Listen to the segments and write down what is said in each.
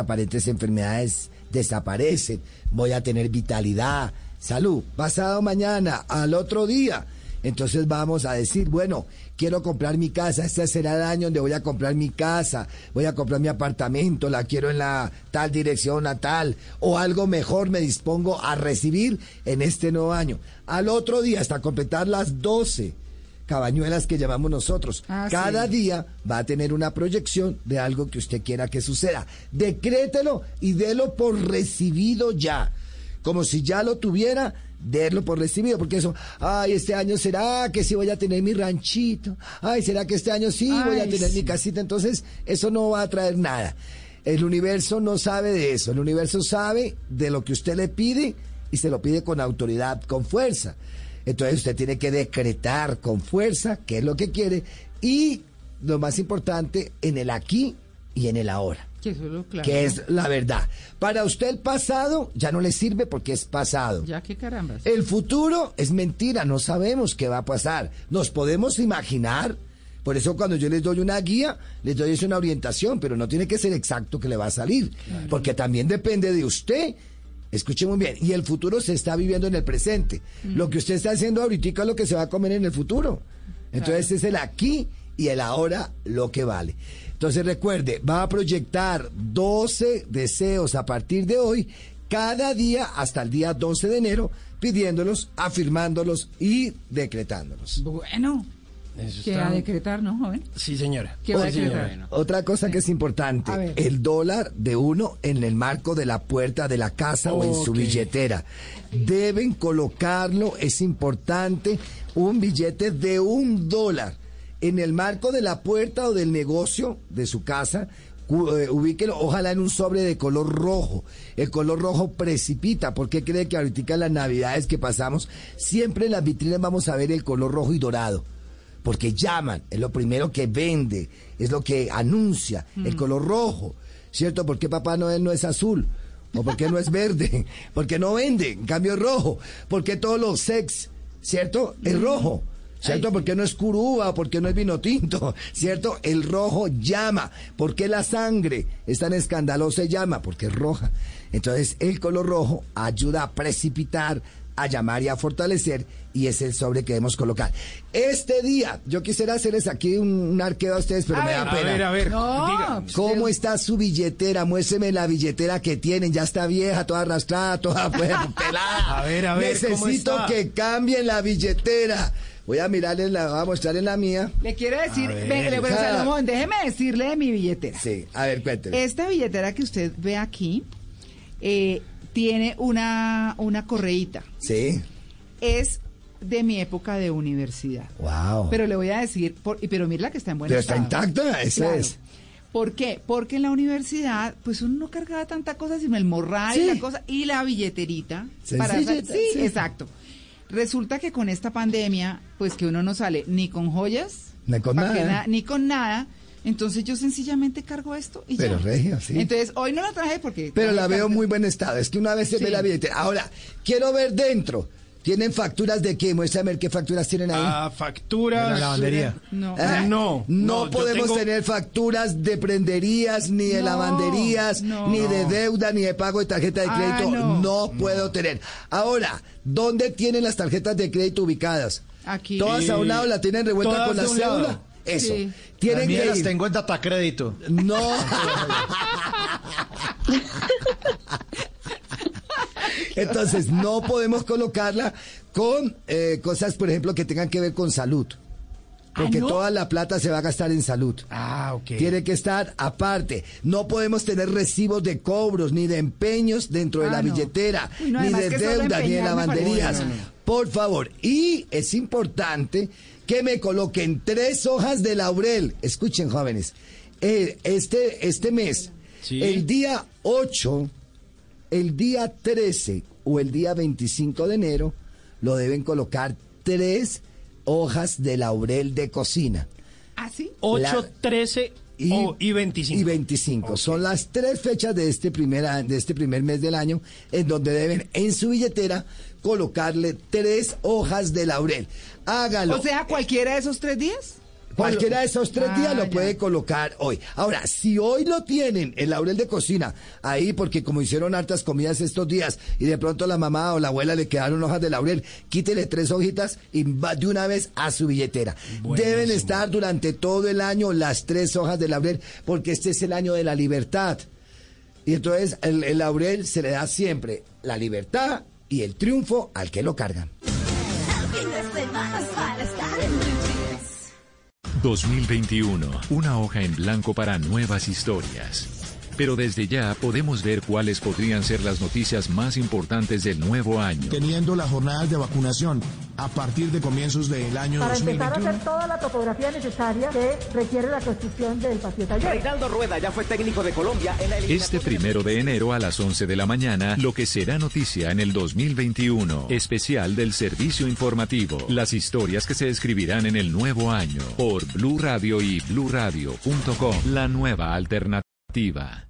aparentes enfermedades desaparecen, voy a tener vitalidad, salud. Pasado mañana, al otro día, entonces vamos a decir, bueno, quiero comprar mi casa, este será el año donde voy a comprar mi casa, voy a comprar mi apartamento, la quiero en la tal dirección natal, o algo mejor me dispongo a recibir en este nuevo año. Al otro día, hasta completar las 12 cabañuelas que llamamos nosotros. Ah, Cada sí. día va a tener una proyección de algo que usted quiera que suceda. Decrételo y délo por recibido ya. Como si ya lo tuviera, délo por recibido. Porque eso, ay, este año será que sí voy a tener mi ranchito. Ay, será que este año sí voy a tener mi casita. Entonces, eso no va a traer nada. El universo no sabe de eso. El universo sabe de lo que usted le pide y se lo pide con autoridad, con fuerza. Entonces usted tiene que decretar con fuerza qué es lo que quiere y lo más importante en el aquí y en el ahora, Que es lo claro. que es la verdad. Para usted el pasado ya no le sirve porque es pasado. Ya, carambas. El futuro es mentira, no sabemos qué va a pasar. Nos podemos imaginar. Por eso cuando yo les doy una guía, les doy una orientación, pero no tiene que ser exacto que le va a salir, porque también depende de usted. Escuche muy bien, y el futuro se está viviendo en el presente. Lo que usted está haciendo ahorita es lo que se va a comer en el futuro. Entonces es el aquí y el ahora lo que vale. Entonces recuerde, va a proyectar 12 deseos a partir de hoy, cada día hasta el día 12 de enero, pidiéndolos, afirmándolos y decretándolos. Bueno, Eso que está- a decretar, ¿no, joven? Sí, señora. ¿Qué va a Sí, decretar? señora. Otra cosa que es importante, el dólar de uno en el marco de la puerta de la casa o en su billetera. Deben colocarlo, es importante, un billete de un dólar en el marco de la puerta o del negocio de su casa. eh, ubíquelo, ojalá en un sobre de color rojo. El color rojo precipita. ¿Por qué cree que ahorita en las navidades que pasamos, siempre en las vitrinas vamos a ver el color rojo y dorado? Porque llaman, es lo primero que vende, es lo que anuncia, el color rojo, ¿cierto? ¿Por qué Papá Noel no es azul? ¿O por qué no es verde? Porque no vende, en cambio es rojo. ¿Por qué todos los sex, ¿cierto? Es rojo. ¿Cierto? ¿Por qué no es curúa? ¿Por qué no es vino tinto? ¿Cierto? El rojo llama. ¿Por qué la sangre es tan escandalosa y llama? Porque es roja. Entonces, el color rojo ayuda a precipitar, a llamar y a fortalecer, y es el sobre que debemos colocar. Este día, yo quisiera hacerles aquí un, un arqueo a ustedes, pero A me ver, da A pena. ver, a ver. No, diga. ¿Cómo está su billetera? Muéstreme la billetera que tienen. Ya está vieja, toda arrastrada, toda pues, pelada. A ver, a ver, ¿cómo Necesito está? que cambien la billetera. Voy a mirarle la, voy a mostrarle la mía. Le quiero decir, A ver. ve- le- bueno, Ah. Salomón, déjeme decirle de mi billetera. Sí, a ver, cuénteme. Esta billetera que usted ve aquí eh, tiene una, una correíta. Sí. Es de mi época de universidad. Wow. Pero le voy a decir, por, pero mira que está en buen Pero está estado. intacta, eso Claro. es. ¿Por qué? Porque en la universidad, pues uno no cargaba tanta cosa, sino el morral Sí. y la cosa, y la billetita. Sencillita, sí, sí. exacto. Resulta que con esta pandemia, pues que uno no sale ni con joyas, Ni con nada. na- ni con nada. Entonces yo sencillamente cargo esto y Pero ya. regio, sí. Entonces hoy no la traje porque... Pero la veo muy buen estado. Es que una vez se ve la billetera. Ahora, quiero ver dentro. ¿Tienen facturas de qué? Muéstrame qué facturas tienen ahí. Ah, facturas. De la lavandería. No. Ah, no, no, no, podemos tengo- tener facturas de prenderías, ni de No, lavanderías, no. ni de deuda, ni de pago de tarjeta de Ah, crédito. no. no. puedo tener. Ahora, ¿dónde tienen las tarjetas de crédito ubicadas? Aquí. Todas a un lado la tienen revuelta Todas con la cédula. Eso. Sí. Tienen que las ir. tengo en Datacrédito. No. Entonces, no podemos colocarla con eh, cosas, por ejemplo, que tengan que ver con salud. Porque ¿Ah, no? toda la plata se va a gastar en salud. Ah, ok. Tiene que estar aparte. No podemos tener recibos de cobros ni de empeños dentro de Ah, la no. billetera, Uy, no, ni de deuda, ni de lavanderías. Por favor. Y es importante que me coloquen tres hojas de laurel. Escuchen, jóvenes. Eh, este, este mes, Sí. el día 8, el día 13 o el día 25 de enero, lo deben colocar tres hojas de laurel de cocina. ¿Ah, sí? 8, La- 13 y, oh, y 25. Y 25. Son las tres fechas de este, primer, de este primer mes del año en donde deben en su billetera colocarle tres hojas de laurel. Hágalo. O sea, cualquiera de esos tres días. Cualquiera de esos tres Ah, días lo ya. puede colocar hoy. Ahora, si hoy lo tienen, el laurel de cocina, ahí porque como hicieron hartas comidas estos días y de pronto la mamá o la abuela le quedaron hojas de laurel, quítele tres hojitas y va de una vez a su billetera. Deben estar durante todo el año las tres hojas de laurel porque este es el año de la libertad. Y entonces el, el laurel se le da siempre la libertad y el triunfo al que lo carga. El fin de semana es para estar en Blue Jeans. 2021, una hoja en blanco para nuevas historias. Pero desde ya podemos ver cuáles podrían ser las noticias más importantes del nuevo año. teniendo las jornadas de vacunación a partir de comienzos del año para empezar a 2021. hacer toda la topografía necesaria que requiere la construcción del patio taller. Reinaldo Rueda ya fue técnico de Colombia en la Este primero de enero a las 11 de la mañana, lo que será noticia en el 2021. Especial del servicio informativo. Las historias que se escribirán en el nuevo año. Por Blue Radio y bluradio.com. La nueva alternativa.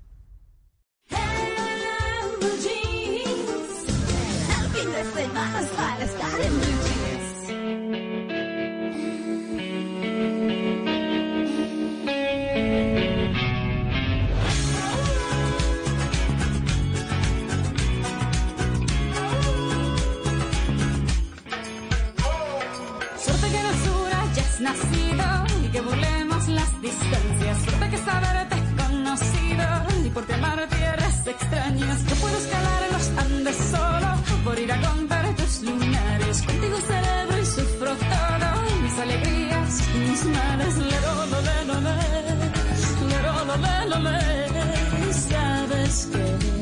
Por amar tierras extrañas. Yo puedo escalar en los Andes solo por ir a comprar tus lunares. Contigo celebro y sufro todo, mis alegrías y mis males. Lero, lo, le, lo, le. Lero, lo, le, lo, le. Sabes que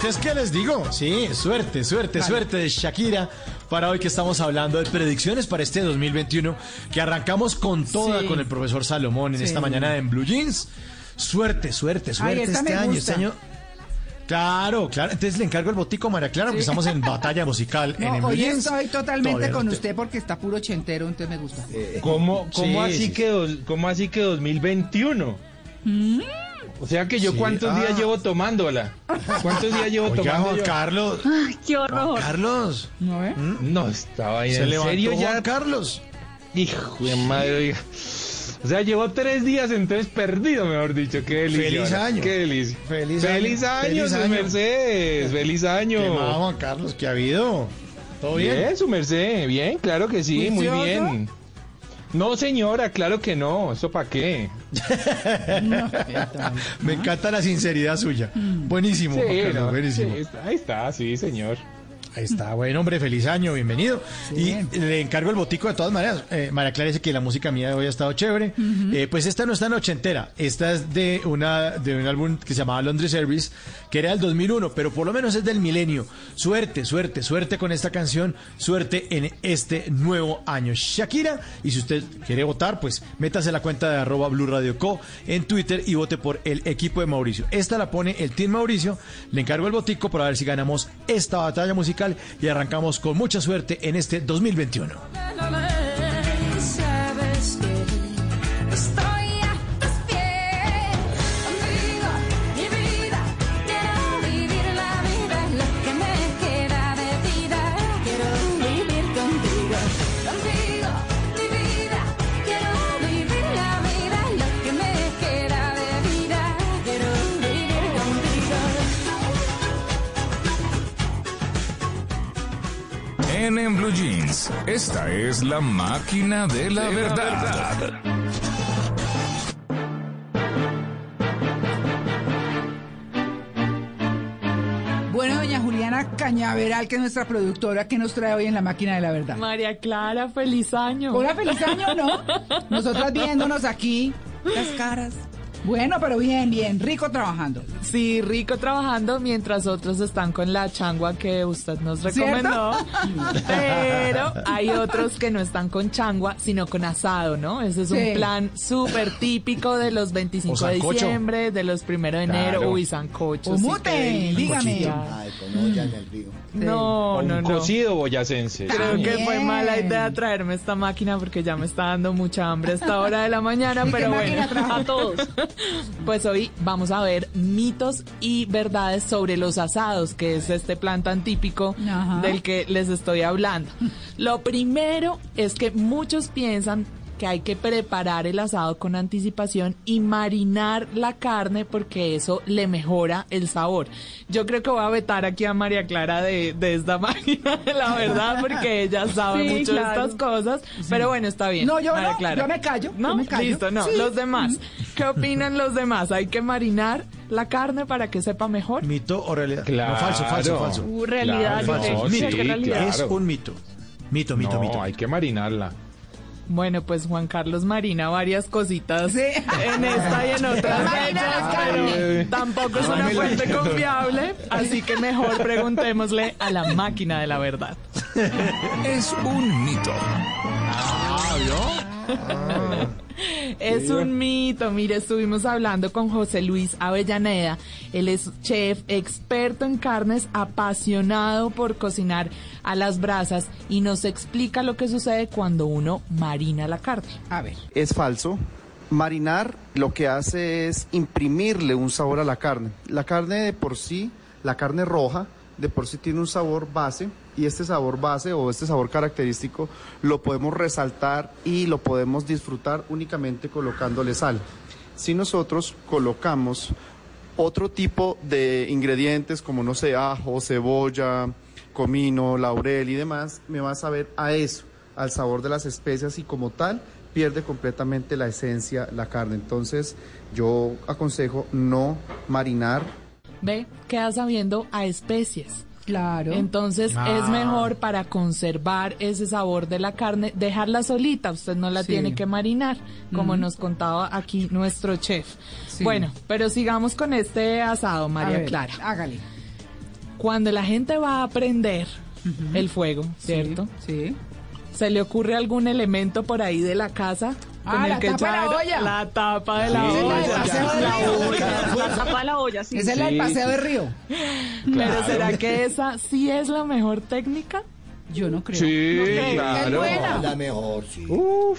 Suerte es que les digo, sí, suerte, suerte, suerte de Shakira para hoy que estamos hablando de predicciones para este 2021 que arrancamos con toda Sí. con el profesor Salomón en Sí. esta mañana en Blue Jeans. Suerte, suerte, suerte este año, gusta. este año. Claro, claro. Entonces le encargo el botico a María Clara, porque estamos en batalla musical en, No, en Blue hoy Jeans. estoy totalmente Todavía con no te- usted porque está puro ochentero, entonces me gusta. ¿Cómo, cómo Sí, así sí, que dos- cómo así que 2021? O sea que yo Sí, cuántos ah. días llevo tomándola. ¿Cuántos días llevo Oiga, tomando Juan yo? Carlos. ¡Qué horror! Carlos. ¿No ve? No, estaba ahí. Se ¿En levantó serio Juan ya? Carlos. Hijo de madre, oiga. O sea, llevo tres días entonces perdido, mejor dicho. Qué delicia. Feliz año. Qué delicia. Feliz Feliz año. año, Feliz su año. Mercedes. Feliz año. ¿Qué más, Juan Carlos? ¿Qué ha habido? ¿Todo bien? Bien, su merced, bien, claro que sí, muy bien. No, señora, claro que no, ¿eso para qué? Me encanta la sinceridad suya. Buenísimo, Juan Carlos, no, buenísimo. sí, ahí está, sí, señor. Ahí está, bueno, hombre, feliz año, bienvenido. Sí. Y le encargo el botico de todas maneras. Eh, María Clara dice que la música mía de hoy ha estado chévere. Eh, pues esta no está en ochentera, esta es de una de un álbum que se llamaba Laundry Service, que era del 2001, pero por lo menos es del milenio. Suerte, suerte, suerte con esta canción, suerte en este nuevo año. Shakira, y si usted quiere votar, pues métase la cuenta de arroba Blue Radio Co en Twitter y vote por el equipo de Mauricio. Esta la pone el Team Mauricio. Le encargo el botico para ver si ganamos esta batalla musical y arrancamos con mucha suerte en este 2021. En, en Blue Jeans, esta es la máquina de la verdad. Bueno, doña Juliana Cañaveral, que es nuestra productora, que nos trae hoy en la máquina de la verdad. María Clara, feliz año. Hola, feliz año, ¿no? Nosotras viéndonos aquí, las caras. Bueno, pero bien, bien, rico trabajando. Sí, rico trabajando mientras otros están con la changua que usted nos recomendó. Pero hay otros que no están con changua, sino con asado, ¿no? Ese es Sí. un plan súper típico de los 25 O de diciembre, de los 1 de enero. Claro. Uy, sancocho. O sí, mute, dígame. Ay, con olla en el río. No, no, un no. cocido boyacense. Creo que fue mala idea traerme esta máquina porque ya me está dando mucha hambre a esta hora de la mañana, ¿Y qué pero bueno. A todos. Pues hoy vamos a ver mitos y verdades sobre los asados, que es este plan tan típico Ajá. del que les estoy hablando. Lo primero es que muchos piensan que hay que preparar el asado con anticipación y marinar la carne porque eso le mejora el sabor. Yo creo que voy a vetar aquí a María Clara de, de esta máquina, de la verdad, porque ella sabe Sí, mucho claro. de estas cosas. Pero bueno, está bien. No, yo María no, Clara. yo me callo, ¿No? yo me callo. Listo, no. Sí. Los demás. ¿Qué opinan los demás? ¿Hay que marinar la carne para que sepa mejor? ¿Mito o realidad? Claro. No, falso, falso, falso. Uh, realidad, Claro, falso. mito. Es un mito. Mito, mito, no, mito. hay que marinarla. Bueno, pues Juan Carlos marina varias cositas Sí. en esta y en otras fechas, pero tampoco es una fuente confiable, así que mejor preguntémosle a la máquina de la verdad. Es un mito. Es un mito. Mire, estuvimos hablando con José Luis Avellaneda. Él es chef, experto en carnes, apasionado por cocinar a las brasas y nos explica lo que sucede cuando uno marina la carne. A ver. Es falso. Marinar lo que hace es imprimirle un sabor a la carne. La carne de por sí, la carne roja, de por sí tiene un sabor base y este sabor base o este sabor característico lo podemos resaltar y lo podemos disfrutar únicamente colocándole sal. Si nosotros colocamos otro tipo de ingredientes como no sé, ajo, cebolla, comino, laurel y demás, me va a saber a eso, al sabor de las especias y como tal pierde completamente la esencia la carne. Entonces yo aconsejo no marinar Ve, queda sabiendo a especies. Claro. Entonces Ah. es mejor para conservar ese sabor de la carne, dejarla solita, usted no la Sí. tiene que marinar, como nos contaba aquí nuestro chef. Sí. Bueno, pero sigamos con este asado, María ver, Clara. Hágale. Cuando la gente va a prender el fuego, ¿cierto? Sí. ¿Se le ocurre algún elemento por ahí de la casa? Ah, la tapa de la olla. La tapa de la Esa es la del olla. paseo de La río. olla. La tapa de la olla, sí. Esa es la del paseo de río. Pero ¿será que esa sí es la mejor técnica? Yo no creo. Sí, No creo. claro. Es buena. La mejor, sí.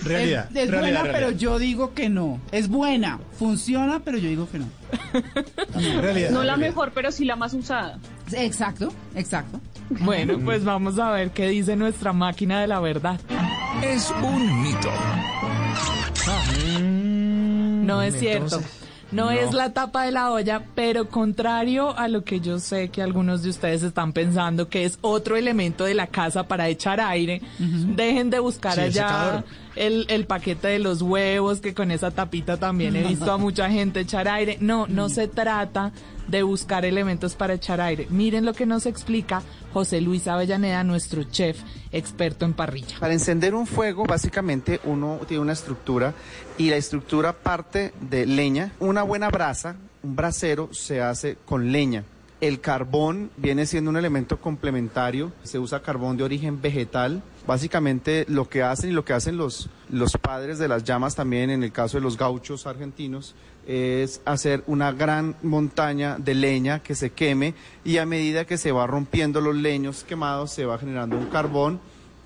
Realidad. Es, es realidad, buena, realidad. pero yo digo que no. Es buena, funciona, pero yo digo que no. Realidad, No la realidad. mejor, pero sí la más usada. Exacto, exacto. Bueno, pues vamos a ver qué dice nuestra máquina de la verdad. Es un mito. No es cierto. No, es la tapa de la olla, pero contrario a lo que yo sé que algunos de ustedes están pensando, que es otro elemento de la casa para echar aire, dejen de buscar Sí, allá el, el paquete de los huevos, que con esa tapita también he visto a mucha gente echar aire. No, no se trata de buscar elementos para echar aire. Miren lo que nos explica José Luis Avellaneda, nuestro chef experto en parrilla. Para encender un fuego, básicamente uno tiene una estructura y la estructura parte de leña. Una buena brasa, un brasero, se hace con leña. El carbón viene siendo un elemento complementario, se usa carbón de origen vegetal. Básicamente lo que hacen y lo que hacen los, los padres de las llamas también, en el caso de los gauchos argentinos, es hacer una gran montaña de leña que se queme y a medida que se va rompiendo los leños quemados se va generando un carbón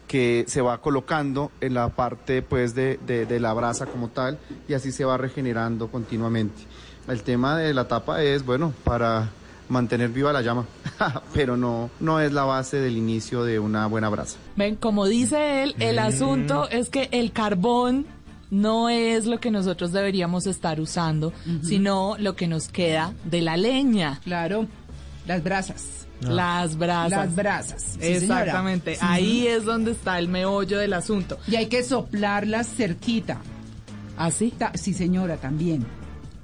que se va colocando en la parte pues de, de- de la brasa como tal y así se va regenerando continuamente. El tema de la tapa es bueno para mantener viva la llama, pero no, no es la base del inicio de una buena brasa. Ven, como dice él, el asunto es que el carbón no es lo que nosotros deberíamos estar usando, sino lo que nos queda de la leña. Claro, las brasas. Las brasas. Las brasas. sí, señora. Exactamente. Sí. Ahí es donde está el meollo del asunto. Y hay que soplarlas cerquita. ¿Así? Ta- sí, señora, también.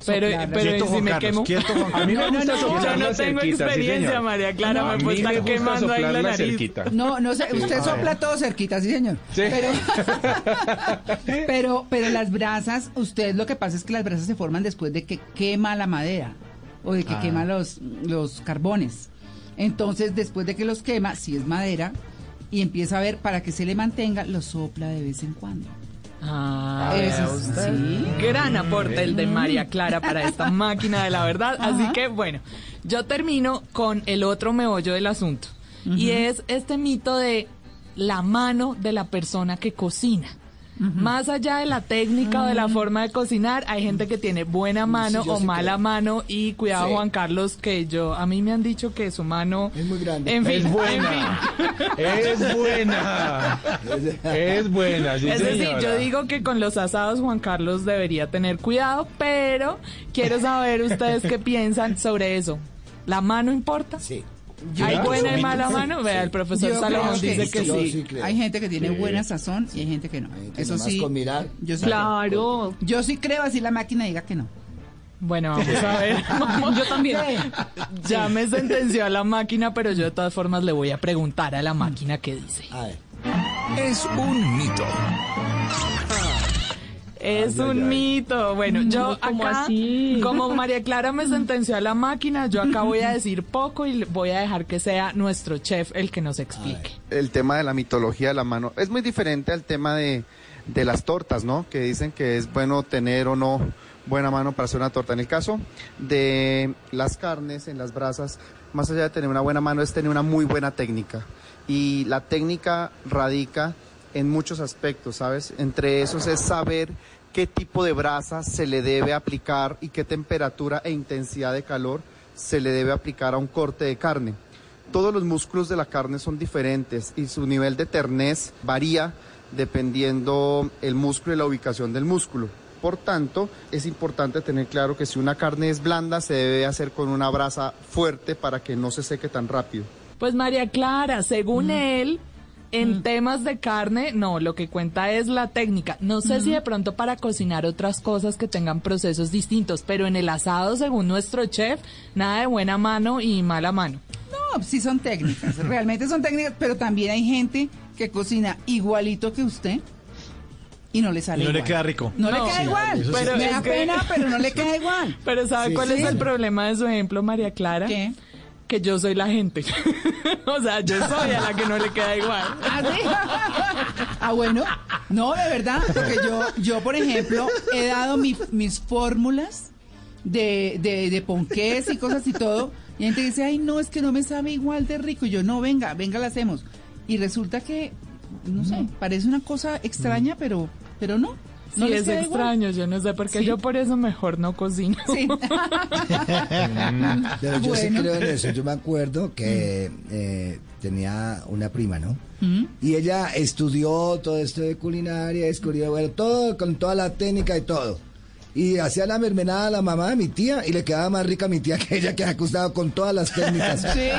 Pero, pero Quieto, si me Carlos, quemo. quieto, A mí me No, no, gusta no, Yo no tengo cerquita, experiencia. María Clara, No, me gusta quemando ahí la nariz. cerquita. No, no sé, usted sopla todo cerquita, sí, señor. Sí. Pero, pero, pero las brasas, usted lo que pasa es que las brasas se forman después de que quema la madera o de que Ah. quema los, los carbones. Entonces, después de que los quema, si es madera, y empieza a ver, para que se le mantenga, lo sopla de vez en cuando. Ah, Eso sí. Gran aporte el de María Clara para esta máquina de la verdad. Así que bueno, yo termino con el otro meollo del asunto. Y es este mito de la mano de la persona que cocina. Más allá de la técnica o de la forma de cocinar, hay gente que tiene buena mano o sí mala creo. mano y cuidado Sí. Juan Carlos que yo a mí me han dicho que su mano Es muy grande. En fin, Es buena. Es buena. Es buena, sí, es decir, yo digo que con los asados Juan Carlos debería tener cuidado, pero quiero saber ustedes qué piensan sobre eso. ¿La mano importa? Sí. ¿Hay buena y mala mano? Vea, el profesor Yo Salomón que dice que sí. Hay gente que tiene buena sazón y hay gente que no. Eso nomás sí. con mirar. Yo sí, Claro. yo sí creo así la máquina diga que no. Bueno, vamos a ver. yo también. Ya me sentenció a la máquina, pero yo de todas formas le voy a preguntar a la máquina qué dice. A ver. Es un mito. Es un mito. Bueno, yo acá, como María Clara me sentenció a la máquina, yo acá voy a decir poco y voy a dejar que sea nuestro chef el que nos explique. el tema de la mitología de la mano es muy diferente al tema de, de las tortas, ¿no? Que dicen que es bueno tener o no buena mano para hacer una torta. En el caso de las carnes en las brasas, más allá de tener una buena mano, es tener una muy buena técnica. Y la técnica radica en muchos aspectos, ¿sabes? Entre esos es saber qué tipo de brasa se le debe aplicar y qué temperatura e intensidad de calor se le debe aplicar a un corte de carne. Todos los músculos de la carne son diferentes y su nivel de ternez varía dependiendo el músculo y la ubicación del músculo. Por tanto, es importante tener claro que si una carne es blanda, se debe hacer con una brasa fuerte para que no se seque tan rápido. Pues María Clara, según él, en temas de carne, no, lo que cuenta es la técnica. No sé si de pronto para cocinar otras cosas que tengan procesos distintos, pero en el asado, según nuestro chef, nada de buena mano y mala mano. No, sí son técnicas, realmente son técnicas, pero también hay gente que cocina igualito que usted y no le sale Y no le queda rico. No, No, le queda sí, igual. sí. Pero Me da que- pena, pero no le queda igual. Pero ¿sabe Sí, cuál sí. es el problema de su ejemplo, María Clara? ¿Qué? Que yo soy la gente. o sea, yo soy a la que no le queda igual. ¿Ah, sí? Ah, bueno. No, de verdad, porque yo, yo por ejemplo, he dado mi- mis fórmulas de, de, ponqués y cosas y todo. Y gente dice, ay, no, es que no me sabe igual de rico. Y yo, no, venga, venga, la hacemos. Y resulta que, no sé, parece una cosa extraña, pero, pero no. No sí, les es igual. extraño, yo no sé por qué Sí. yo por eso mejor no cocino. Sí. Pero yo sí creo en eso. Yo me acuerdo que eh, tenía una prima, ¿no? Mm. Y ella estudió todo esto de culinaria, estudió, bueno, todo, con toda la técnica y todo. Y hacía la mermelada a la mamá de mi tía y le quedaba más rica a mi tía que ella que ha acostado con todas las técnicas. Sí,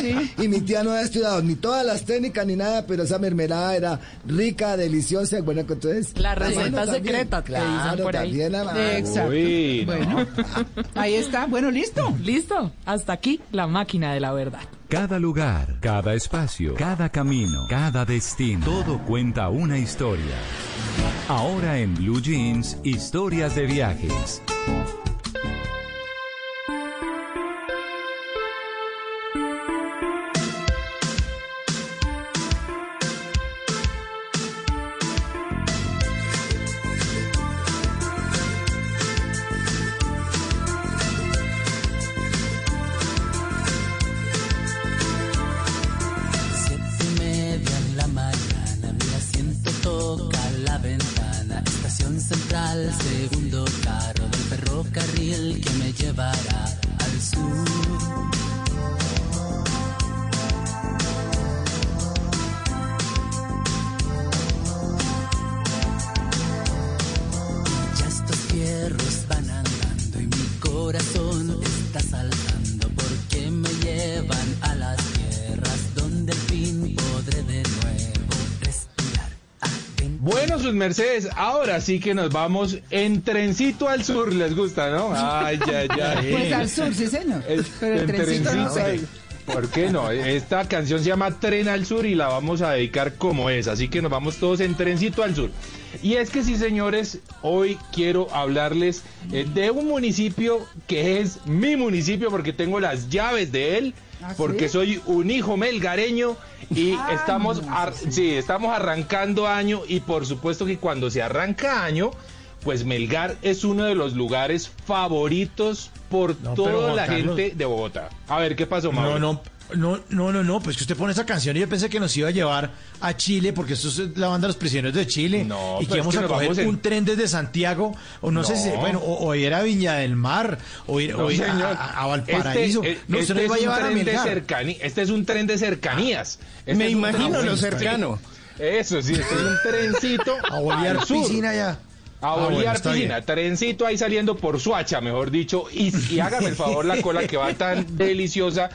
sí. Y mi tía no ha estudiado ni todas las técnicas ni nada, pero esa mermelada era rica, deliciosa. y Bueno, entonces. La bueno, receta secreta claro, por ahí. también la- Exacto. Uy, no. Bueno, ahí está. Bueno, listo. Listo, hasta aquí la máquina de la verdad. Cada lugar, cada espacio, cada camino, cada destino. Todo cuenta una historia. Ahora en Blue Jeans, historias de viajes. Mercedes, ahora sí que nos vamos en trencito al sur, ¿les gusta, no? Ay, ay, ay. Pues al sur, sí, señor. Es- Pero el en trencito no sé. ¿Por qué no? Esta canción se llama Tren al Sur y la vamos a dedicar como es, así que nos vamos todos en trencito al sur. Y es que sí, señores, hoy quiero hablarles eh, de un municipio que es mi municipio porque tengo las llaves de él, ¿Ah, sí? porque soy un hijo melgareño y Ah, estamos, no, sí, estamos arrancando año y por supuesto que cuando se arranca año, pues Melgar es uno de los lugares favoritos por No, toda la Carlos- gente de Bogotá. A ver, ¿qué pasó, Mauro? no, no, no, no, no, pues que usted pone esa canción y yo pensé que nos iba a llevar a Chile, porque esto es la banda de los prisioneros de Chile, No, y que íbamos es que a coger vamos en- un tren desde Santiago, o no, sé si, No. bueno, o, o ir a Viña del Mar, o ir, No, o ir a- Valparaíso. Este, eh, no, este usted nos va a llevar a tren de Melgar. cercani- Este es un tren de cercanías. Este Me imagino lo cercano. Eso sí, este es un trencito A bolear sur. piscina ya. A Ah, bolear bueno, piscina, bien. trencito ahí saliendo por Suacha, mejor dicho, y, y hágame el favor la cola que va tan deliciosa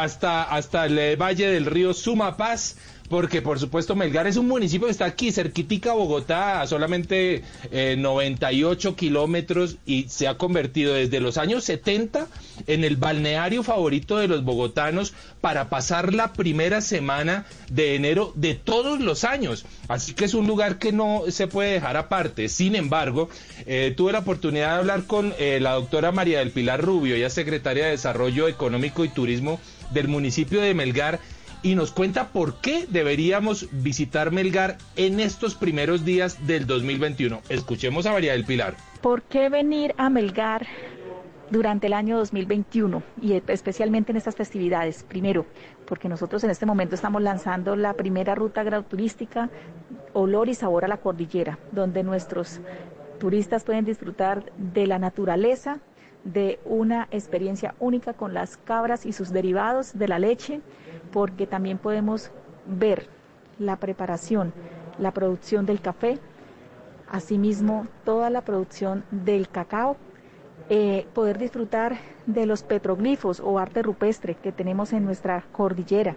hasta, hasta el valle del río Sumapaz, porque por supuesto Melgar es un municipio que está aquí, cerquitica Bogotá, a solamente eh, 98 kilómetros y se ha convertido desde los años 70 en el balneario favorito de los bogotanos para pasar la primera semana de enero de todos los años. Así que es un lugar que no se puede dejar aparte. Sin embargo, eh, tuve la oportunidad de hablar con eh, la doctora María del Pilar Rubio, ella es secretaria de Desarrollo Económico y Turismo del municipio de Melgar y nos cuenta por qué deberíamos visitar Melgar en estos primeros días del 2021. Escuchemos a María del Pilar. ¿Por qué venir a Melgar durante el año 2021 y especialmente en estas festividades? Primero, porque nosotros en este momento estamos lanzando la primera ruta agroturística Olor y Sabor a la Cordillera, donde nuestros turistas pueden disfrutar de la naturaleza, de una experiencia única con las cabras y sus derivados de la leche, porque también podemos ver la preparación, la producción del café, asimismo toda la producción del cacao, eh, poder disfrutar de los petroglifos o arte rupestre que tenemos en nuestra cordillera,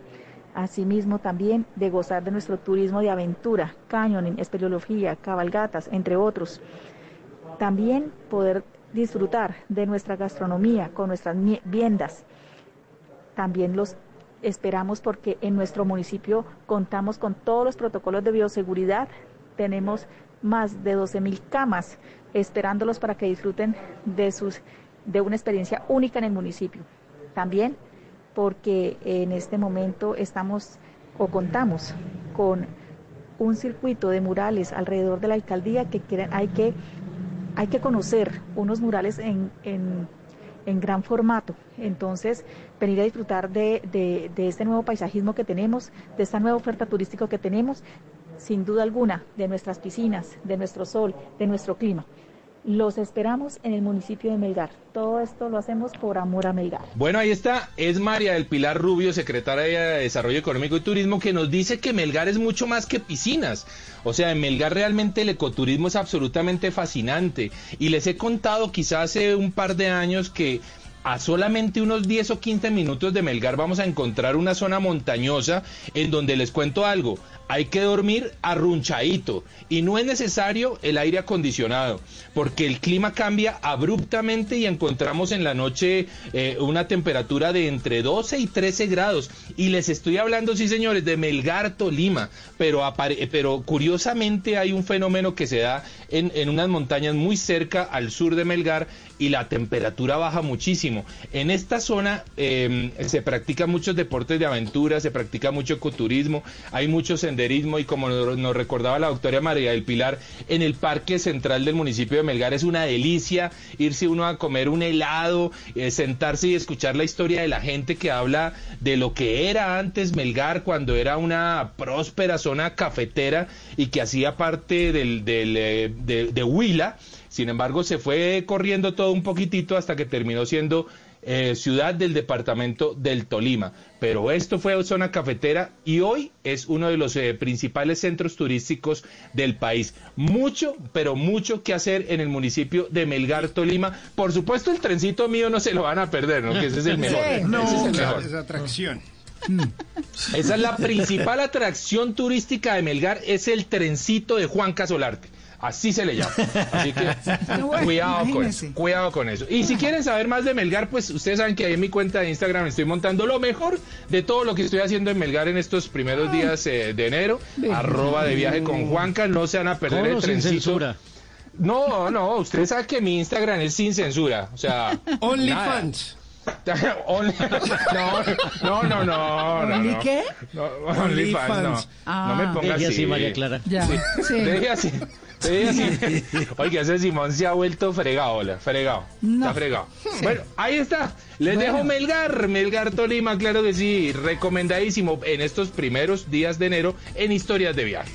asimismo también de gozar de nuestro turismo de aventura, canyoning, espeleología, cabalgatas, entre otros. También poder disfrutar de nuestra gastronomía con nuestras viandas. También los esperamos porque en nuestro municipio contamos con todos los protocolos de bioseguridad. Tenemos más de 12 mil camas esperándolos para que disfruten de, sus, de una experiencia única en el municipio. También porque en este momento estamos o contamos con un circuito de murales alrededor de la alcaldía que hay que hay que conocer unos murales en, en- en gran formato. Entonces, venir a disfrutar de, de- de este nuevo paisajismo que tenemos, de esta nueva oferta turística que tenemos, sin duda alguna, de nuestras piscinas, de nuestro sol, de nuestro clima. Los esperamos en el municipio de Melgar. Todo esto lo hacemos por amor a Melgar. Bueno, ahí está, es María del Pilar Rubio, secretaria de Desarrollo Económico y Turismo, que nos dice que Melgar es mucho más que piscinas. O sea, en Melgar realmente el ecoturismo es absolutamente fascinante. Y les he contado quizás hace un par de años que a solamente unos 10 o 15 minutos de Melgar vamos a encontrar una zona montañosa en donde les cuento algo. Hay que dormir arrunchadito y no es necesario el aire acondicionado porque el clima cambia abruptamente y encontramos en la noche eh, una temperatura de entre 12 y 13 grados. Y les estoy hablando, sí señores, de Melgar, Tolima, pero, pero curiosamente hay un fenómeno que se da en, en unas montañas muy cerca al sur de Melgar y la temperatura baja muchísimo. En esta zona eh, se practican muchos deportes de aventura, se practica mucho ecoturismo, hay mucho y como nos, recordaba la doctora María del Pilar, en el parque central del municipio de Melgar es una delicia irse uno a comer un helado, eh, sentarse y escuchar la historia de la gente que habla de lo que era antes Melgar cuando era una próspera zona cafetera y que hacía parte del, del, eh, de Huila. Sin embargo, se fue corriendo todo un poquitito hasta que terminó siendo eh, ciudad del departamento del Tolima. Pero esto fue zona cafetera y hoy es uno de los eh, principales centros turísticos del país. Mucho, pero mucho que hacer en el municipio de Melgar, Tolima. Por supuesto, el trencito mío no se lo van a perder, ¿no? Que ese es el mejor. No, ese es el claro, mejor. es atracción. Esa es la principal atracción turística de Melgar, es el trencito de Juan Casolarte. Así se le llama. Así que Bueno, cuidado con eso, cuidado con eso. Y si quieren saber más de Melgar, pues ustedes saben que ahí en mi cuenta de Instagram estoy montando lo mejor de todo lo que estoy haciendo en Melgar en estos primeros días eh, de enero. Arroba de viaje con Juanca, no se van a perder el o sin trencito. censura. No, no, ustedes saben que mi Instagram es sin censura. O sea, Only nada. fans. Only- no, no, no, no, no. ¿Only no. qué? No, only fans, no. Ah. No me pongas Deje así. así, María Clara. Ya, sí. Deje así. Así. Oiga, ese Simón se ha vuelto fregado, hola, fregado. No. Está fregado. Bueno, ahí está. Les dejo Melgar, Melgar Tolima, claro que sí. Recomendadísimo en estos primeros días de enero en historias de viaje.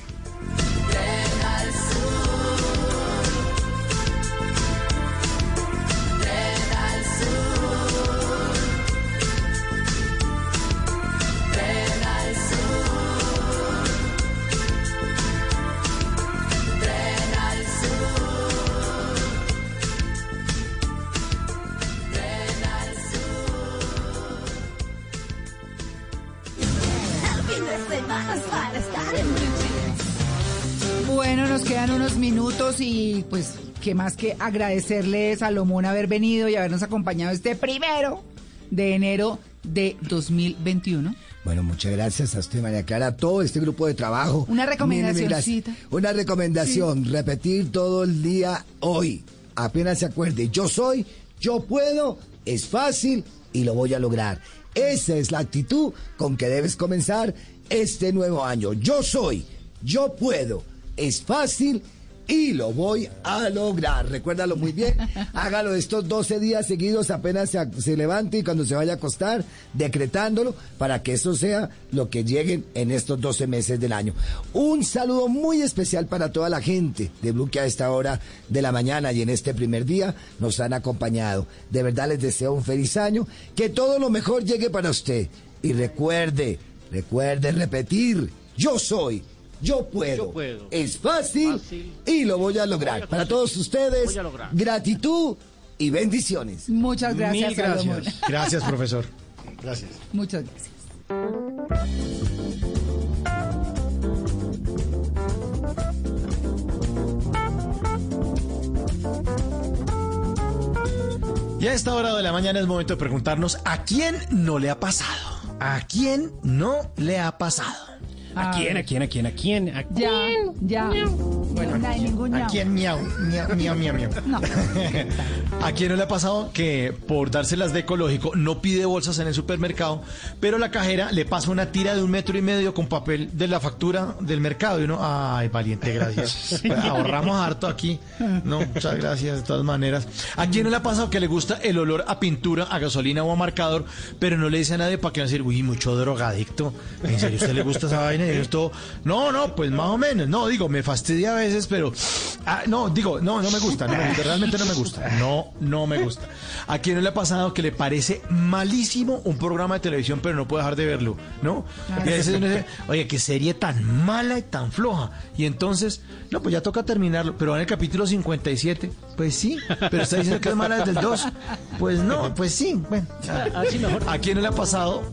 Qué más que agradecerle Salomón haber venido y habernos acompañado este primero de enero de 2021. Bueno, muchas gracias a usted, María Clara, a todo este grupo de trabajo. Una gracias. Una recomendación, repetir todo el día hoy. Apenas se acuerde, yo soy, yo puedo, es fácil y lo voy a lograr. Esa es la actitud con que debes comenzar este nuevo año. Yo soy, yo puedo, es fácil y lo voy a lograr. Recuérdalo muy bien. Hágalo estos 12 días seguidos apenas se, se levante y cuando se vaya a acostar, decretándolo para que eso sea lo que lleguen en estos 12 meses del año. Un saludo muy especial para toda la gente de Blue que a esta hora de la mañana y en este primer día nos han acompañado. De verdad les deseo un feliz año, que todo lo mejor llegue para usted. Y recuerde, recuerde repetir, yo soy. Yo puedo. Yo puedo. Es fácil, Fácil. y lo voy a lograr. Para todos ustedes, gratitud y bendiciones. Muchas gracias, Mil gracias. Gracias, profesor. Gracias. Muchas gracias. Y a esta hora de la mañana es momento de preguntarnos a quién no le ha pasado. ¿A quién no le ha pasado? ¿A quién, a quién, a quién, a quién? ¿A Ya, ya. Bueno, no hay ningún ¿A quién miau? Miau, miau, miau, miau. No. ¿A quién no le ha pasado que por dárselas de ecológico no pide bolsas en el supermercado, pero la cajera le pasa una tira de un metro y medio con papel de la factura del mercado? Y uno, ay, valiente, gracias. Ahorramos harto aquí. No, muchas gracias de todas maneras. ¿A quién no le ha pasado que le gusta el olor a pintura, a gasolina o a marcador, pero no le dice a nadie para que no decir, uy, mucho drogadicto? ¿En serio usted le gusta esa vaina? Esto, no, no, pues más o menos. No, digo, me fastidia a veces, pero, ah, no, digo, no, no me gusta, no me gusta, realmente no me gusta. No, no me gusta. ¿A quién le ha pasado que le parece malísimo un programa de televisión, pero no puede dejar de verlo? ¿No? Y a veces uno dice, oye, qué serie tan mala y tan floja. Y entonces, no, pues ya toca terminarlo. Pero en el capítulo 57, pues sí, pero está diciendo que es mala desde el 2. Pues no, pues sí. Bueno, Así mejor. ¿A quién le ha pasado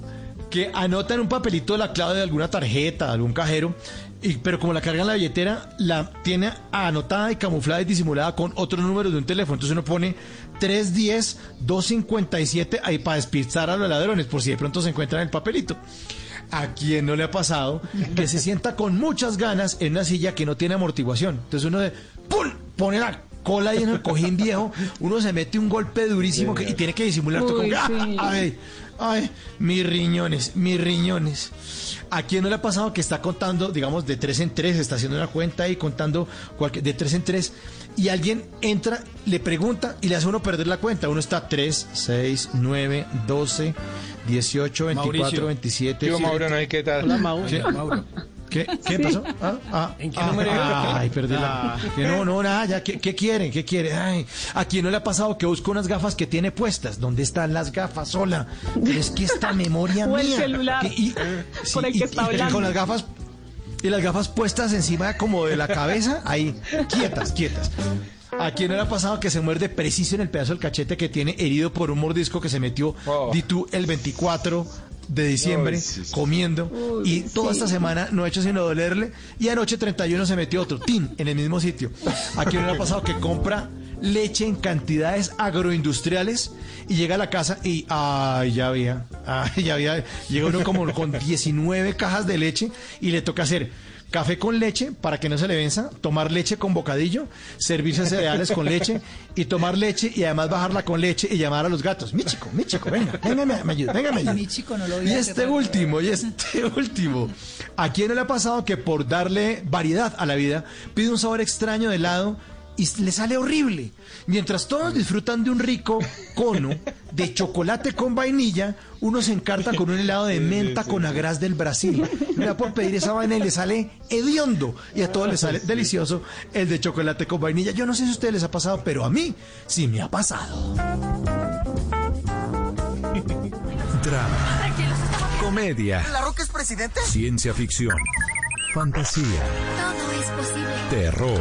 que anota en un papelito la clave de alguna tarjeta, de algún cajero, y, pero como la carga en la billetera, la tiene anotada y camuflada y disimulada con otro número de un teléfono? Entonces uno pone 310-257 ahí para despistar a los ladrones, por si de pronto se encuentran el papelito. ¿A quién no le ha pasado que se sienta con muchas ganas en una silla que no tiene amortiguación? Entonces uno de ¡pum! pone la cola ahí en el cojín viejo, uno se mete un golpe durísimo que- y tiene que disimular todo ¡ah! ¡ay! ¡Ay! Mis riñones, mis riñones. ¿A quién no le ha pasado que está contando, digamos, de tres en tres, está haciendo una cuenta y contando cualquier- de tres en tres, y alguien entra, le pregunta y le hace uno perder la cuenta? Uno está 3, 6, 9, 12, 18, 24, Mauricio. 27. Tío Mauro, ¿no hay qué tal? Hola, Mau. ¿Qué? Mauro. ¿Qué, ¿Qué pasó? Ah, ah, ¿En qué ah, número ah? Ay, perdí la... Que no, no, nada, ya, ¿qué, qué quieren? ¿Qué quieren? Ay, ¿a quién no le ha pasado que busca unas gafas que tiene puestas? ¿Dónde están las gafas? Hola. Pero es que esta memoria O el mía... celular que- y- con el que y- está y- hablando. Con las gafas... Y las gafas puestas encima como de la cabeza, ahí, quietas, quietas. ¿A quién no le ha pasado que se muerde preciso en el pedazo del cachete que tiene herido por un mordisco que se metió, Oh. di tú, el 24 de diciembre Uy, sí, sí. comiendo y toda esta semana no ha hecho sino dolerle y anoche 31 se metió otro, tin, en el mismo sitio. Aquí no le ha pasado que compra leche en cantidades agroindustriales y llega a la casa y ay ya había, ay ya había, llega uno como con 19 cajas de leche y le toca hacer café con leche para que no se le venza, tomar leche con bocadillo, servirse cereales con leche y tomar leche y además bajarla con leche y llamar a los gatos. Mi chico, mi chico, venga, venga, me, me ayuda, venga, me ayuda. Mi chico no lo vi Y este último, y este último. ¿A quién no le ha pasado que por darle variedad a la vida pide un sabor extraño de helado y le sale horrible? Mientras todos disfrutan de un rico cono de chocolate con vainilla, uno se encarta con un helado de menta con agraz del Brasil. Le da por pedir esa vaina y le sale hediondo. Y a todos les sale delicioso el de chocolate con vainilla. Yo no sé si a ustedes les ha pasado, pero a mí sí me ha pasado. Drama, comedia, ¿La Roca es presidente? ciencia ficción, fantasía, Todo es posible. terror,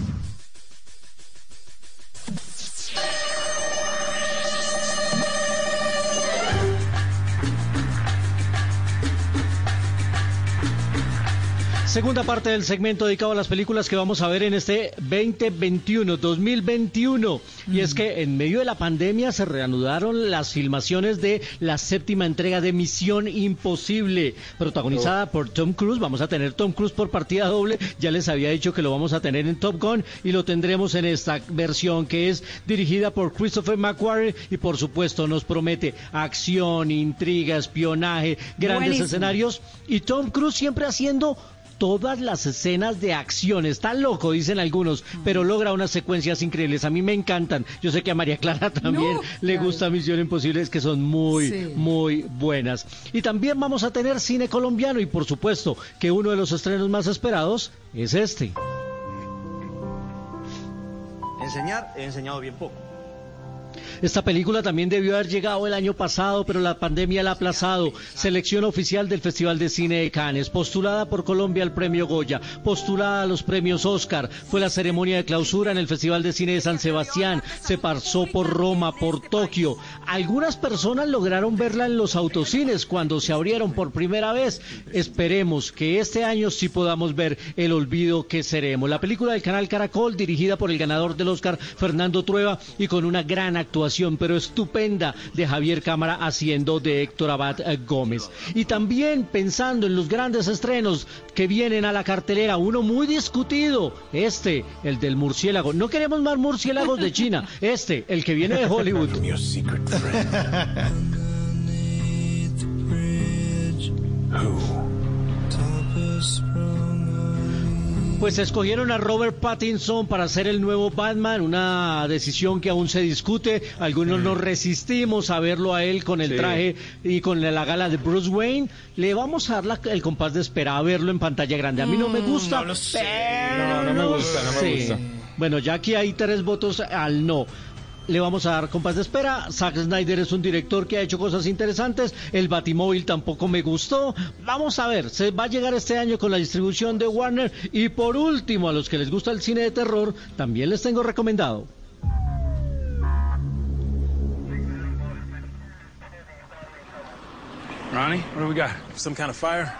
Segunda parte del segmento dedicado a las películas que vamos a ver en este 2021, 2021. Y es que en medio de la pandemia se reanudaron las filmaciones de la séptima entrega de Misión Imposible, protagonizada por Tom Cruise. Vamos a tener Tom Cruise por partida doble. Ya les había dicho que lo vamos a tener en Top Gun y lo tendremos en esta versión que es dirigida por Christopher McQuarrie y por supuesto nos promete acción, intriga, espionaje, grandes Buenísimo. escenarios y Tom Cruise siempre haciendo todas las escenas de acción. Está loco, dicen algunos, pero logra unas secuencias increíbles. A mí me encantan. Yo sé que a María Clara también No, le claro. gusta Misión Imposible, es que son muy, Sí. muy buenas. Y también vamos a tener cine colombiano y por supuesto que uno de los estrenos más esperados es este. Enseñar, he enseñado bien poco. Esta película también debió haber llegado el año pasado, pero la pandemia la ha aplazado. Selección oficial del Festival de Cine de Cannes, postulada por Colombia al Premio Goya, postulada a los premios Oscar. Fue la ceremonia de clausura en el Festival de Cine de San Sebastián. Se pasó por Roma, por Tokio. Algunas personas lograron verla en los autocines cuando se abrieron por primera vez. Esperemos que este año sí podamos ver El olvido que seremos. La película del canal Caracol, dirigida por el ganador del Oscar, Fernando Trueba, y con una gran actuación, pero estupenda, de Javier Cámara haciendo de Héctor Abad eh, Gómez. Y también pensando en los grandes estrenos que vienen a la cartelera, uno muy discutido, este, el del murciélago. No queremos más murciélagos de China, este, el que viene de Hollywood. Pues escogieron a Robert Pattinson para ser el nuevo Batman, una decisión que aún se discute. Algunos nos resistimos a verlo a él con el Sí. traje y con la gala de Bruce Wayne. Le vamos a dar la- el compás de espera a verlo en pantalla grande. A mí no me gusta. No, no me gusta, no me Sí. gusta. Bueno, ya aquí hay tres votos al no. Le vamos a dar compás de espera. Zack Snyder es un director que ha hecho cosas interesantes. El Batimóvil tampoco me gustó. Vamos a ver, se va a llegar este año con la distribución de Warner. Y por último, a los que les gusta el cine de terror, también les tengo recomendado. Ronnie, what do we got? Some kind of fire?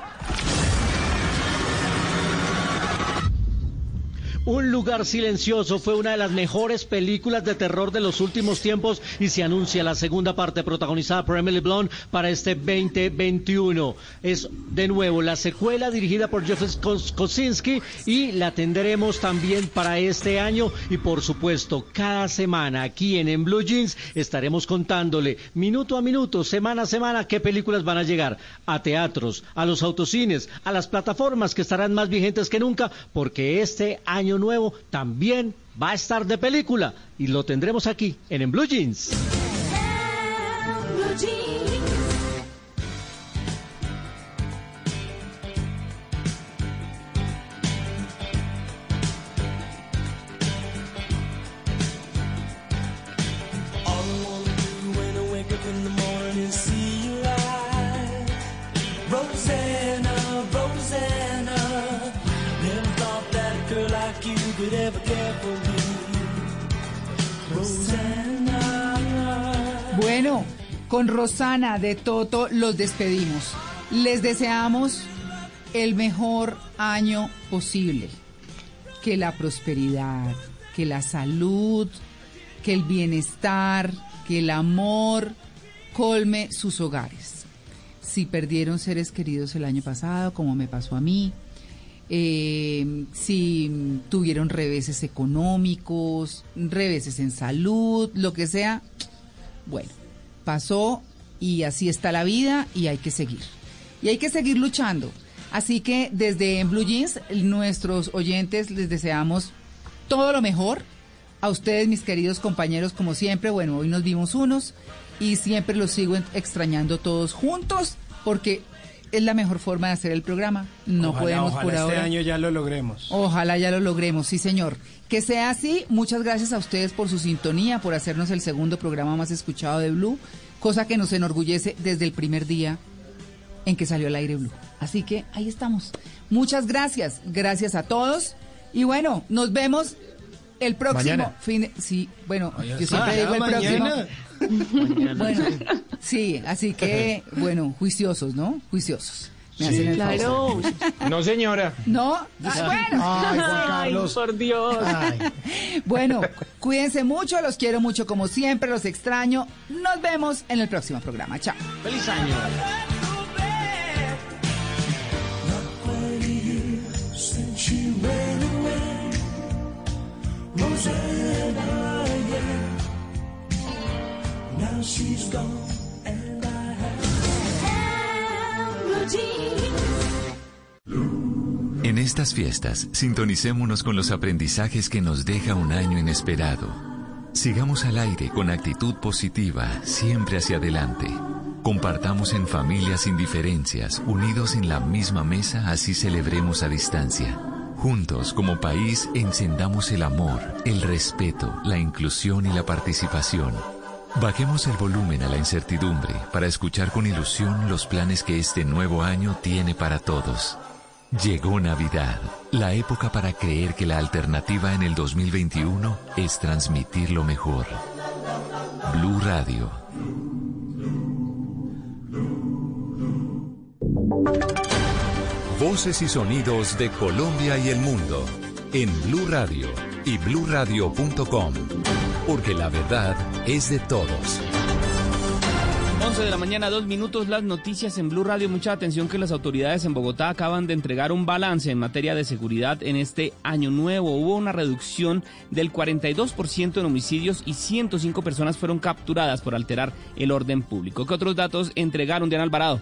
Un lugar silencioso fue una de las mejores películas de terror de los últimos tiempos y se anuncia la segunda parte protagonizada por Emily Blunt para este 2021. Es de nuevo la secuela dirigida por Jeff Kos- Kosinski y la tendremos también para este año y por supuesto cada semana aquí en, en Blue Jeans estaremos contándole minuto a minuto, semana a semana qué películas van a llegar a teatros, a los autocines, a las plataformas que estarán más vigentes que nunca porque este año nuevo también va a estar de película y lo tendremos aquí en, en Blue Jeans. Bueno, con Rosana de Toto los despedimos. Les deseamos el mejor año posible. Que la prosperidad, que la salud, que el bienestar, que el amor colme sus hogares. Si perdieron seres queridos el año pasado, como me pasó a mí, eh, si tuvieron reveses económicos, reveses en salud, lo que sea, bueno, pasó y así está la vida y hay que seguir. Y hay que seguir luchando. Así que desde Blue Jeans, nuestros oyentes les deseamos todo lo mejor. A ustedes, mis queridos compañeros, como siempre, bueno, hoy nos vimos unos y siempre los sigo extrañando todos juntos porque es la mejor forma de hacer el programa. No Ojalá, podemos ojalá por este ahora. año ya lo logremos. Ojalá ya lo logremos, sí señor. Que sea así, muchas gracias a ustedes por su sintonía, por hacernos el segundo programa más escuchado de Blue, cosa que nos enorgullece desde el primer día en que salió al aire Blue. Así que ahí estamos. Muchas gracias, gracias a todos. Y bueno, nos vemos el próximo Mañana. fin de- Sí, bueno, Ay, yo siempre Ah, digo el mañana. próximo. Bueno, sí, así que, bueno, juiciosos, ¿no? Juiciosos. Me hacen el favor. No, señora. No, Ah, bueno. Ay, Juan Carlos. por Dios. Bueno, cuídense mucho, los quiero mucho como siempre, los extraño. Nos vemos en el próximo programa. Chao. Feliz año. Since she ran away, Rosanna, En estas fiestas, sintonicémonos con los aprendizajes que nos deja un año inesperado. Sigamos al aire con actitud positiva, siempre hacia adelante. Compartamos en familia sin diferencias, unidos en la misma mesa, así celebremos a distancia. Juntos, como país, encendamos el amor, el respeto, la inclusión y la participación. Bajemos el volumen a la incertidumbre para escuchar con ilusión los planes que este nuevo año tiene para todos. Llegó Navidad, la época para creer que la alternativa en el 2021 es transmitir lo mejor. Blue Radio. Voces y sonidos de Colombia y el mundo en Blue Radio y bluradio.com, porque la verdad es de todos. 11 de la mañana, dos minutos, las noticias en Blue Radio. Mucha atención que las autoridades en Bogotá acaban de entregar un balance en materia de seguridad en este año nuevo. Hubo una reducción del 42% en homicidios y 105 personas fueron capturadas por alterar el orden público. ¿Qué otros datos entregaron Diana Alvarado?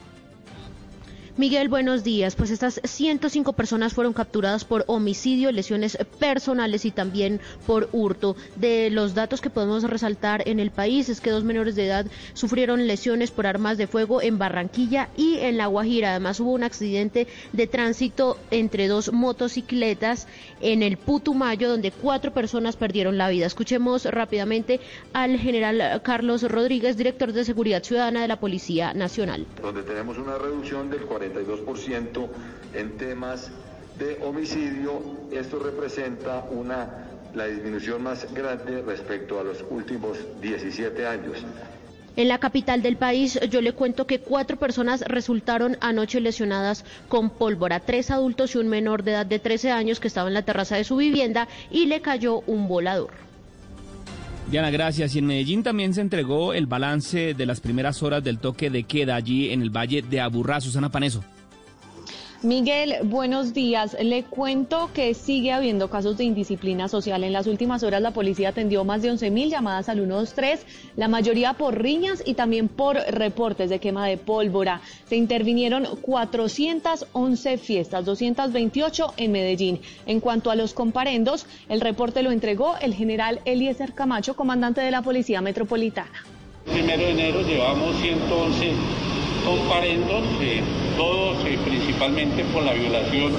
Miguel, buenos días. Pues estas 105 personas fueron capturadas por homicidio, lesiones personales y también por hurto. De los datos que podemos resaltar en el país es que dos menores de edad sufrieron lesiones por armas de fuego en Barranquilla y en La Guajira. Además hubo un accidente de tránsito entre dos motocicletas en el Putumayo donde cuatro personas perdieron la vida. Escuchemos rápidamente al general Carlos Rodríguez, director de Seguridad Ciudadana de la Policía Nacional. donde tenemos una reducción del 42% en temas de homicidio. Esto representa una, la disminución más grande respecto a los últimos 17 años. En la capital del país, yo le cuento que cuatro personas resultaron anoche lesionadas con pólvora, tres adultos y un menor de edad de 13 años que estaba en la terraza de su vivienda y le cayó un volador. Diana, gracias. Y en Medellín también se entregó el balance de las primeras horas del toque de queda allí en el Valle de Aburrá. Susana Paneso. Miguel, buenos días. Le cuento que sigue habiendo casos de indisciplina social. En las últimas horas la policía atendió más de 11.000 llamadas al 123, la mayoría por riñas y también por reportes de quema de pólvora. Se intervinieron 411 fiestas, 228 en Medellín. En cuanto a los comparendos, el reporte lo entregó el general Eliezer Camacho, comandante de la Policía Metropolitana. Primero de enero llevamos 111 comparendos, eh, todos eh, principalmente por la violación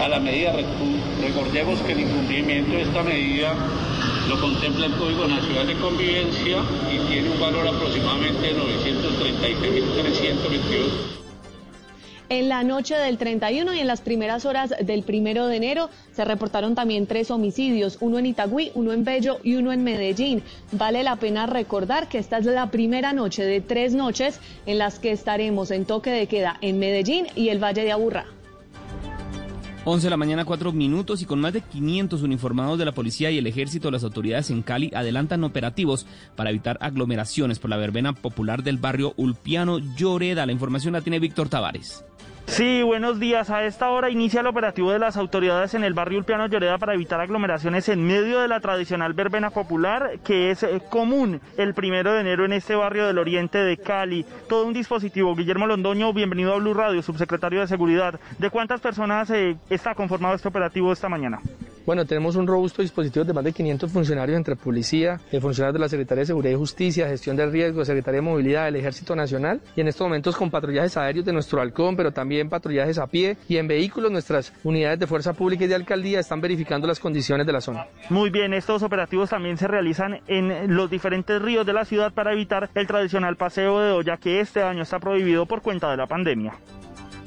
a la medida. Recordemos que el incumplimiento de esta medida lo contempla el Código Nacional de Convivencia y tiene un valor aproximadamente de 933.322. En la noche del 31 y en las primeras horas del primero de enero se reportaron también tres homicidios, uno en Itagüí, uno en Bello y uno en Medellín. Vale la pena recordar que esta es la primera noche de tres noches en las que estaremos en toque de queda en Medellín y el Valle de Aburrá. 11 de la mañana, 4 minutos y con más de 500 uniformados de la policía y el ejército, las autoridades en Cali adelantan operativos para evitar aglomeraciones por la verbena popular del barrio Ulpiano Lloreda. La información la tiene Víctor Tavares. Sí, buenos días. A esta hora inicia el operativo de las autoridades en el barrio Ulpiano Lloreda para evitar aglomeraciones en medio de la tradicional verbena popular que es eh, común el primero de enero en este barrio del oriente de Cali. Todo un dispositivo. Guillermo Londoño, bienvenido a Blue Radio, subsecretario de Seguridad. ¿De cuántas personas eh, está conformado este operativo esta mañana? Bueno, tenemos un robusto dispositivo de más de 500 funcionarios entre policía, eh, funcionarios de la Secretaría de Seguridad y Justicia, Gestión del Riesgo, Secretaría de Movilidad del Ejército Nacional y en estos momentos con patrullajes aéreos de nuestro halcón, pero también patrullajes a pie y en vehículos nuestras unidades de fuerza pública y de alcaldía están verificando las condiciones de la zona. Muy bien, estos operativos también se realizan en los diferentes ríos de la ciudad para evitar el tradicional paseo de olla que este año está prohibido por cuenta de la pandemia.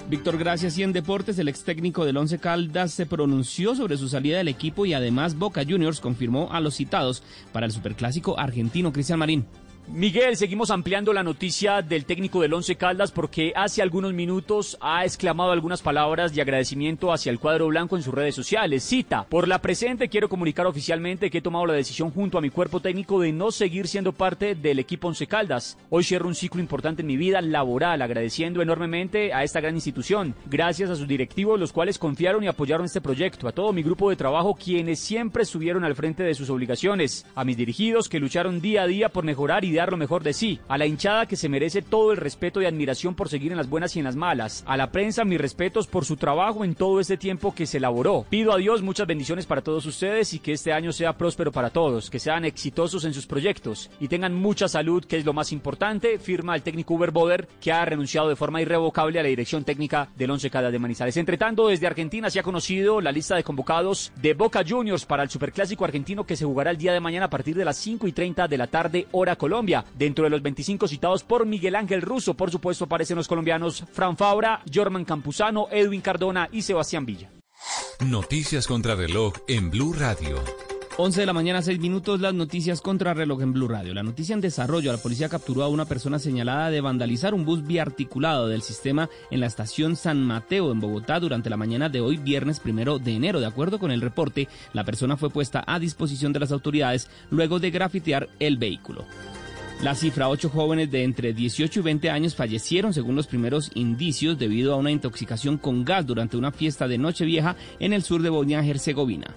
Víctor, gracias. Y en deportes, el ex técnico del Once Caldas se pronunció sobre su salida del equipo y además Boca Juniors confirmó a los citados para el Superclásico argentino, Cristian Marín. Miguel, seguimos ampliando la noticia del técnico del Once Caldas porque hace algunos minutos ha exclamado algunas palabras de agradecimiento hacia el cuadro blanco en sus redes sociales. Cita, por la presente quiero comunicar oficialmente que he tomado la decisión junto a mi cuerpo técnico de no seguir siendo parte del equipo Once Caldas. Hoy cierro un ciclo importante en mi vida laboral, agradeciendo enormemente a esta gran institución. Gracias a sus directivos, los cuales confiaron y apoyaron este proyecto, a todo mi grupo de trabajo, quienes siempre estuvieron al frente de sus obligaciones, a mis dirigidos que lucharon día a día por mejorar y dar lo mejor de sí, a la hinchada que se merece todo el respeto y admiración por seguir en las buenas y en las malas, a la prensa mis respetos por su trabajo en todo este tiempo que se elaboró. Pido a Dios muchas bendiciones para todos ustedes y que este año sea próspero para todos, que sean exitosos en sus proyectos y tengan mucha salud, que es lo más importante, firma el técnico Uber Boder, que ha renunciado de forma irrevocable a la dirección técnica del Once Caldas de Manizales. Entre tanto, desde Argentina se ha conocido la lista de convocados de Boca Juniors para el Superclásico argentino que se jugará el día de mañana a partir de las 5 y 30 de la tarde, hora Colombia. Dentro de los 25 citados por Miguel Ángel Russo, por supuesto, aparecen los colombianos Fran Fabra, Jorman Campuzano, Edwin Cardona y Sebastián Villa. Noticias contra reloj en Blue Radio. 11 de la mañana, 6 minutos, las noticias contra reloj en Blue Radio. La noticia en desarrollo, la policía capturó a una persona señalada de vandalizar un bus biarticulado del sistema en la estación San Mateo en Bogotá durante la mañana de hoy, viernes primero de enero. De acuerdo con el reporte, la persona fue puesta a disposición de las autoridades luego de grafitear el vehículo. La cifra, ocho jóvenes de entre 18 y 20 años fallecieron según los primeros indicios debido a una intoxicación con gas durante una fiesta de Nochevieja en el sur de Bosnia-Herzegovina.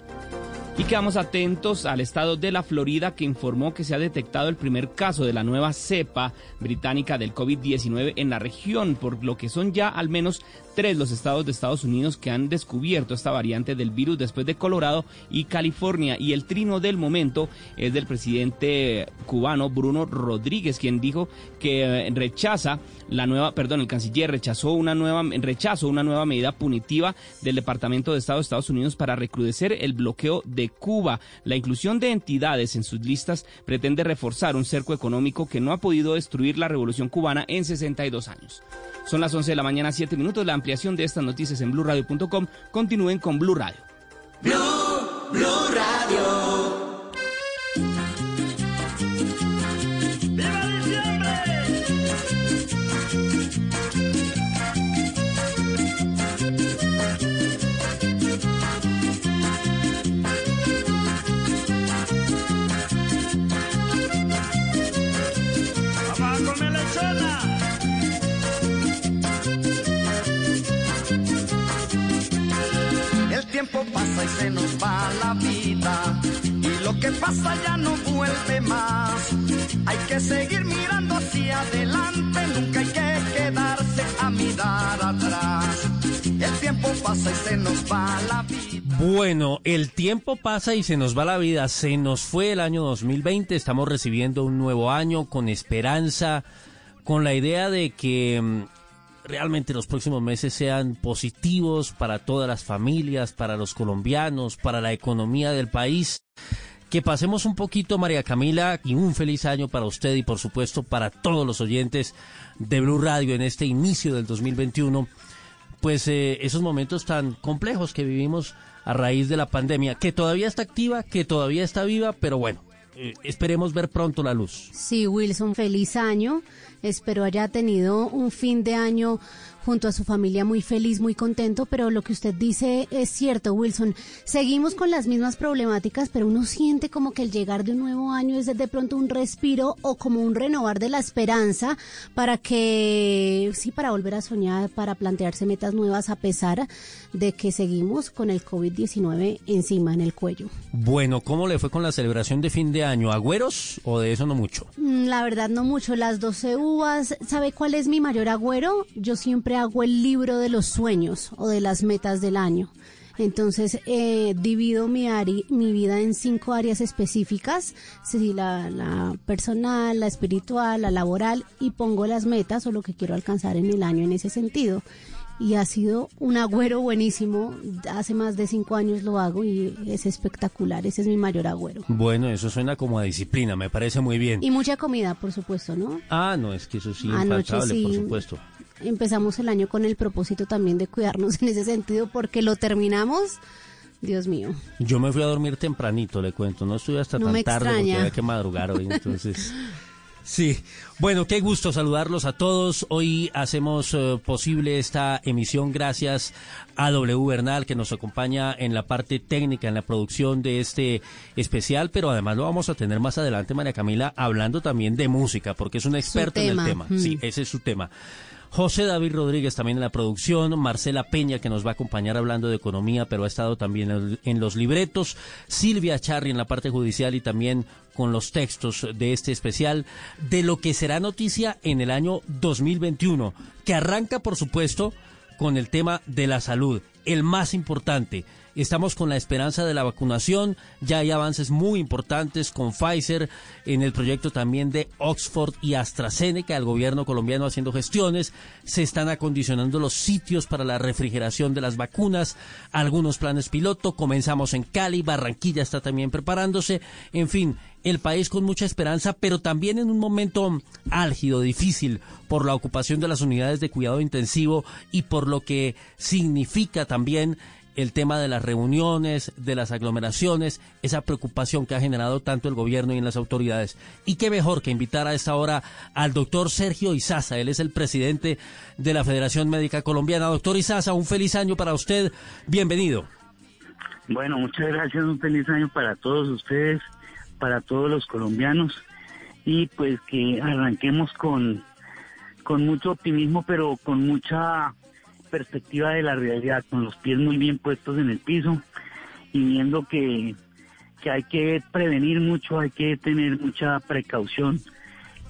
Y quedamos atentos al estado de la Florida que informó que se ha detectado el primer caso de la nueva cepa británica del COVID-19 en la región, por lo que son ya al menos tres los estados de Estados Unidos que han descubierto esta variante del virus después de Colorado y California. Y el trino del momento es del presidente cubano Bruno Rodríguez, quien dijo que eh, rechaza la nueva, perdón, el canciller rechazó una nueva, rechazó una nueva medida punitiva del Departamento de Estado de Estados Unidos para recrudecer el bloqueo de Cuba. La inclusión de entidades en sus listas pretende reforzar un cerco económico que no ha podido destruir la revolución cubana en 62 años. Son las 11 de la mañana, 7 minutos. La ampliación de estas noticias en blurradio.com. Continúen con Blue Radio. Blue, Blue Radio. Tiempo pasa y se nos va la vida. Y lo que pasa ya no vuelve más. Hay que seguir mirando hacia adelante. Nunca hay que quedarse a mirar atrás. El tiempo pasa y se nos va la vida. Bueno, el tiempo pasa y se nos va la vida. Se nos fue el año 2020. Estamos recibiendo un nuevo año con esperanza, con la idea de que mm, realmente los próximos meses sean positivos para todas las familias, para los colombianos, para la economía del país. Que pasemos un poquito, María Camila, y un feliz año para usted y por supuesto para todos los oyentes de Blue Radio en este inicio del 2021 pues eh, esos momentos tan complejos que vivimos a raíz de la pandemia, que todavía está activa, que todavía está viva, pero bueno, eh, esperemos ver pronto la luz. Sí, Wilson, feliz año. Espero haya tenido un fin de año junto a su familia muy feliz, muy contento, pero lo que usted dice es cierto, Wilson. Seguimos con las mismas problemáticas, pero uno siente como que el llegar de un nuevo año es de pronto un respiro o como un renovar de la esperanza para que, sí, para volver a soñar, para plantearse metas nuevas a pesar de que seguimos con el COVID-19 encima en el cuello. Bueno, ¿cómo le fue con la celebración de fin de año? ¿Agüeros o de eso no mucho? Mm, La verdad no mucho, las 12 uvas. ¿Sabe cuál es mi mayor agüero? Yo siempre hago el libro de los sueños o de las metas del año. Entonces, eh, divido mi, ari- mi vida en cinco áreas específicas, sí, la, la personal, la espiritual, la laboral, y pongo las metas o lo que quiero alcanzar en el año en ese sentido. Y ha sido un agüero buenísimo, hace más de cinco años lo hago y es espectacular, ese es mi mayor agüero. Bueno, eso suena como a disciplina, me parece muy bien. Y mucha comida, por supuesto, ¿no? Ah, no, es que eso sí, Anoche infaltable, por sí. supuesto. Empezamos el año con el propósito también de cuidarnos en ese sentido porque lo terminamos, Dios mío. Yo me fui a dormir tempranito, le cuento. No estuve hasta No tan me tarde porque extraña. había que madrugar hoy, entonces. Sí, bueno, qué gusto saludarlos a todos. Hoy hacemos eh, posible esta emisión gracias a W Bernal que nos acompaña en la parte técnica, en la producción de este especial, pero además lo vamos a tener más adelante, María Camila, hablando también de música, porque es un experto en el tema, tema. mm. Sí, ese es su tema. José David Rodríguez también en la producción, Marcela Peña que nos va a acompañar hablando de economía, pero ha estado también en- los libretos, Silvia Charri en la parte judicial y también con los textos de este especial, de lo que será noticia en el año 2021, que arranca por supuesto con el tema de la salud, el más importante. Estamos con la esperanza de la vacunación, ya hay avances muy importantes con Pfizer, en el proyecto también de Oxford y AstraZeneca, el gobierno colombiano haciendo gestiones, se están acondicionando los sitios para la refrigeración de las vacunas, algunos planes piloto, comenzamos en Cali, Barranquilla está también preparándose, en fin, el país con mucha esperanza, pero también en un momento álgido, difícil, por la ocupación de las unidades de cuidado intensivo y por lo que significa también el tema de las reuniones, de las aglomeraciones, esa preocupación que ha generado tanto el gobierno y las autoridades. Y qué mejor que invitar a esta hora al doctor Sergio Izaza, él es el presidente de la Federación Médica Colombiana. Doctor Izaza, un feliz año para usted, bienvenido. Bueno, muchas gracias, un feliz año para todos ustedes, para todos los colombianos y pues que arranquemos con, con mucho optimismo, pero con mucha perspectiva de la realidad, con los pies muy bien puestos en el piso y viendo que, que hay que prevenir mucho, hay que tener mucha precaución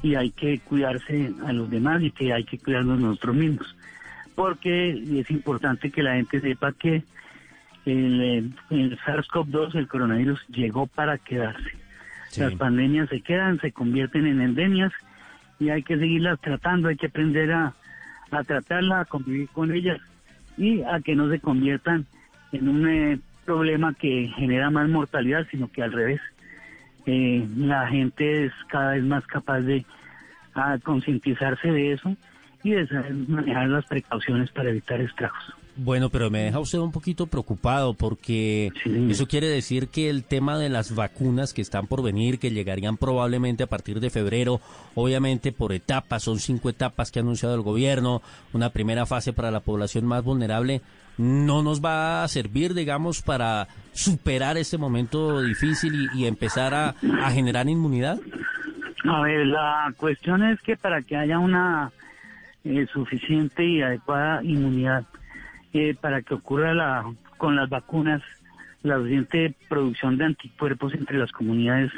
y hay que cuidarse a los demás y que hay que cuidarnos nosotros mismos. Porque es importante que la gente sepa que el, el SARS-CoV-2, el coronavirus, llegó para quedarse. Las pandemias se quedan, se convierten en endemias y hay que seguirlas tratando, hay que aprender a, a tratarlas, a convivir con ellas y a que no se conviertan en un eh, problema que genera más mortalidad, sino que al revés. Eh, la gente es cada vez más capaz de concientizarse de eso y de saber manejar las precauciones para evitar estragos. Bueno, pero me deja usted un poquito preocupado porque eso quiere decir que el tema de las vacunas que están por venir, que llegarían probablemente a partir de febrero, obviamente por etapas, son cinco etapas que ha anunciado el gobierno, una primera fase para la población más vulnerable, no nos va a servir, digamos, para superar este momento difícil y, y empezar a, a generar inmunidad. A ver, la cuestión es que para que haya una eh, suficiente y adecuada inmunidad, eh, para que ocurra la, con las vacunas la suficiente producción de anticuerpos entre las comunidades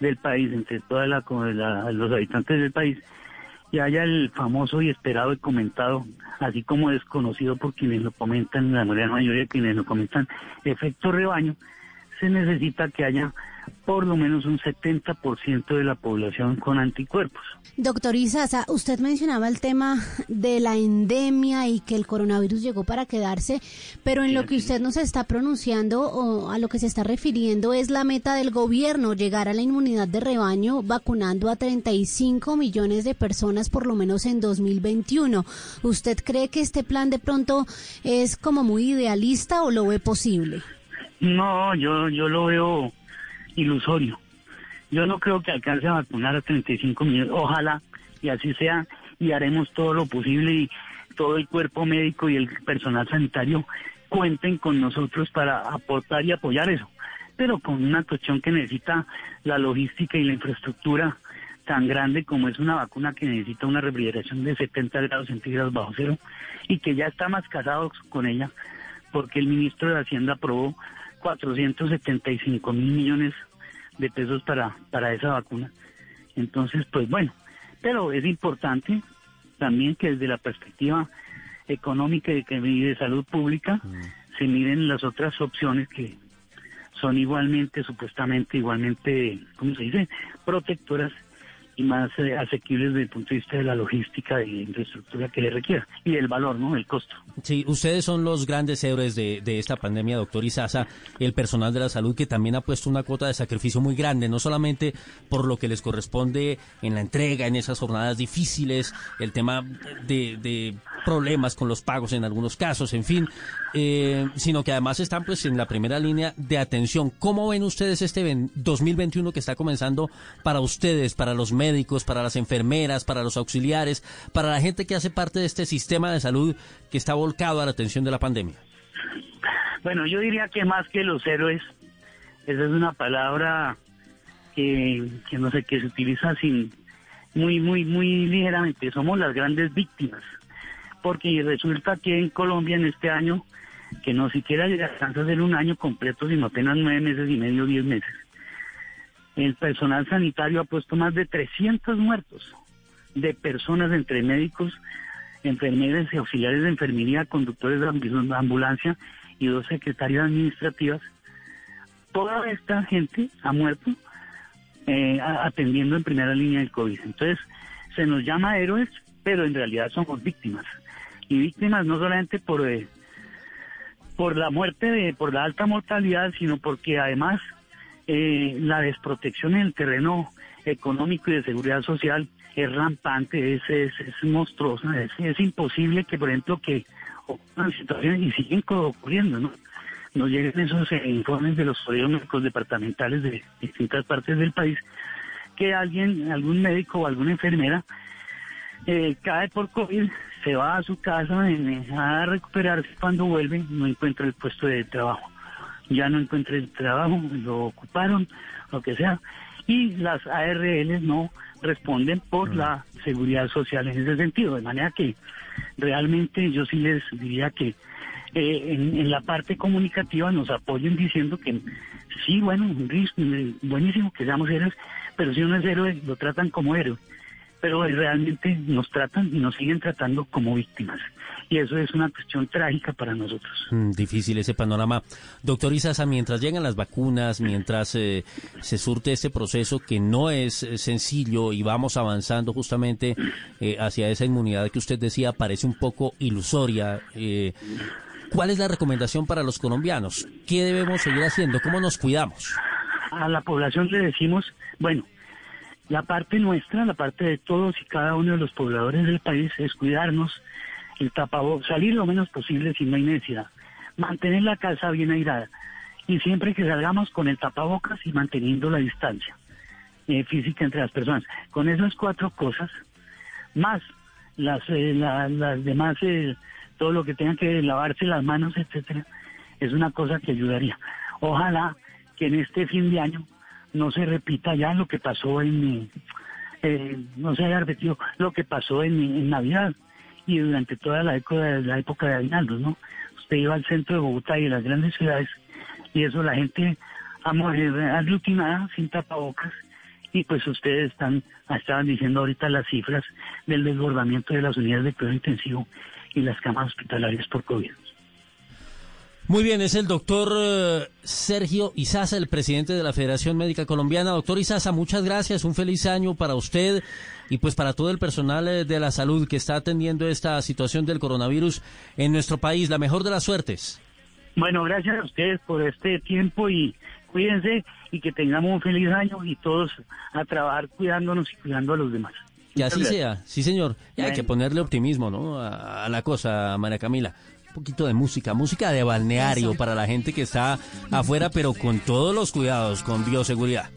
del país, entre todos los habitantes del país, y haya el famoso y esperado y comentado, así como desconocido por quienes lo comentan, la mayoría de quienes lo comentan, efecto rebaño, se necesita que haya por lo menos un 70% de la población con anticuerpos. Doctor Izaza, usted mencionaba el tema de la endemia y que el coronavirus llegó para quedarse, pero en lo que usted nos está pronunciando o a lo que se está refiriendo es la meta del gobierno, llegar a la inmunidad de rebaño vacunando a 35 millones de personas por lo menos en 2021. ¿Usted cree que este plan de pronto es como muy idealista o lo ve posible? No, yo, yo lo veo ilusorio. Yo no creo que alcance a vacunar a 35 millones. Ojalá y así sea y haremos todo lo posible y todo el cuerpo médico y el personal sanitario cuenten con nosotros para aportar y apoyar eso. Pero con una cuestión que necesita la logística y la infraestructura tan grande como es una vacuna que necesita una refrigeración de 70 grados centígrados bajo cero y que ya está más casado con ella porque el ministro de Hacienda aprobó 475 mil millones de pesos para, para esa vacuna. Entonces, pues bueno, pero es importante también que desde la perspectiva económica y de, de salud pública se miren las otras opciones que son igualmente, supuestamente, igualmente, ¿cómo se dice?, protectoras y más eh, asequibles desde el punto de vista de la logística y la infraestructura que le requiera y el valor, ¿no? El costo. Sí, ustedes son los grandes héroes de, esta pandemia, doctor Izaza, el personal de la salud que también ha puesto una cuota de sacrificio muy grande, no solamente por lo que les corresponde en la entrega, en esas jornadas difíciles, el tema de, problemas con los pagos en algunos casos, en fin, eh, sino que además están pues en la primera línea de atención. ¿Cómo ven ustedes este ven- 2021 que está comenzando para ustedes, para los médicos, para las enfermeras, para los auxiliares, para la gente que hace parte de este sistema de salud que está volcado a la atención de la pandemia? Bueno, yo diría que más que los héroes, esa es una palabra que, que no sé, que se utiliza sin muy, muy, muy ligeramente. Somos las grandes víctimas. Porque resulta que en Colombia en este año, que no siquiera alcanza a ser un año completo, sino apenas nueve meses y medio, diez meses, el personal sanitario ha puesto más de 300 muertos de personas entre médicos, enfermeras y auxiliares de enfermería, conductores de ambu- ambulancia y dos secretarias administrativas. Toda esta gente ha muerto eh, atendiendo en primera línea del COVID. Entonces, se nos llama héroes, pero en realidad somos víctimas. Y víctimas no solamente por, eh, por la muerte, de, por la alta mortalidad, sino porque además eh, la desprotección en el terreno económico y de seguridad social es rampante, es, es, es es, imposible que, por ejemplo, que ocurran situaciones y siguen ocurriendo, ¿no? Nos llegan esos eh, informes de los médicos departamentales de distintas partes del país que alguien, algún médico o alguna enfermera eh, cae por COVID, se va a su casa en- a recuperarse, cuando vuelve no encuentra el puesto de trabajo, ya no encuentra el trabajo, lo ocuparon, lo que sea, y las ARLs no responden por la seguridad social en ese sentido, de manera que realmente yo sí les diría que eh, en, en la parte comunicativa nos apoyen diciendo que sí, bueno, eh, buenísimo que seamos héroes, pero si uno es héroe, lo tratan como héroe. Pero realmente nos tratan y nos siguen tratando como víctimas. Y eso es una cuestión trágica para nosotros. Mm, difícil ese panorama. Doctor Izaza, mientras llegan las vacunas, mientras eh, se surte este proceso que no es eh, sencillo y vamos avanzando justamente eh, hacia esa inmunidad que usted decía parece un poco ilusoria, eh, ¿cuál es la recomendación para los colombianos? ¿Qué debemos seguir haciendo? ¿Cómo nos cuidamos? A la población le decimos, bueno, la parte nuestra, la parte de todos y cada uno de los pobladores del país es cuidarnos, el tapabocas, salir lo menos posible si no hay necesidad, mantener la casa bien airada y siempre que salgamos con el tapabocas y manteniendo la distancia eh, física entre las personas. Con esas cuatro cosas, más las, eh, la- las demás, eh, todo lo que tenga que lavarse las manos, etcétera, es una cosa que ayudaría. Ojalá que en este fin de año no se repita ya lo que pasó en, eh, no se haya repetido lo que pasó en, en Navidad y durante toda la época, la época de aguinaldos, ¿no? Usted iba al centro de Bogotá y de las grandes ciudades y eso la gente amo- eh, aglutinada, sin tapabocas, y pues ustedes están estaban diciendo ahorita las cifras del desbordamiento de las unidades de cuidado intensivo y las camas hospitalarias por COVID. Muy bien, es el doctor eh, Sergio Izaza, el presidente de la Federación Médica Colombiana. Doctor Izaza, muchas gracias, un feliz año para usted y pues para todo el personal eh, de la salud que está atendiendo esta situación del coronavirus en nuestro país. La mejor de las suertes. Bueno, gracias a ustedes por este tiempo y cuídense y que tengamos un feliz año y todos a trabajar cuidándonos y cuidando a los demás. Que así sea, sí señor. Y hay que ponerle optimismo, ¿no? A, a la cosa, María Camila. Poquito de música, música de balneario para la gente que está afuera, pero con todos los cuidados, con bioseguridad.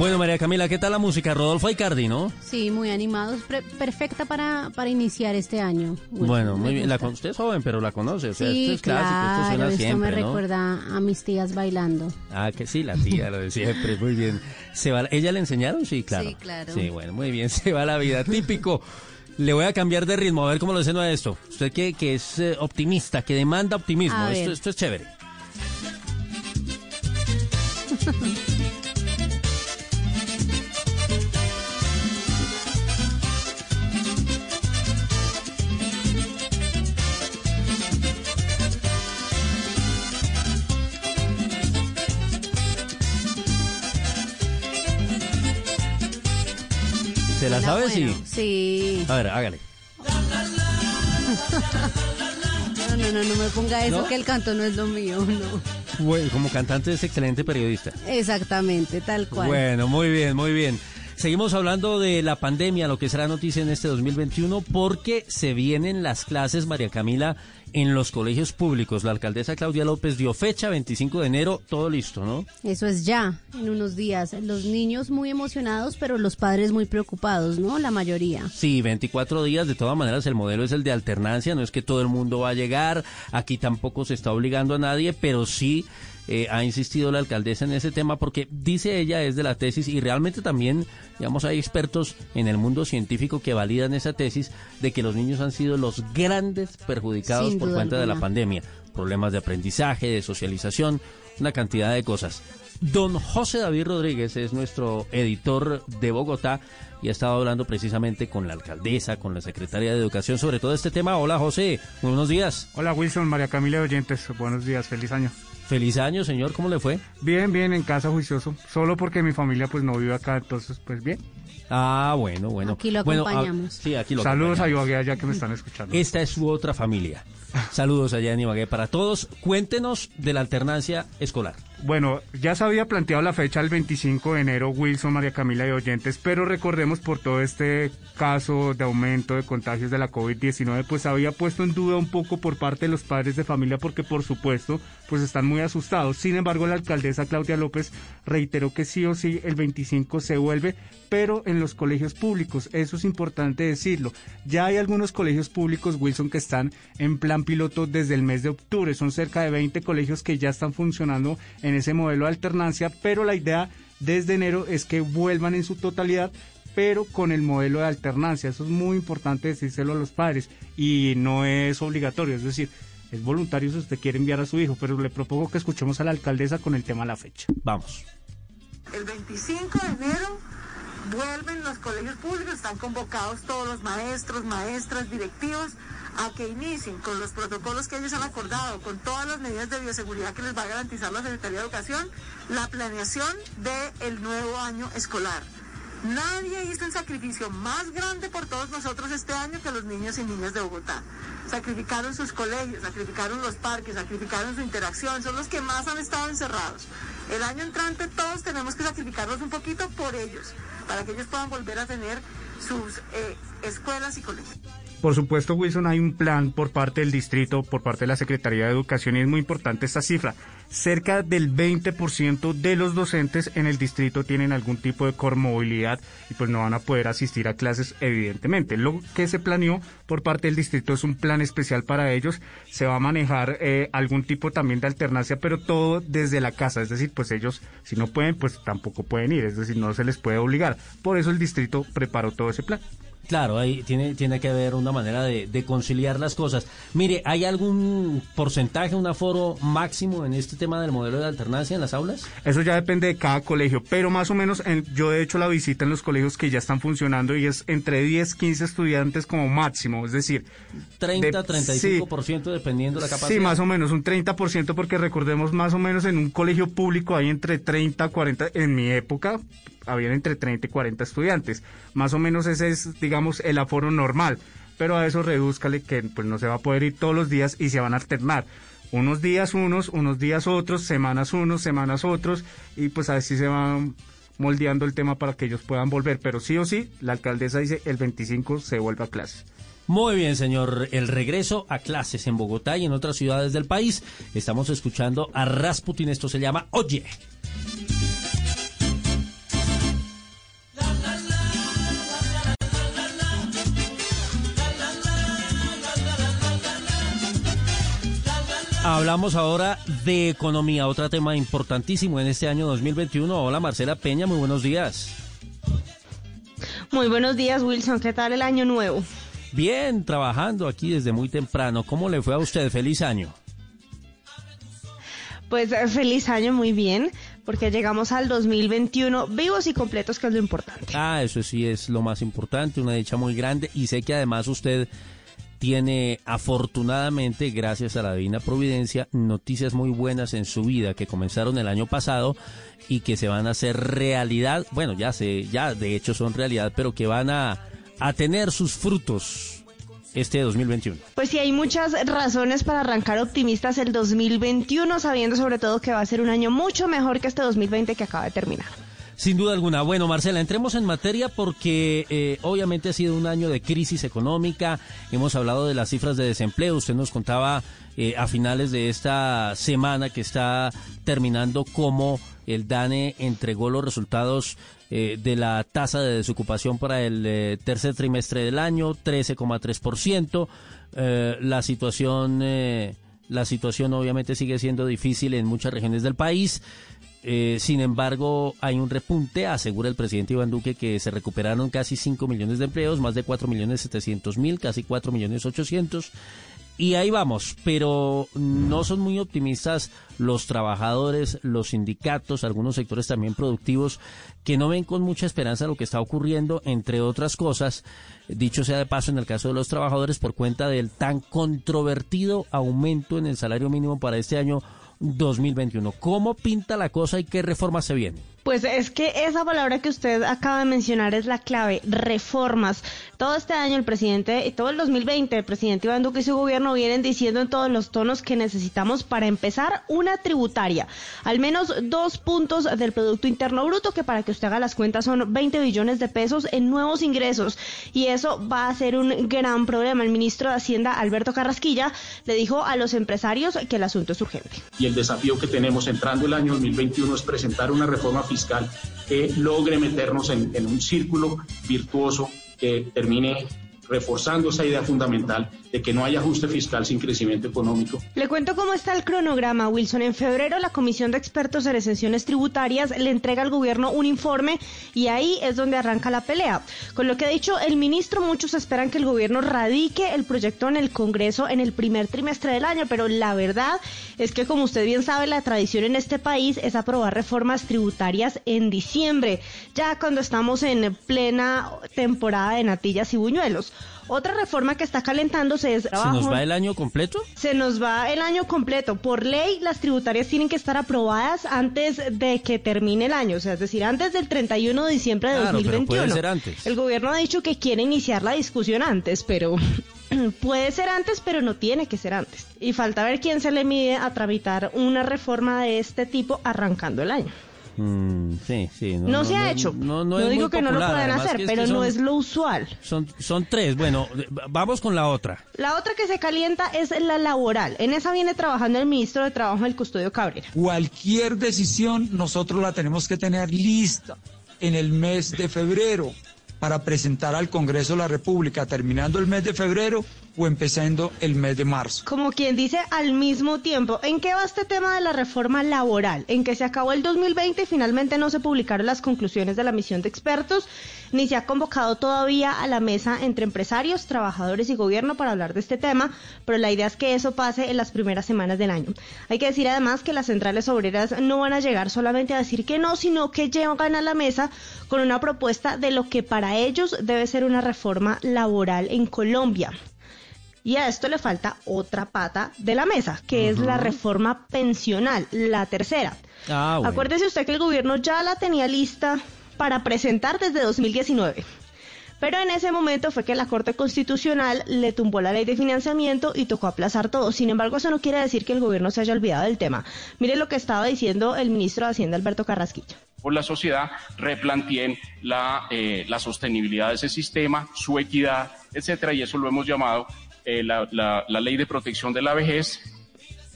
Bueno, María Camila, ¿qué tal la música? Rodolfo Icardi, ¿no? Sí, muy animados, perfecta para, para iniciar este año. Bueno, muy bien. La, usted es joven, pero la conoce. O sea, sí, esto es clásico, claro, esto suena esto siempre, me ¿no? recuerda a mis tías bailando. Ah, que sí, la tía, lo de siempre, muy bien. ¿Se va, ¿Ella le enseñaron? Sí, claro. Sí, claro. Sí, bueno, muy bien, se va la vida. Típico. Le voy a cambiar de ritmo, a ver cómo lo hacen a esto. Usted que, que es eh, optimista, que demanda optimismo. Esto, esto es chévere. ¿Se la Suena sabe? bueno. Sí. Sí. A ver, hágale. No, no, no, no me ponga eso ¿No? que el canto no es lo mío, no. Bueno, como cantante es excelente periodista. Exactamente, tal cual. Bueno, muy bien, muy bien. Seguimos hablando de la pandemia, lo que será noticia en este 2021, porque se vienen las clases, María Camila, en los colegios públicos. La alcaldesa Claudia López dio fecha, 25 de enero, todo listo, ¿no? Eso es ya, en unos días. Los niños muy emocionados, pero los padres muy preocupados, ¿no? La mayoría. Sí, 24 días, de todas maneras el modelo es el de alternancia, no es que todo el mundo va a llegar, aquí tampoco se está obligando a nadie, pero sí eh, ha insistido la alcaldesa en ese tema porque dice ella es de la tesis y realmente también, digamos, hay expertos en el mundo científico que validan esa tesis de que los niños han sido los grandes perjudicados Sin por cuenta de la pandemia, problemas de aprendizaje, de socialización, una cantidad de cosas. Don José David Rodríguez es nuestro editor de Bogotá y ha estado hablando precisamente con la alcaldesa, con la secretaria de Educación sobre todo este tema. Hola José, muy buenos días. Hola Wilson, María Camila de Oyentes, buenos días, feliz año. Feliz año, señor, ¿cómo le fue? Bien, bien, en casa juicioso, solo porque mi familia pues no vive acá, entonces pues bien. Ah, bueno, bueno. Aquí lo Bueno, ah, acompañamos. sí, aquí lo Saludos a. Ibagué ya que me están escuchando. Esta es su otra familia. Saludos allá en Ibagué para todos. Cuéntenos de la alternancia escolar. Bueno, ya se había planteado la fecha el 25 de enero, Wilson, María Camila de Oyentes, pero recordemos por todo este caso de aumento de contagios de la COVID-19, pues había puesto en duda un poco por parte de los padres de familia porque por supuesto pues están muy asustados. Sin embargo, la alcaldesa Claudia López reiteró que sí o sí el 25 se vuelve, pero en los colegios públicos. Eso es importante decirlo. Ya hay algunos colegios públicos, Wilson, que están en plan piloto desde el mes de octubre. Son cerca de 20 colegios que ya están funcionando en ese modelo de alternancia, pero la idea desde enero es que vuelvan en su totalidad pero con el modelo de alternancia. Eso es muy importante decírselo a los padres y no es obligatorio, es decir, es voluntario si usted quiere enviar a su hijo, pero le propongo que escuchemos a la alcaldesa con el tema de la fecha. Vamos. El 25 de enero vuelven los colegios públicos, están convocados todos los maestros, maestras, directivos a que inicien con los protocolos que ellos han acordado, con todas las medidas de bioseguridad que les va a garantizar la Secretaría de Educación, la planeación del nuevo año escolar. Nadie hizo un sacrificio más grande por todos nosotros este año que los niños y niñas de Bogotá. Sacrificaron sus colegios, sacrificaron los parques, sacrificaron su interacción, son los que más han estado encerrados. El año entrante todos tenemos que sacrificarnos un poquito por ellos, para que ellos puedan volver a tener sus eh, escuelas y colegios. Por supuesto, Wilson, hay un plan por parte del distrito, por parte de la Secretaría de Educación y es muy importante esta cifra. Cerca del 20% de los docentes en el distrito tienen algún tipo de comorbilidad y pues no van a poder asistir a clases evidentemente. Lo que se planeó por parte del distrito es un plan especial para ellos. Se va a manejar eh, algún tipo también de alternancia, pero todo desde la casa. Es decir, pues ellos si no pueden, pues tampoco pueden ir. Es decir, no se les puede obligar. Por eso el distrito preparó todo ese plan. Claro, ahí tiene, tiene que haber una manera de, de conciliar las cosas. Mire, ¿hay algún porcentaje, un aforo máximo en este tema del modelo de alternancia en las aulas? Eso ya depende de cada colegio, pero más o menos en- yo he hecho la visita en los colegios que ya están funcionando y es entre 10, 15 estudiantes como máximo, es decir, 30, de- 35% dependiendo de la capacidad. Sí, más o menos un 30% porque recordemos más o menos en un colegio público hay entre 30, 40, en mi época habían entre 30 y 40 estudiantes. Más o menos ese es, digamos, el aforo normal. Pero a eso redúzcale que pues no se va a poder ir todos los días y se van a alternar. Unos días unos, unos días otros, semanas unos, semanas otros y pues así se va moldeando el tema para que ellos puedan volver. Pero sí o sí, la alcaldesa dice el 25 se vuelve a clases. Muy bien, señor. El regreso a clases en Bogotá y en otras ciudades del país. Estamos escuchando a Rasputin. Esto se llama Oye. Hablamos ahora de economía, otro tema importantísimo en este año 2021. Hola Marcela Peña, muy buenos días. Muy buenos días, Wilson. ¿Qué tal el año nuevo? Bien, trabajando aquí desde muy temprano. ¿Cómo le fue a usted? Feliz año. Pues eh, feliz año, muy bien, porque llegamos al 2021 vivos y completos, que es lo importante. Ah, eso sí es lo más importante, una dicha muy grande y sé que además usted tiene afortunadamente, gracias a la Divina Providencia, noticias muy buenas en su vida que comenzaron el año pasado y que se van a hacer realidad, bueno, ya sé, ya de hecho son realidad, pero que van a, a tener sus frutos este 2021. Pues sí, hay muchas razones para arrancar optimistas el 2021, sabiendo sobre todo que va a ser un año mucho mejor que este 2020 que acaba de terminar. Sin duda alguna. Bueno, Marcela, entremos en materia porque eh, obviamente ha sido un año de crisis económica. Hemos hablado de las cifras de desempleo. Usted nos contaba eh, a finales de esta semana que está terminando cómo el DANE entregó los resultados eh, de la tasa de desocupación para el tercer trimestre del año, 13,3%. Eh, la situación, la situación obviamente sigue siendo difícil en muchas regiones del país. Eh, sin embargo, hay un repunte, asegura el presidente Iván Duque que se recuperaron casi 5 millones de empleos, más de 4 millones 700 mil, casi 4 millones 800. Y ahí vamos, pero no son muy optimistas los trabajadores, los sindicatos, algunos sectores también productivos, que no ven con mucha esperanza lo que está ocurriendo, entre otras cosas, dicho sea de paso en el caso de los trabajadores, por cuenta del tan controvertido aumento en el salario mínimo para este año 2021. ¿Cómo pinta la cosa y qué reformas se vienen? Pues es que esa palabra que usted acaba de mencionar es la clave, reformas. Todo este año el presidente, y todo el 2020, el presidente Iván Duque y su gobierno vienen diciendo en todos los tonos que necesitamos para empezar una tributaria. Al menos dos puntos del Producto Interno Bruto, que para que usted haga las cuentas son 20 billones de pesos en nuevos ingresos. Y eso va a ser un gran problema. El ministro de Hacienda, Alberto Carrasquilla, le dijo a los empresarios que el asunto es urgente. y el desafío que tenemos entrando el año 2021 es presentar una reforma fiscal que logre meternos en, en un círculo virtuoso que termine reforzando esa idea fundamental de que no hay ajuste fiscal sin crecimiento económico. Le cuento cómo está el cronograma, Wilson. En febrero, la Comisión de Expertos en Exenciones Tributarias le entrega al gobierno un informe y ahí es donde arranca la pelea. Con lo que ha dicho el ministro, muchos esperan que el gobierno radique el proyecto en el Congreso en el primer trimestre del año, pero la verdad es que, como usted bien sabe, la tradición en este país es aprobar reformas tributarias en diciembre, ya cuando estamos en plena temporada de natillas y buñuelos. Otra reforma que está calentándose es ¿Se nos va el año completo? se nos va el año completo. Por ley, las tributarias tienen que estar aprobadas antes de que termine el año, o sea, es decir, antes del 31 de diciembre de Claro, pero 2021. puede ser antes. El gobierno ha dicho que quiere iniciar la discusión antes, pero puede ser antes, pero no tiene que ser antes. Y falta ver quién se le mide a tramitar una reforma de este tipo arrancando el año. Mm, sí, sí. No, se ha hecho. No, digo que no lo puedan hacer, pero no es lo usual. Son, son tres. Bueno, vamos con la otra. La otra que se calienta es la laboral. En esa viene trabajando el ministro de Trabajo, el Custodio Cabrera. Cualquier decisión nosotros la tenemos que tener lista en el mes de febrero para presentar al Congreso de la República, terminando el mes de febrero o empezando el mes de marzo. Como quien dice al mismo tiempo, ¿en qué va este tema de la reforma laboral? En que se acabó el 2020 y finalmente no se publicaron las conclusiones de la misión de expertos, ni se ha convocado todavía a la mesa entre empresarios, trabajadores y gobierno para hablar de este tema, pero la idea es que eso pase en las primeras semanas del año. Hay que decir además que las centrales obreras no van a llegar solamente a decir que no, sino que llegan a la mesa con una propuesta de lo que para ellos debe ser una reforma laboral en Colombia. Y a esto le falta otra pata de la mesa, que es la reforma pensional, la tercera. Ah, bueno. Acuérdese usted que el gobierno ya la tenía lista para presentar desde 2019. Pero en ese momento fue que la Corte Constitucional le tumbó la ley de financiamiento y tocó aplazar todo. Sin embargo, eso no quiere decir que el gobierno se haya olvidado del tema. Mire lo que estaba diciendo el ministro de Hacienda, Alberto Carrasquilla. por la sociedad replanteen la, eh, la sostenibilidad de ese sistema, su equidad, etcétera, y eso lo hemos llamado eh, la, la- la ley de protección de la vejez,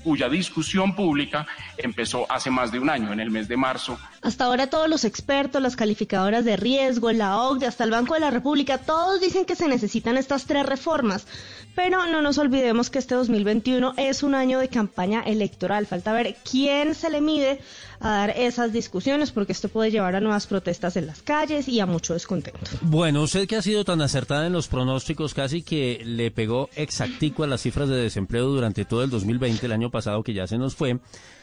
cuya discusión pública empezó hace más de un año, en el mes de marzo Hasta ahora todos los expertos, las calificadoras de riesgo, la OCDE, hasta el Banco de la República, todos dicen que se necesitan estas tres reformas. Pero no nos olvidemos que este 2021 es un año de campaña electoral. Falta ver quién se le mide a dar esas discusiones, porque esto puede llevar a nuevas protestas en las calles y a mucho descontento. Bueno, usted que ha sido tan acertada en los pronósticos, casi que le pegó exactico a las cifras de desempleo durante todo el 2020, el año pasado que ya se nos fue,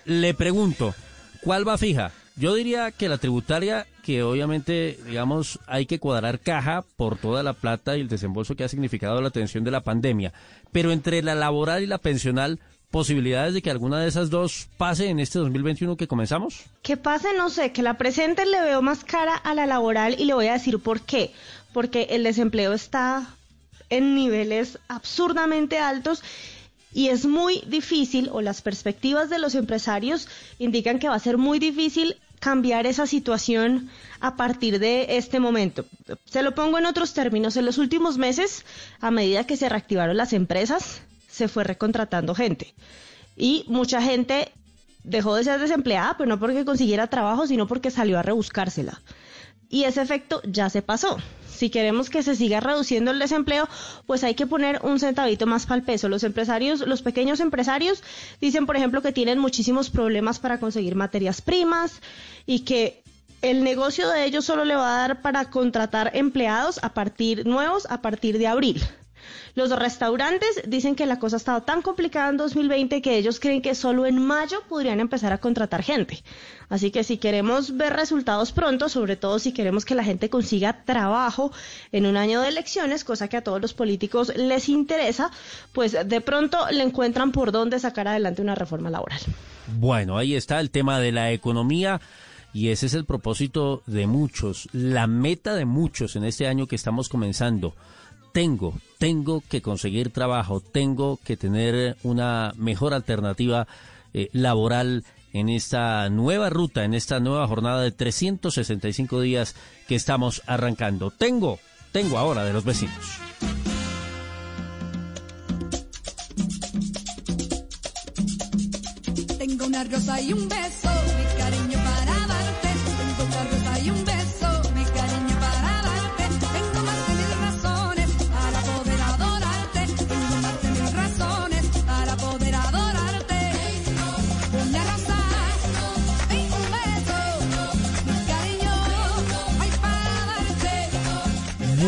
le pregunto, ¿cuál va fija? Yo diría que la tributaria, que obviamente, digamos, hay que cuadrar caja por toda la plata y el desembolso que ha significado la atención de la pandemia, pero entre la laboral y la pensional, posibilidades de que alguna de esas dos pase en este 2021 que comenzamos? Que pase, no sé, que la presente le veo más cara a la laboral y le voy a decir por qué. Porque el desempleo está en niveles absurdamente altos y es muy difícil, o las perspectivas de los empresarios indican que va a ser muy difícil cambiar esa situación a partir de este momento. Se lo pongo en otros términos. En los últimos meses, a medida que se reactivaron las empresas, se fue recontratando gente. Y mucha gente dejó de ser desempleada, pero no porque consiguiera trabajo, sino porque salió a rebuscársela. Y ese efecto ya se pasó. Si queremos que se siga reduciendo el desempleo, pues hay que poner un centavito más para el peso. Los empresarios, los pequeños empresarios, dicen, por ejemplo, que tienen muchísimos problemas para conseguir materias primas y que el negocio de ellos solo le va a dar para contratar empleados a partir nuevos a partir de abril. Los restaurantes dicen que la cosa ha estado tan complicada en 2020 que ellos creen que solo en mayo podrían empezar a contratar gente. Así que si queremos ver resultados pronto, sobre todo si queremos que la gente consiga trabajo en un año de elecciones, cosa que a todos los políticos les interesa, pues de pronto le encuentran por dónde sacar adelante una reforma laboral. Bueno, ahí está el tema de la economía y ese es el propósito de muchos, la meta de muchos en este año que estamos comenzando. Tengo, tengo que conseguir trabajo, tengo que tener una mejor alternativa eh, laboral en esta nueva ruta, en esta nueva jornada de 365 días que estamos arrancando. Tengo, tengo ahora de los vecinos. Tengo una rosa y un beso,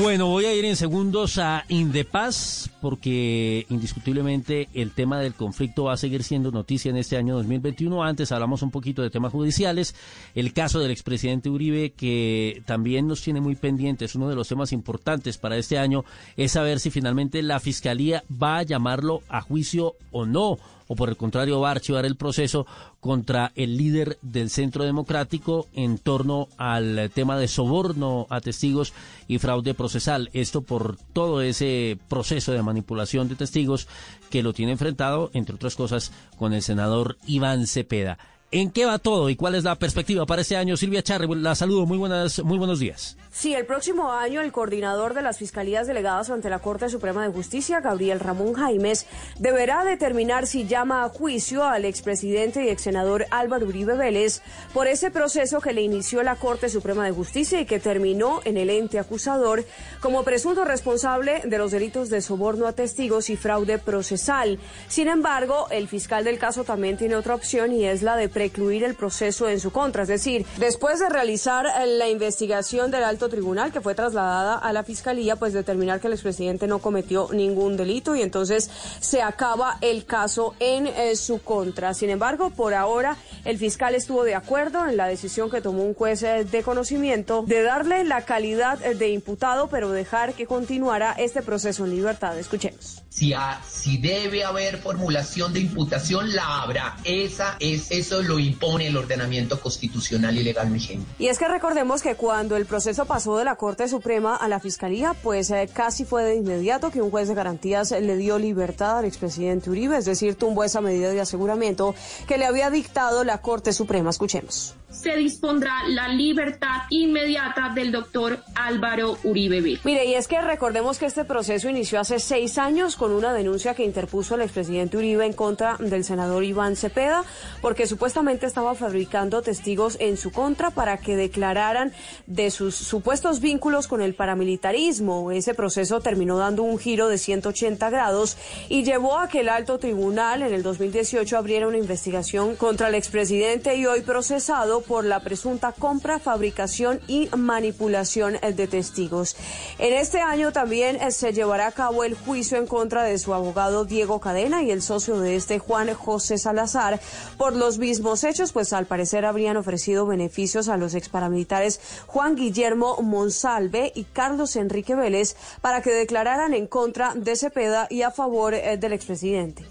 Bueno, voy a ir en segundos a Indepaz porque indiscutiblemente el tema del conflicto va a seguir siendo noticia en este año 2021. Antes hablamos un poquito de temas judiciales. El caso del expresidente Uribe que también nos tiene muy pendientes, uno de los temas importantes para este año es saber si finalmente la fiscalía va a llamarlo a juicio o no o por el contrario va a archivar el proceso contra el líder del Centro Democrático en torno al tema de soborno a testigos y fraude procesal. Esto por todo ese proceso de manipulación de testigos que lo tiene enfrentado, entre otras cosas, con el senador Iván Cepeda. ¿En qué va todo y cuál es la perspectiva para este año? Silvia Charre, la saludo, muy, buenas, muy buenos días. Sí, el próximo año el coordinador de las fiscalías delegadas ante la Corte Suprema de Justicia, Gabriel Ramón Jaimes, deberá determinar si llama a juicio al expresidente y ex senador Álvaro Uribe Vélez por ese proceso que le inició la Corte Suprema de Justicia y que terminó en el ente acusador como presunto responsable de los delitos de soborno a testigos y fraude procesal. Sin embargo, el fiscal del caso también tiene otra opción y es la de precluir el proceso en su contra. Es decir, después de realizar eh, la investigación del alto tribunal que fue trasladada a la fiscalía, pues determinar que el expresidente no cometió ningún delito y entonces se acaba el caso en eh, su contra. Sin embargo, por ahora el fiscal estuvo de acuerdo en la decisión que tomó un juez eh, de conocimiento de darle la calidad de imputado, pero dejar que continuara este proceso en libertad. Escuchemos. Si, ha- si debe haber formulación de imputación, la habrá. Esa es, eso lo impone el ordenamiento constitucional y legal vigente. Y es que recordemos que cuando el proceso pasó de la Corte Suprema a la Fiscalía, pues eh, casi fue de inmediato que un juez de garantías le dio libertad al expresidente Uribe, es decir, tumbó esa medida de aseguramiento que le había dictado la Corte Suprema. Escuchemos. se dispondrá la libertad inmediata del doctor Álvaro Uribe Vélez. Mire, y es que recordemos que este proceso inició hace seis años con una denuncia que interpuso el expresidente Uribe en contra del senador Iván Cepeda, porque supuestamente estaba fabricando testigos en su contra para que declararan de sus supuestos vínculos con el paramilitarismo. Ese proceso terminó dando un giro de 180 grados y llevó a que el alto tribunal en el 2018 abriera una investigación contra el expresidente y hoy procesado por la presunta compra, fabricación y manipulación eh, de testigos. En este año también eh, se llevará a cabo el juicio en contra de su abogado Diego Cadena y el socio de este Juan José Salazar por los mismos hechos, pues al parecer habrían ofrecido beneficios a los exparamilitares Juan Guillermo Monsalve y Carlos Enrique Vélez para que declararan en contra de Cepeda y a favor eh, del expresidente.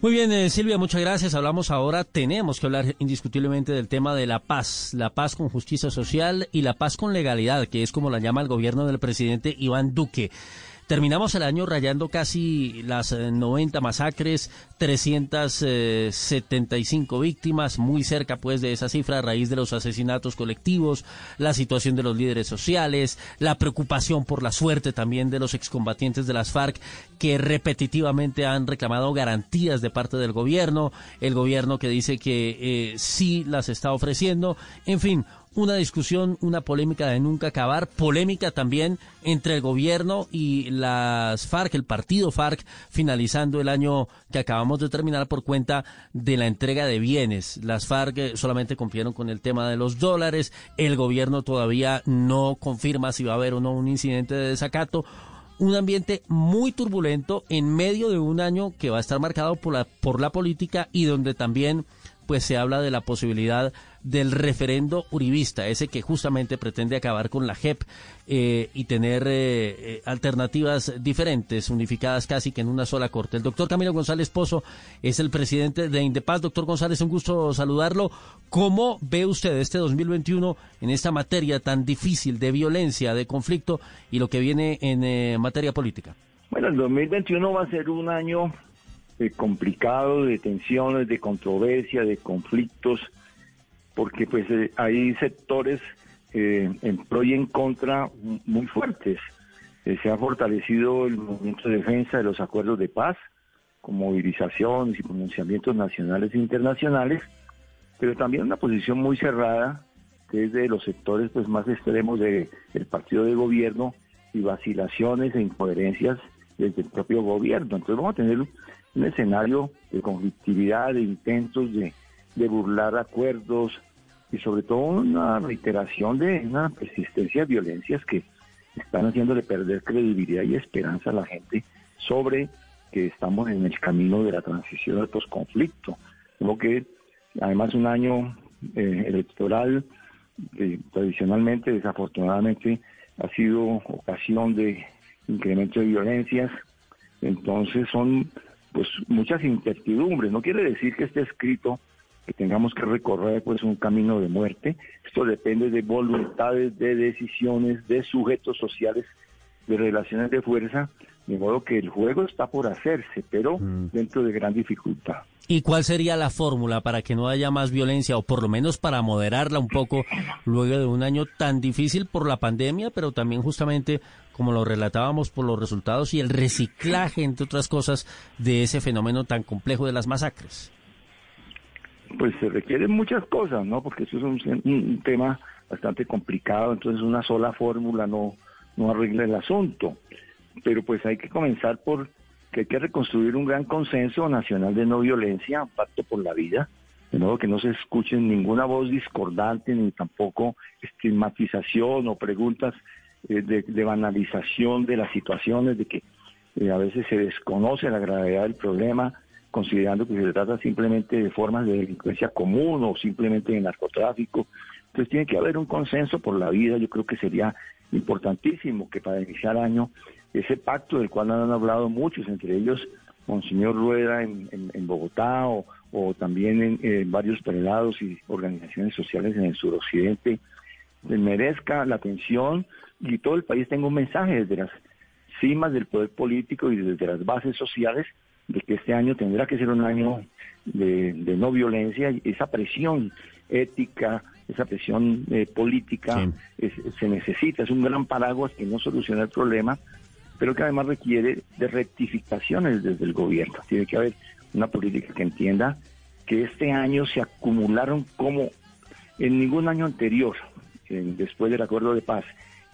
Muy bien, eh, Silvia, muchas gracias. Hablamos ahora, tenemos que hablar indiscutiblemente del tema de la paz, la paz con justicia social y la paz con legalidad, que es como la llama el gobierno del presidente Iván Duque. Terminamos el año rayando casi las eh, 90 masacres, 375 víctimas, muy cerca pues de esa cifra a raíz de los asesinatos colectivos, la situación de los líderes sociales, la preocupación por la suerte también de los excombatientes de las FARC que repetitivamente han reclamado garantías de parte del gobierno, el gobierno que dice que eh, sí las está ofreciendo, en fin, una discusión, una polémica de nunca acabar, polémica también entre el gobierno y las FARC, el partido FARC, finalizando el año que acabamos de terminar por cuenta de la entrega de bienes. Las FARC eh, solamente cumplieron con el tema de los dólares, el gobierno todavía no confirma si va a haber o no un incidente de desacato un ambiente muy turbulento en medio de un año que va a estar marcado por la, por la política y donde también pues se habla de la posibilidad del referendo uribista, ese que justamente pretende acabar con la JEP eh, y tener eh, eh, alternativas diferentes, unificadas casi que en una sola corte. El doctor Camilo González Pozo es el presidente de Indepaz. Doctor González, un gusto saludarlo. ¿Cómo ve usted este 2021 en esta materia tan difícil de violencia, de conflicto y lo que viene en eh, materia política? Bueno, el 2021 va a ser un año eh, complicado de tensiones, de controversia, de conflictos, porque pues eh, hay sectores eh, en pro y en contra muy fuertes. Eh, se ha fortalecido el movimiento de defensa de los acuerdos de paz, con movilizaciones y pronunciamientos nacionales e internacionales, pero también una posición muy cerrada que es de los sectores pues más extremos de- del partido de gobierno y vacilaciones e incoherencias desde el propio gobierno. Entonces vamos a tener un escenario de conflictividad, de intentos de, de burlar acuerdos y sobre todo una reiteración de una persistencia de violencias que están haciéndole perder credibilidad y esperanza a la gente sobre que estamos en el camino de la transición al posconflicto. Como que además un año eh, electoral tradicionalmente, desafortunadamente, ha sido ocasión de incremento de violencias. Entonces son pues muchas incertidumbres. No quiere decir que esté escrito que tengamos que recorrer pues un camino de muerte. Esto depende de voluntades, de decisiones, de sujetos sociales de relaciones de fuerza, de modo que el juego está por hacerse, pero dentro de gran dificultad. ¿Y cuál sería la fórmula para que no haya más violencia o por lo menos para moderarla un poco luego de un año tan difícil por la pandemia, pero también justamente, como lo relatábamos, por los resultados y el reciclaje, entre otras cosas, de ese fenómeno tan complejo de las masacres? Pues se requieren muchas cosas, ¿no? Porque eso es un, un tema bastante complicado, entonces una sola fórmula no, no arregla el asunto. Pero pues hay que comenzar por que hay que reconstruir un gran consenso nacional de no violencia, un pacto por la vida, de modo que no se escuche ninguna voz discordante ni tampoco estigmatización o preguntas eh, de, de banalización de las situaciones, de que eh, a veces se desconoce la gravedad del problema, considerando que se trata simplemente de formas de delincuencia común o simplemente de narcotráfico. Entonces tiene que haber un consenso por la vida, yo creo que sería importantísimo que para iniciar año ese pacto del cual han hablado muchos, entre ellos Monseñor Rueda en, en- en Bogotá o, o también en, en varios prelados y organizaciones sociales en el suroccidente, merezca la atención y todo el país tenga un mensaje desde las cimas del poder político y desde las bases sociales de que este año tendrá que ser un año de, de no violencia y esa presión ética, esa presión eh, política es- se necesita, es un gran paraguas que no soluciona el problema, pero que además requiere de rectificaciones desde el gobierno. Tiene que haber una política que entienda que este año se acumularon como en ningún año anterior, en- después del acuerdo de paz,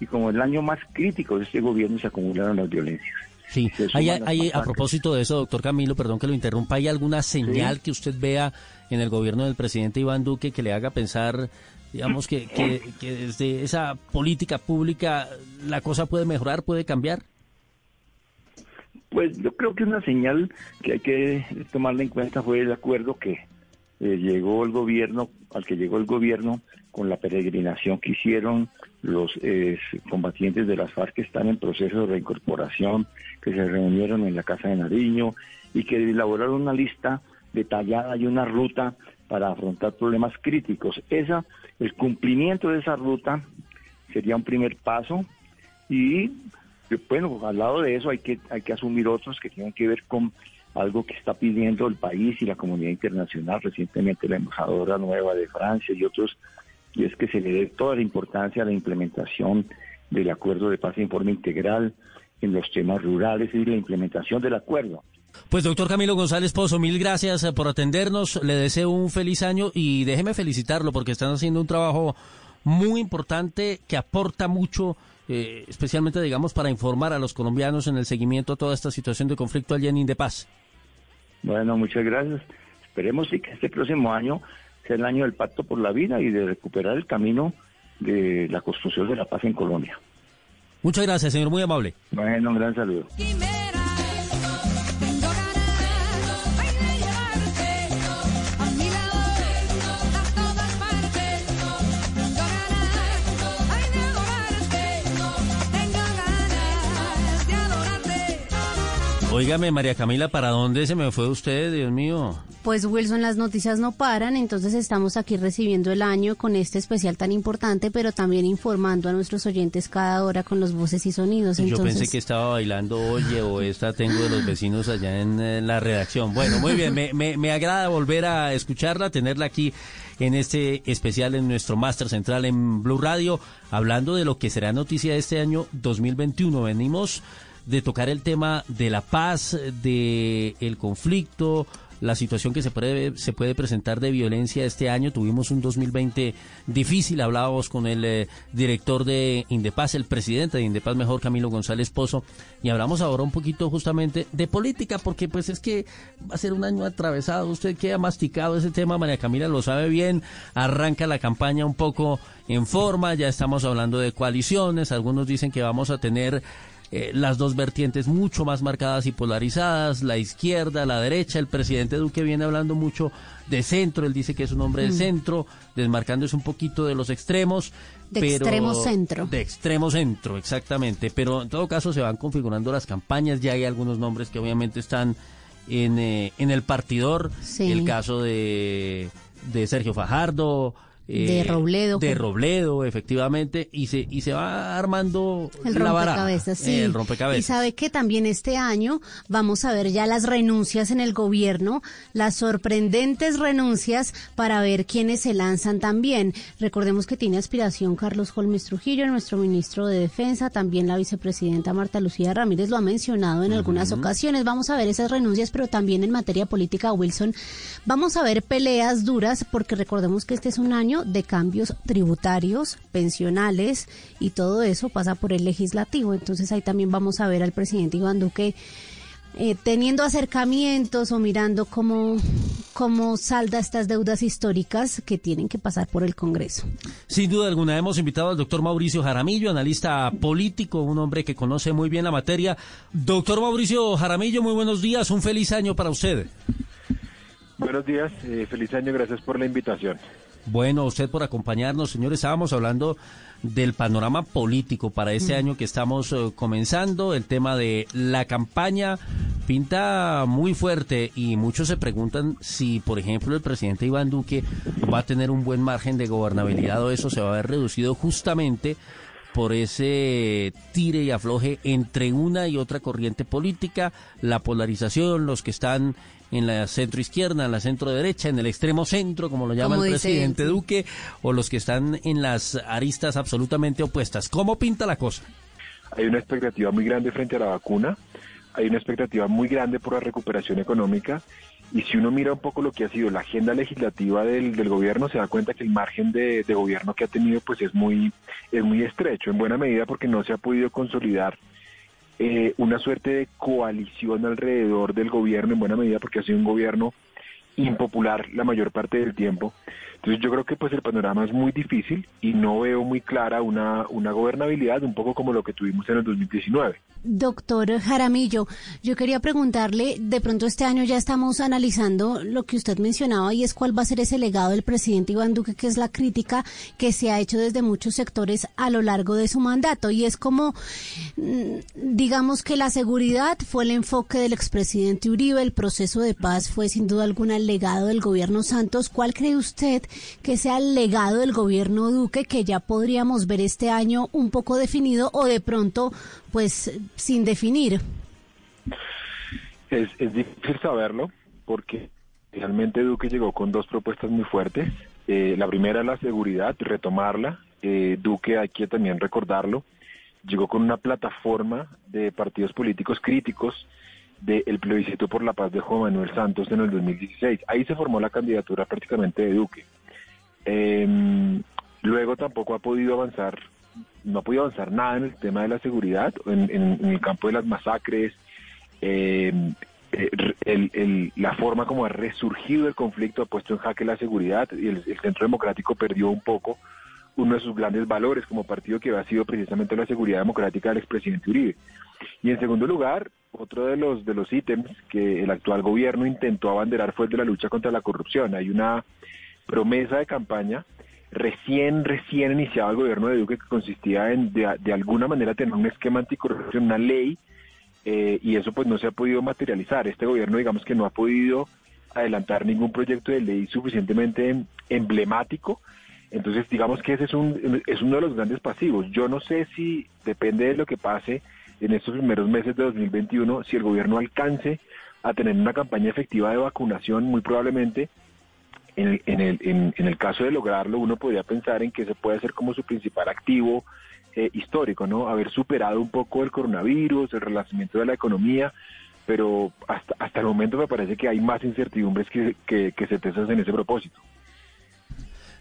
y como el año más crítico de este gobierno se acumularon las violencias. Sí, hay, hay- a propósito de eso, doctor Camilo, perdón que lo interrumpa, ¿hay alguna señal que usted vea en el gobierno del presidente Iván Duque que le haga pensar, digamos, que, que, que desde esa política pública la cosa puede mejorar, puede cambiar? Pues yo creo que una señal que hay que tomarla en cuenta fue el acuerdo que eh, llegó el gobierno, al que llegó el gobierno con la peregrinación que hicieron los eh, combatientes de las FARC que están en proceso de reincorporación, que se reunieron en la Casa de Nariño y que elaboraron una lista detallada y una ruta para afrontar problemas críticos. Esa, el cumplimiento de esa ruta sería un primer paso y bueno, al lado de eso hay que, hay que asumir otros que tienen que ver con algo que está pidiendo el país y la comunidad internacional, recientemente la embajadora nueva de Francia y otros, y es que se le dé toda la importancia a la implementación del acuerdo de paz en forma integral en los temas rurales y la implementación del acuerdo. Pues doctor Camilo González Pozo, mil gracias eh, por atendernos, le deseo un feliz año y déjeme felicitarlo porque están haciendo un trabajo muy importante que aporta mucho, eh, especialmente digamos para informar a los colombianos en el seguimiento a toda esta situación de conflicto allí en Indepaz. Bueno, muchas gracias. Esperemos sí que este próximo año sea el año del pacto por la vida y de recuperar el camino de la construcción de la paz en Colombia. Muchas gracias, señor, muy amable. Bueno, un gran saludo. Óigame, María Camila, ¿para dónde se me fue usted, Dios mío? Pues Wilson, las noticias no paran, entonces estamos aquí recibiendo el año con este especial tan importante, pero también informando a nuestros oyentes cada hora con los voces y sonidos. Yo pensé que estaba bailando Oye o esta tengo de los vecinos allá en eh, la redacción. Bueno, muy bien, me, me, me agrada volver a escucharla, tenerla aquí en este especial en nuestro Máster Central en Blue Radio, hablando de lo que será noticia este año 2021. Venimos de tocar el tema de la paz, de el conflicto, la situación que se puede, se puede presentar de violencia este año. Tuvimos un 2020 difícil, hablábamos con el eh, director de Indepaz, el presidente de Indepaz, mejor Camilo González Pozo, y hablamos ahora un poquito justamente de política, porque pues es que va a ser un año atravesado. Usted que ha masticado ese tema, María Camila lo sabe bien, arranca la campaña un poco en forma, ya estamos hablando de coaliciones, algunos dicen que vamos a tener eh, las dos vertientes mucho más marcadas y polarizadas, la izquierda, la derecha. El presidente Duque viene hablando mucho de centro, él dice que es un hombre de Mm. centro, desmarcándose un poquito de los extremos. De pero- extremo centro. De extremo centro, exactamente. Pero en todo caso se van configurando las campañas, ya hay algunos nombres que obviamente están en, eh, en el partidor. Sí. El caso de, de Sergio Fajardo, De Robledo, De con- Robledo, efectivamente, y se, y se va armando El la rompecabezas, sí. El rompecabezas. Y sabe que también este año vamos a ver ya las renuncias en el gobierno, las sorprendentes renuncias para ver quiénes se lanzan también. Recordemos que tiene aspiración Carlos Holmes Trujillo, nuestro ministro de Defensa, también la vicepresidenta Marta Lucía Ramírez lo ha mencionado en algunas ocasiones. Vamos a ver esas renuncias, pero también en materia política, Wilson, vamos a ver peleas duras porque recordemos que este es un año de cambios tributarios, pensionales y todo eso pasa por el legislativo. Entonces ahí también vamos a ver al presidente Iván Duque eh, teniendo acercamientos o mirando cómo, cómo salda estas deudas históricas que tienen que pasar por el Congreso. Sin duda alguna, hemos invitado al doctor Mauricio Jaramillo, analista político, un hombre que conoce muy bien la materia. Doctor Mauricio Jaramillo, muy buenos días, un feliz año para usted. Buenos días, eh, feliz año, gracias por la invitación. Bueno, usted por acompañarnos, señores. Estábamos hablando del panorama político para este año que estamos eh, comenzando. El tema de la campaña pinta muy fuerte y muchos se preguntan si, por ejemplo, el presidente Iván Duque va a tener un buen margen de gobernabilidad o eso se va a ver reducido justamente por ese tire y afloje entre una y otra corriente política, la polarización, los que están en la centro izquierda, en la centro derecha, en el extremo centro, como lo llama Como el presidente él. Duque, o los que están en las aristas absolutamente opuestas. ¿Cómo pinta la cosa? Hay una expectativa muy grande frente a la vacuna, hay una expectativa muy grande por la recuperación económica y si uno mira un poco lo que ha sido la agenda legislativa del, del gobierno, se da cuenta que el margen de, de gobierno que ha tenido pues es muy, es muy estrecho, en buena medida porque no se ha podido consolidar eh, una suerte de coalición alrededor del gobierno, en buena medida porque ha sido un gobierno impopular la mayor parte del tiempo. Entonces yo creo que pues el panorama es muy difícil y no veo muy clara una, una gobernabilidad, un poco como lo que tuvimos en el 2019. Doctor Jaramillo, yo quería preguntarle, de pronto este año ya estamos analizando lo que usted mencionaba y es cuál va a ser ese legado del presidente Iván Duque, que es la crítica que se ha hecho desde muchos sectores a lo largo de su mandato. Y es como, mm, digamos que la seguridad fue el enfoque del expresidente Uribe, el proceso de paz fue sin duda alguna el legado del gobierno Santos. ¿Cuál cree usted que sea el legado del gobierno Duque que ya podríamos ver este año un poco definido o de pronto pues sin definir? Es, es difícil saberlo porque realmente Duque llegó con dos propuestas muy fuertes. Eh, la primera la seguridad, retomarla. Eh, Duque, hay que también recordarlo, llegó con una plataforma de partidos políticos críticos del plebiscito por la paz de Juan Manuel Santos en el 2016. Ahí se formó la candidatura prácticamente de Duque. Eh, luego tampoco ha podido avanzar, no ha podido avanzar nada en el tema de la seguridad, en, en- el campo de las masacres, eh, eh, el- la forma como ha resurgido el conflicto ha puesto en jaque la seguridad y el, el Centro Democrático perdió un poco uno de sus grandes valores como partido que ha sido precisamente la seguridad democrática del expresidente Uribe. Y en segundo lugar, otro de los de los ítems que el actual gobierno intentó abanderar fue el de la lucha contra la corrupción. Hay una promesa de campaña recién, recién iniciado el gobierno de Duque que consistía en de, de alguna manera tener un esquema anticorrupción, una ley, eh, y eso pues no se ha podido materializar. Este gobierno digamos que no ha podido adelantar ningún proyecto de ley suficientemente emblemático. Entonces digamos que ese es, un, es uno de los grandes pasivos. Yo no sé si depende de lo que pase en estos primeros meses de 2021, si el gobierno alcance a tener una campaña efectiva de vacunación, muy probablemente en el, en, el, en, en el caso de lograrlo, uno podría pensar en que se puede hacer como su principal activo eh, histórico, ¿no? Haber superado un poco el coronavirus, el relanzamiento de la economía, pero hasta, hasta el momento me parece que hay más incertidumbres que, que, que certezas en ese propósito.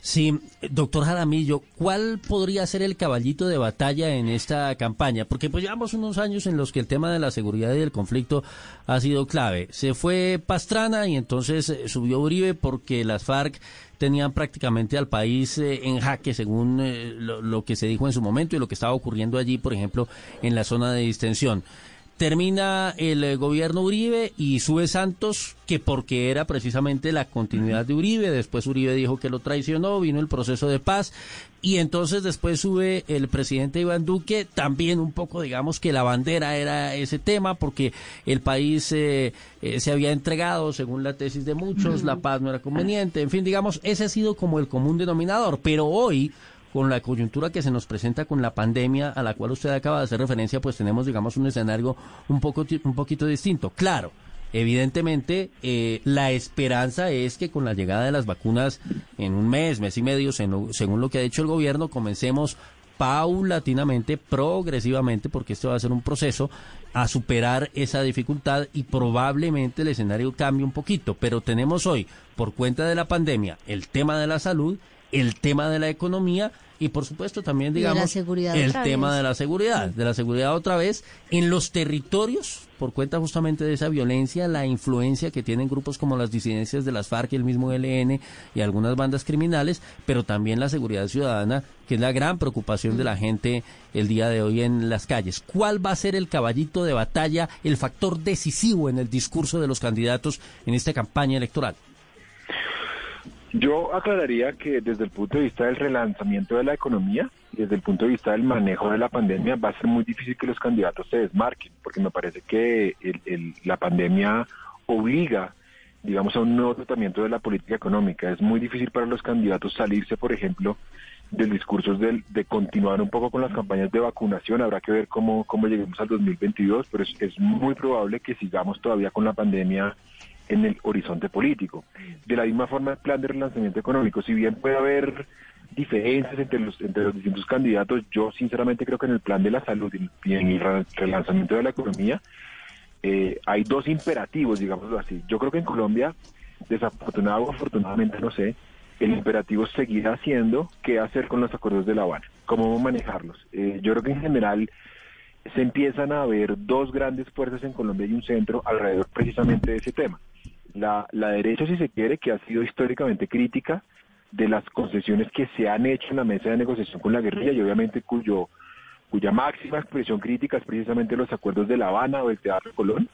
Sí, doctor Jaramillo, ¿cuál podría ser el caballito de batalla en esta campaña? Porque pues llevamos unos años en los que el tema de la seguridad y del conflicto ha sido clave. Se fue Pastrana y entonces eh, subió Uribe porque las FARC tenían prácticamente al país eh, en jaque según eh, lo, lo que se dijo en su momento y lo que estaba ocurriendo allí, por ejemplo, en la zona de distensión. Termina el eh, gobierno Uribe y sube Santos, que porque era precisamente la continuidad de Uribe, después Uribe dijo que lo traicionó, vino el proceso de paz. Y entonces después sube el presidente Iván Duque, también un poco digamos que la bandera era ese tema porque el país eh, eh, se había entregado según la tesis de muchos, la paz no era conveniente, en fin, digamos, ese ha sido como el común denominador, pero hoy con la coyuntura que se nos presenta con la pandemia a la cual usted acaba de hacer referencia, pues tenemos, digamos, un escenario un poco un poquito distinto. Claro, evidentemente eh, la esperanza es que con la llegada de las vacunas en un mes, mes y medio, según, lo que ha dicho el gobierno, comencemos paulatinamente, progresivamente, porque esto va a ser un proceso, a superar esa dificultad y probablemente el escenario cambie un poquito. Pero tenemos hoy, por cuenta de la pandemia, el tema de la salud, el tema de la economía y por supuesto también digamos el tema vez. de la seguridad, de la seguridad otra vez en los territorios por cuenta justamente de esa violencia, la influencia que tienen grupos como las disidencias de las FARC y el mismo ELN y algunas bandas criminales, pero también la seguridad ciudadana, que es la gran preocupación de la gente el día de hoy en las calles. ¿Cuál va a ser el caballito de batalla, el factor decisivo en el discurso de los candidatos en esta campaña electoral? Yo aclararía que desde el punto de vista del relanzamiento de la economía, desde el punto de vista del manejo de la pandemia, va a ser muy difícil que los candidatos se desmarquen, porque me parece que el- la pandemia obliga, digamos, a un nuevo tratamiento de la política económica. Es muy difícil para los candidatos salirse, por ejemplo, del discurso del- de continuar un poco con las campañas de vacunación. Habrá que ver cómo, cómo lleguemos al 2022, pero es, es muy probable que sigamos todavía con la pandemia en el horizonte político. De la misma forma, el plan de relanzamiento económico, si bien puede haber diferencias entre los, entre los distintos candidatos, yo sinceramente creo que en el plan de la salud y en- el re- relanzamiento de la economía eh, hay dos imperativos, digámoslo así. Yo creo que en Colombia, desafortunado o afortunadamente, no sé, el imperativo seguirá siendo qué hacer con los acuerdos de La Habana, cómo manejarlos. Eh, yo creo que en general se empiezan a ver dos grandes fuerzas en Colombia y un centro alrededor precisamente de ese tema. La, la derecha, si se quiere, que ha sido históricamente crítica de las concesiones que se han hecho en la mesa de negociación con la guerrilla y obviamente cuyo cuya máxima expresión crítica es precisamente los acuerdos de La Habana o el Teatro Colón.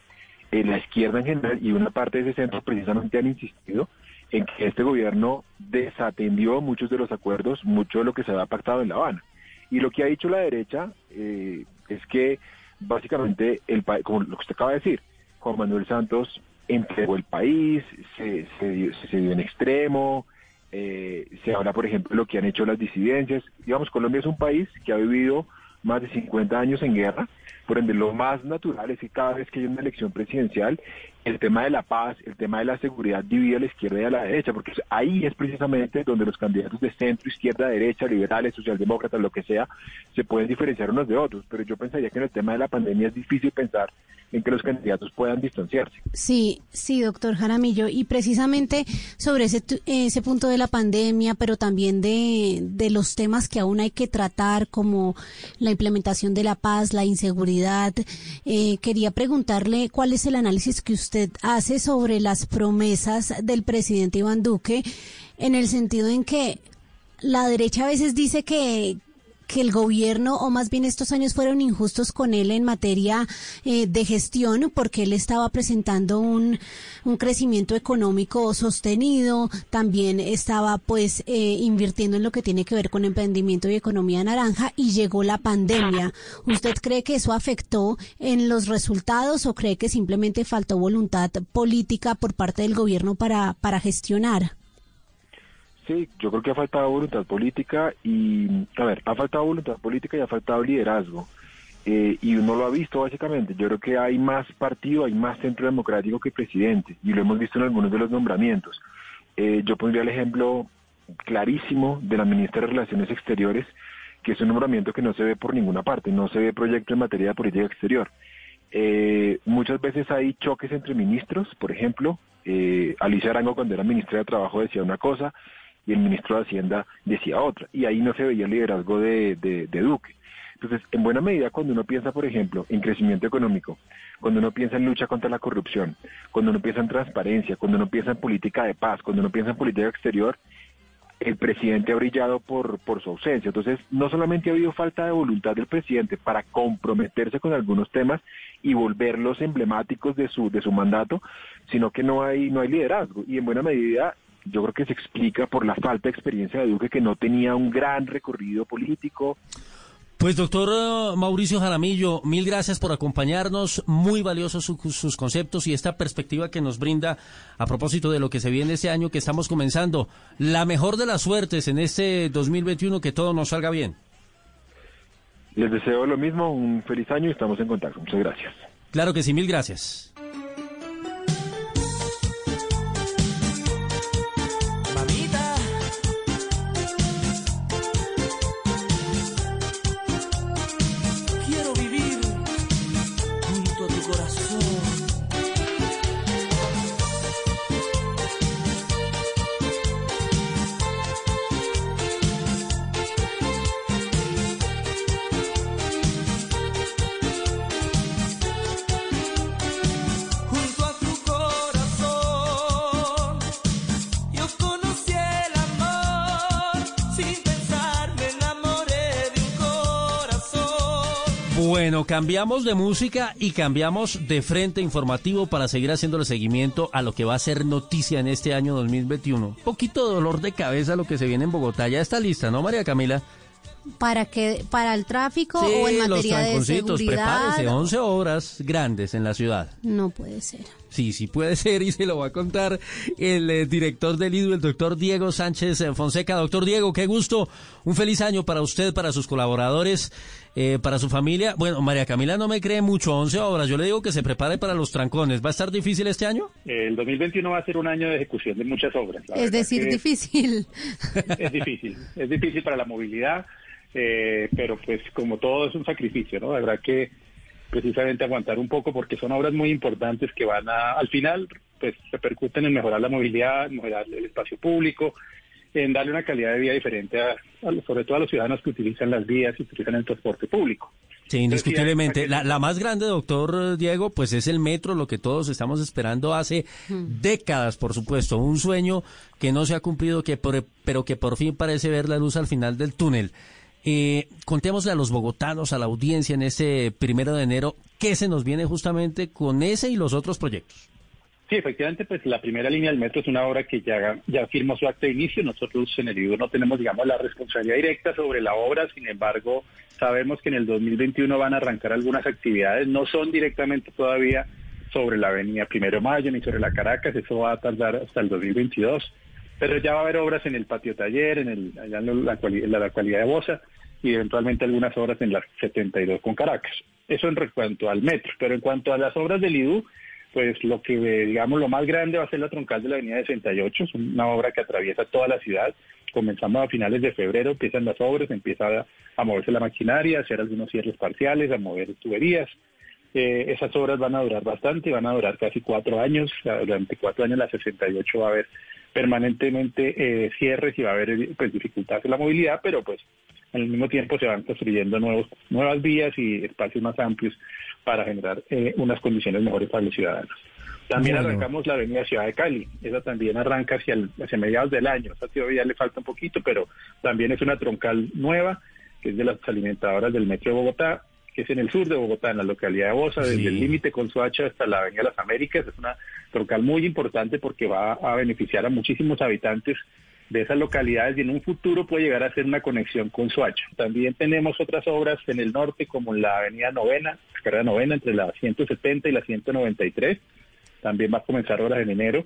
Eh, la izquierda en general y una parte de ese centro precisamente han insistido en que este gobierno desatendió muchos de los acuerdos, mucho de lo que se había pactado en La Habana. Y lo que ha dicho la derecha eh, es que básicamente, el como lo que usted acaba de decir, Juan Manuel Santos entregó el país, se, se, dio- se dio en extremo, eh, se habla, por ejemplo, de lo que han hecho las disidencias. Digamos, Colombia es un país que ha vivido más de 50 años en guerra, por ende lo más natural es que cada vez que hay una elección presidencial, el tema de la paz, el tema de la seguridad divide a la izquierda y a la derecha, porque ahí es precisamente donde los candidatos de centro, izquierda, derecha, liberales, socialdemócratas, lo que sea, se pueden diferenciar unos de otros. Pero yo pensaría que en el tema de la pandemia es difícil pensar en que los candidatos puedan distanciarse. Sí, sí, doctor Jaramillo. Y precisamente sobre ese, ese punto de la pandemia, pero también de, de los temas que aún hay que tratar, como la implementación de la paz, la inseguridad, eh, quería preguntarle cuál es el análisis que usted hace sobre las promesas del presidente Iván Duque, en el sentido en que la derecha a veces dice que que el gobierno, o más bien estos años fueron injustos con él en materia eh, de gestión, porque él estaba presentando un, un crecimiento económico sostenido, también estaba pues eh, invirtiendo en lo que tiene que ver con emprendimiento y economía naranja, y llegó la pandemia. ¿Usted cree que eso afectó en los resultados o cree que simplemente faltó voluntad política por parte del gobierno para, para gestionar? Sí, yo creo que ha faltado voluntad política y, a ver, ha faltado voluntad política y ha faltado liderazgo. Eh, y uno lo ha visto básicamente. Yo creo que hay más partido, hay más centro democrático que presidente y lo hemos visto en algunos de los nombramientos. Eh, yo pondría el ejemplo clarísimo de la ministra de Relaciones Exteriores, que es un nombramiento que no se ve por ninguna parte, no se ve proyecto en materia de política exterior. Eh, muchas veces hay choques entre ministros, por ejemplo, eh, Alicia Arango cuando era ministra de Trabajo decía una cosa y el ministro de Hacienda decía otra, y ahí no se veía el liderazgo de, de, de Duque. Entonces, en buena medida, cuando uno piensa, por ejemplo, en crecimiento económico, cuando uno piensa en lucha contra la corrupción, cuando uno piensa en transparencia, cuando uno piensa en política de paz, cuando uno piensa en política exterior, el presidente ha brillado por, por su ausencia. Entonces, no solamente ha habido falta de voluntad del presidente para comprometerse con algunos temas y volverlos emblemáticos de su, de su mandato, sino que no hay, no hay liderazgo. Y en buena medida, yo creo que se explica por la falta de experiencia de Duque, que no tenía un gran recorrido político, Pues doctor eh, Mauricio Jaramillo, mil gracias por acompañarnos, muy valiosos su- sus conceptos y esta perspectiva que nos brinda a propósito de lo que se viene este año que estamos comenzando. La mejor de las suertes en este 2021, que todo nos salga bien. Les deseo lo mismo, un feliz año y estamos en contacto. Muchas gracias. Claro que sí, mil gracias. Bueno, cambiamos de música y cambiamos de frente informativo para seguir haciéndole seguimiento a lo que va a ser noticia en este año 2021. Poquito de dolor de cabeza lo que se viene en Bogotá. Ya está lista, ¿no, María Camila? ¿Para que ¿Para el tráfico Sí, o en los materia de seguridad? prepárese, 11 horas grandes en la ciudad. No puede ser. Sí, sí puede ser y se lo va a contar el eh, director del IDU, el doctor Diego Sánchez eh, Fonseca. Doctor Diego, qué gusto. Un feliz año para usted, para sus colaboradores, eh, para su familia. Bueno, María Camila no me cree mucho, 11 horas. Yo le digo que se prepare para los trancones. ¿Va a estar difícil este año? El 2021 va a ser un año de ejecución de muchas obras. La Es decir, difícil. Es difícil, es difícil para la movilidad, eh, pero pues como todo es un sacrificio, ¿no? Habrá que precisamente aguantar un poco porque son obras muy importantes que van a, al final, pues repercuten en mejorar la movilidad, en mejorar el espacio público, en darle una calidad de vida diferente, a, a- sobre todo a los ciudadanos que utilizan las vías y utilizan el transporte público. Sí, indiscutiblemente. La, la más grande, doctor Diego, pues es el metro, lo que todos estamos esperando hace décadas, por supuesto. Un sueño que no se ha cumplido, que por- pero que por fin parece ver la luz al final del túnel. Eh, contémosle a los bogotanos, a la audiencia en este primero de enero, qué se nos viene justamente con ese y los otros proyectos. Sí, efectivamente, pues la primera línea del metro es una obra que ya, ya firmó su acta de inicio. Nosotros en el IDU no tenemos, digamos, la responsabilidad directa sobre la obra, sin embargo, sabemos que en el 2021 van a arrancar algunas actividades, no son directamente todavía sobre la avenida Primero Mayo ni sobre la Caracas, eso va a tardar hasta el 2022, pero ya va a haber obras en el patio taller, en el, allá en la, en la localidad de Bosa y eventualmente algunas obras en la 72 con Caracas. Eso en cuanto al metro, pero en cuanto a las obras del IDU, pues lo que digamos lo más grande va a ser la troncal de la avenida 68, es una obra que atraviesa toda la ciudad. Comenzamos a finales de febrero, empiezan las obras, empieza a, moverse la maquinaria, a hacer algunos cierres parciales, a mover tuberías. Eh, esas obras van a durar bastante, van a durar casi cuatro años. Durante cuatro años la 68 va a haber permanentemente eh, cierres y va a haber pues, dificultades en la movilidad, pero pues al mismo tiempo se van construyendo nuevos, nuevas vías y espacios más amplios para generar eh, unas condiciones mejores para los ciudadanos. También Bueno. arrancamos la avenida Ciudad de Cali, esa también arranca hacia, el- hacia mediados del año, esa todavía le falta un poquito, pero también es una troncal nueva, que es de las alimentadoras del Metro de Bogotá, que es en el sur de Bogotá, en la localidad de Bosa, desde Sí. el límite con Soacha hasta la Avenida Las Américas. Es una troncal muy importante porque va a beneficiar a muchísimos habitantes de esas localidades y en un futuro puede llegar a ser una conexión con Soacha. También tenemos otras obras en el norte como la Avenida Novena, la carrera Novena entre la 170 y la 193. También va a comenzar obras en enero.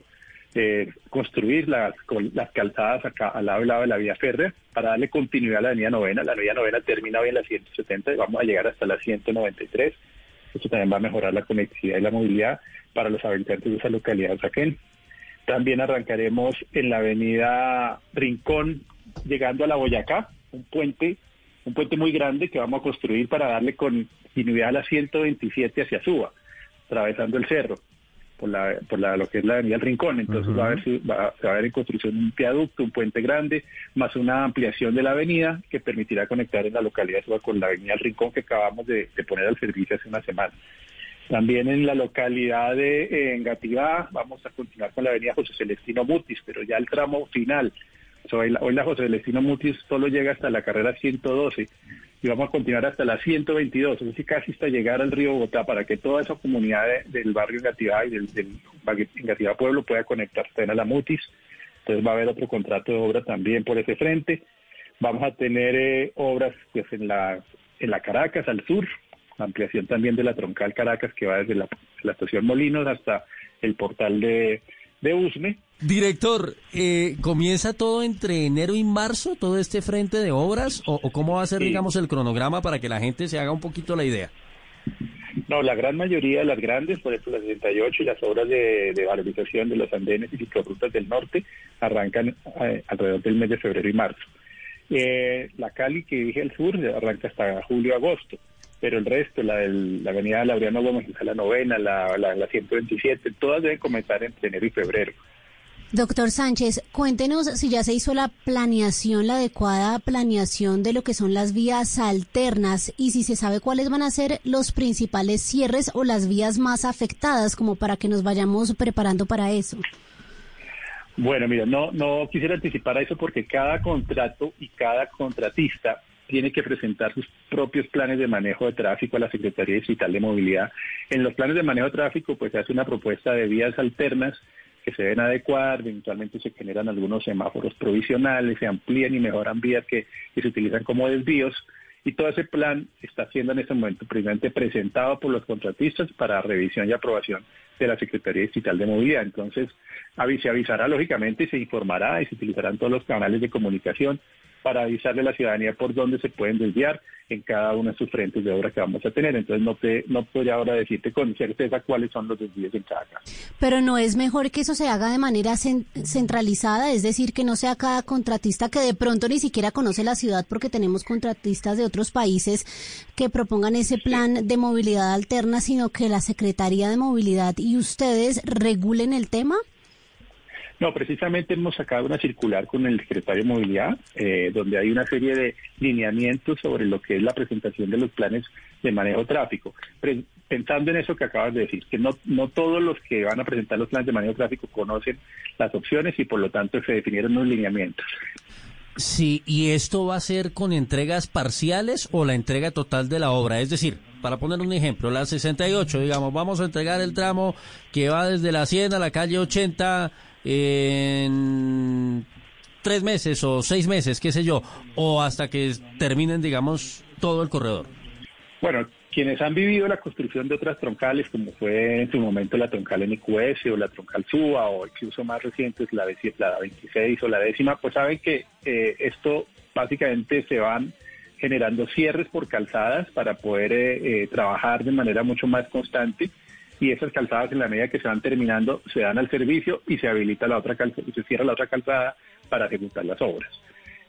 eh, construir las, las calzadas acá al lado lado de la vía férrea para darle continuidad a la avenida novena. La avenida novena termina hoy en la 170 y vamos a llegar hasta la 193. Eso también va a mejorar la conectividad y la movilidad para los habitantes de esa localidad. También arrancaremos en la avenida Rincón, llegando a la Boyacá, un puente, un puente muy grande que vamos a construir para darle continuidad a la 127 hacia Suba, atravesando el cerro por la, por la, lo que es la avenida Rincón. Entonces va a haber, va, se va a ver en construcción un viaducto, un puente grande, más una ampliación de la avenida que permitirá conectar en la localidad de Suba con la avenida Rincón que acabamos de, de poner al servicio hace una semana. También en la localidad de eh, Engativá vamos a continuar con la avenida José Celestino Mutis, pero ya el tramo final hoy, la, hoy la José Celestino Mutis solo llega hasta la carrera 112 y vamos a continuar hasta la 122, es decir, casi hasta llegar al río Bogotá para que toda esa comunidad de- del barrio Engativá y del, del Engativá Pueblo pueda conectarse a la Mutis. Entonces va a haber otro contrato de obra también por ese frente. Vamos a tener eh, obras pues en la, en la Caracas al sur, ampliación también de la troncal Caracas que va desde la, la estación Molinos hasta el portal de, de Usme. Director, eh, ¿comienza todo entre enero y marzo, todo este frente de obras? ¿O, o cómo va a ser, Sí. digamos, el cronograma para que la gente se haga un poquito la idea? No, la gran mayoría de las grandes, por ejemplo, las 68 y las obras de, de valorización de los andenes y ciclorrutas del norte arrancan eh, alrededor del mes de febrero y marzo. Eh, la Cali, que dije al sur, arranca hasta julio-agosto, pero el resto, la, del- la avenida Laureano Gómez, la novena, la, la, la 127, todas deben comenzar entre enero y febrero. Doctor Sánchez, cuéntenos si ya se hizo la planeación, la adecuada planeación de lo que son las vías alternas y si se sabe cuáles van a ser los principales cierres o las vías más afectadas, como para que nos vayamos preparando para eso. Bueno, mira, no, no quisiera anticipar a eso porque cada contrato y cada contratista tiene que presentar sus propios planes de manejo de tráfico a la Secretaría Digital de Movilidad. En los planes de manejo de tráfico, pues se hace una propuesta de vías alternas que se deben adecuar, eventualmente se generan algunos semáforos provisionales, se amplían y mejoran vías que, se utilizan como desvíos. Y todo ese plan está siendo en este momento precisamente presentado por los contratistas para revisión y aprobación de la Secretaría Digital de Movilidad. Entonces, se avisará lógicamente y se informará y se utilizarán todos los canales de comunicación para avisarle a la ciudadanía por dónde se pueden desviar en cada uno de sus frentes de obra que vamos a tener. Entonces, no te no podría ahora decirte con certeza cuáles son los desvíos en cada caso. Pero no es mejor que eso se haga de manera cen- centralizada, es decir, que no sea cada contratista que de pronto ni siquiera conoce la ciudad porque tenemos contratistas de otros países que propongan ese plan de movilidad alterna, sino que la Secretaría de Movilidad y ustedes regulen el tema. No, precisamente hemos sacado una circular con el secretario de Movilidad, eh, donde hay una serie de lineamientos sobre lo que es la presentación de los planes de manejo tráfico. Pensando en eso que acabas de decir, que no, no todos los que van a presentar los planes de manejo de tráfico conocen las opciones y por lo tanto se definieron los lineamientos. Sí, ¿y esto va a ser con entregas parciales o la entrega total de la obra? Es decir, para poner un ejemplo, la 68, digamos, vamos a entregar el tramo que va desde la 100 a la calle 80 en tres meses o seis meses, qué sé yo, o hasta que terminen, digamos, todo el corredor. Bueno, quienes han vivido la construcción de otras troncales, como fue en su momento la troncal NQS o la troncal SUA o incluso más recientes la, la 26 o la décima, pues saben que eh, esto básicamente se van generando cierres por calzadas para poder eh, eh, trabajar de manera mucho más constante y esas calzadas en la medida que se van terminando se dan al servicio y se habilita la otra calzada, se cierra la otra calzada para ejecutar las obras.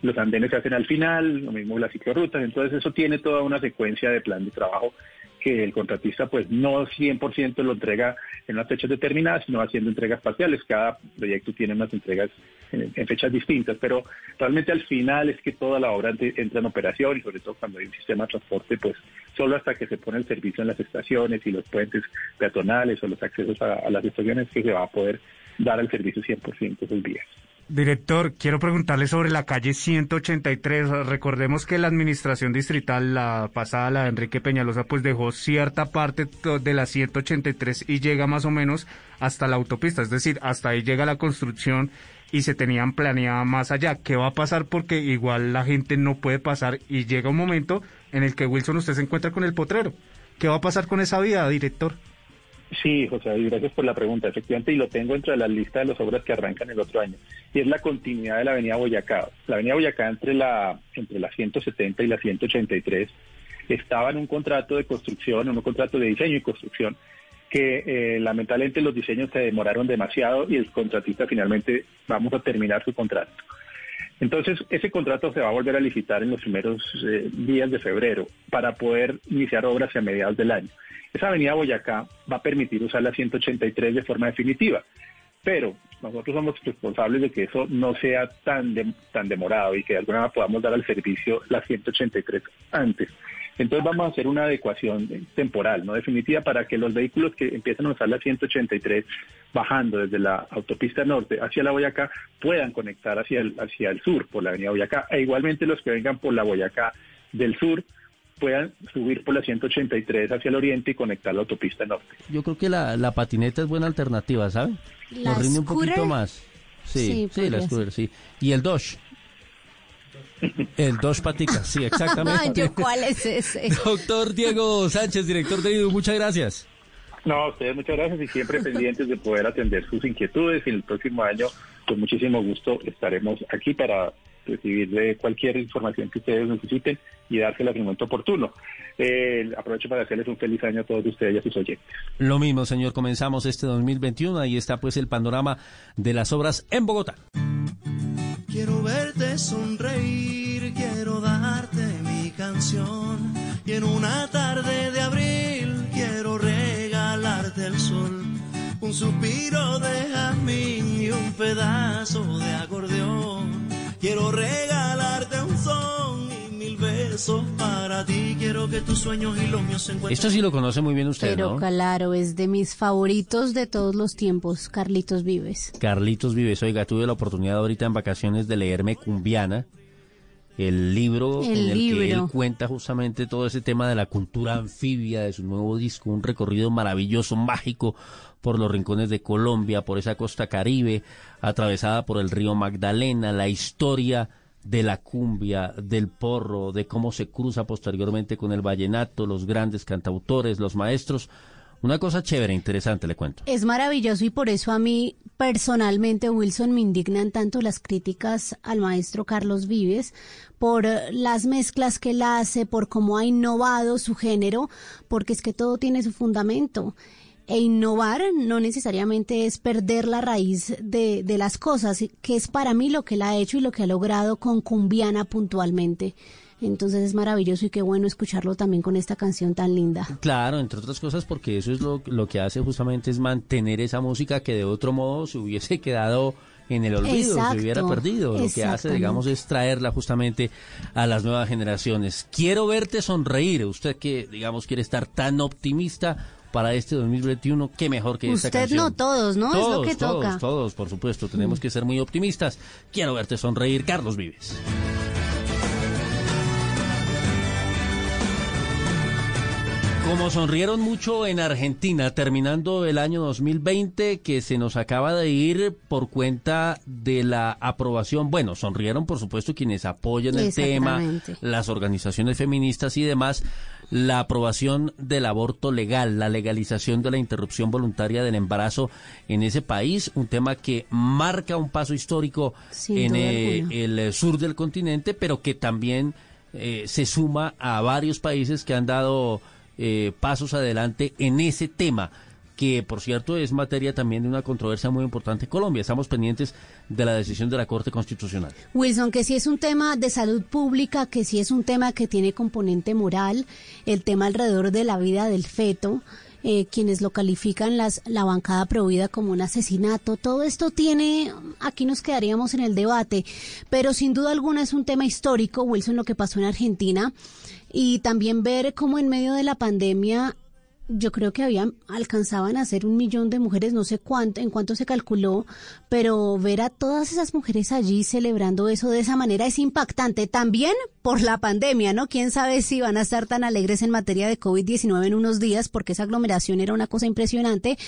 Los andenes se hacen al final, lo mismo las ciclorrutas, entonces eso tiene toda una secuencia de plan de trabajo que el contratista pues no 100% lo entrega en unas fechas determinadas, sino haciendo entregas parciales. Cada proyecto tiene unas entregas en, fechas distintas, pero realmente al final es que toda la obra entra en operación y sobre todo cuando hay un sistema de transporte, pues solo hasta que se pone el servicio en las estaciones y los puentes peatonales o los accesos a, las estaciones que se va a poder dar el servicio 100% de esos días. Director, quiero preguntarle sobre la calle 183. Recordemos que la administración distrital, la pasada, la de Enrique Peñalosa, pues dejó cierta parte de la 183 y llega más o menos hasta la autopista. Es decir, hasta ahí llega la construcción y se tenían planeada más allá. ¿Qué va a pasar? Porque igual la gente no puede pasar y llega un momento en el que Wilson usted se encuentra con el potrero. ¿Qué va a pasar con esa vía, director? Sí, José, David, gracias por la pregunta. Efectivamente, y lo tengo entre la lista de las obras que arrancan el otro año. Y es la continuidad de la Avenida Boyacá. La Avenida Boyacá entre la, entre la 170 y la 183 estaba en un contrato de construcción, en un contrato de diseño y construcción, que eh, lamentablemente los diseños se demoraron demasiado y el contratista finalmente vamos a terminar su contrato. Entonces, ese contrato se va a volver a licitar en los primeros eh, días de febrero para poder iniciar obras a mediados del año. Esa avenida Boyacá va a permitir usar la 183 de forma definitiva, pero nosotros somos responsables de que eso no sea tan, de- tan demorado y que de alguna manera podamos dar al servicio la 183 antes. Entonces vamos a hacer una adecuación temporal, no definitiva, para que los vehículos que empiezan a usar la 183 bajando desde la autopista norte hacia la Boyacá puedan conectar hacia el, hacia el sur por la avenida Boyacá. E igualmente los que vengan por la Boyacá del sur puedan subir por la 183 hacia el oriente y conectar la autopista norte. Yo creo que la, la patineta es buena alternativa, ¿sabe? ¿La Nos rinde un poquito más. Sí, Sí, sí, la scooter, sí. Y el Dodge. El Dodge Patica, sí, exactamente. yo, ¿cuál es ese? Doctor Diego Sánchez, director de IDU, muchas gracias. No, a ustedes muchas gracias y siempre pendientes de poder atender sus inquietudes y el próximo año con muchísimo gusto estaremos aquí para recibir de cualquier información que ustedes necesiten y dársela en el momento oportuno. Eh, aprovecho para hacerles un feliz año a todos ustedes y a sus oyentes. Lo mismo, señor, comenzamos este 2021, ahí está pues el panorama de las obras en Bogotá. Quiero verte sonreír, quiero darte mi canción. Y en una tarde de abril quiero regalarte el sol. Un suspiro de jazmín y un pedazo de acordeón. Quiero regalarte mil besos para ti. Quiero que tus sueños y los míos se encuentren. Esto sí lo conoce muy bien usted, Pero ¿no? claro, es de mis favoritos de todos los tiempos, Carlitos Vives. Carlitos Vives, oiga, tuve la oportunidad ahorita en vacaciones de leerme Cumbiana, el libro El en el que él cuenta justamente todo ese tema de la cultura anfibia de su nuevo disco, un recorrido maravilloso, mágico por los rincones de Colombia, por esa costa caribe, atravesada por el río Magdalena, la historia de la cumbia, del porro, de cómo se cruza posteriormente con el vallenato, los grandes cantautores, los maestros. Una cosa chévere, interesante, le cuento. Es maravilloso y por eso a mí personalmente, Wilson, me indignan tanto las críticas al maestro Carlos Vives por las mezclas que él hace, por cómo ha innovado su género, porque es que todo tiene su fundamento. E innovar no necesariamente es perder la raíz de, de las cosas, que es para mí lo que él ha hecho y lo que ha logrado con Cumbiana puntualmente. Entonces es maravilloso y qué bueno escucharlo también con esta canción tan linda. Claro, entre otras cosas porque eso es lo, lo que hace justamente es mantener esa música que de otro modo se hubiese quedado en el olvido, Exacto, se hubiera perdido. Lo que hace, digamos, es traerla justamente a las nuevas generaciones. Quiero verte sonreír. Usted que, digamos, quiere estar tan optimista para este 2021, qué mejor que esta Usted canción. no, todos, ¿no? Es lo Todos, que todos, toca. Mm. Todos, por supuesto, tenemos que ser muy optimistas. Quiero verte sonreír, Carlos Vives. Como sonrieron mucho en Argentina terminando el año 2020 que se nos acaba de ir por cuenta de la aprobación, bueno, sonrieron por supuesto quienes apoyan el tema, las organizaciones feministas y demás, la aprobación del aborto legal, la legalización de la interrupción voluntaria del embarazo en ese país, un tema que marca un paso histórico Sin en eh, el eh, sur del continente, pero que también eh, se suma a varios países que han dado eh, pasos adelante en ese tema que por cierto es materia también de una controversia muy importante en Colombia. Estamos pendientes de la decisión de la Corte Constitucional. Wilson, que si es un tema de salud pública, que si es un tema que tiene componente moral, el tema alrededor de la vida del feto, eh, quienes lo califican las, la bancada prohibida como un asesinato, todo esto tiene, aquí nos quedaríamos en el debate, pero sin duda alguna es un tema histórico, Wilson, lo que pasó en Argentina, y también ver cómo en medio de la pandemia yo creo que habían alcanzaban a ser un millón de mujeres, no sé cuánto, en cuánto se calculó, pero ver a todas esas mujeres allí celebrando eso de esa manera es impactante. También por la pandemia, ¿no? Quién sabe si van a estar tan alegres en materia de COVID-19 en unos días, porque esa aglomeración era una cosa impresionante.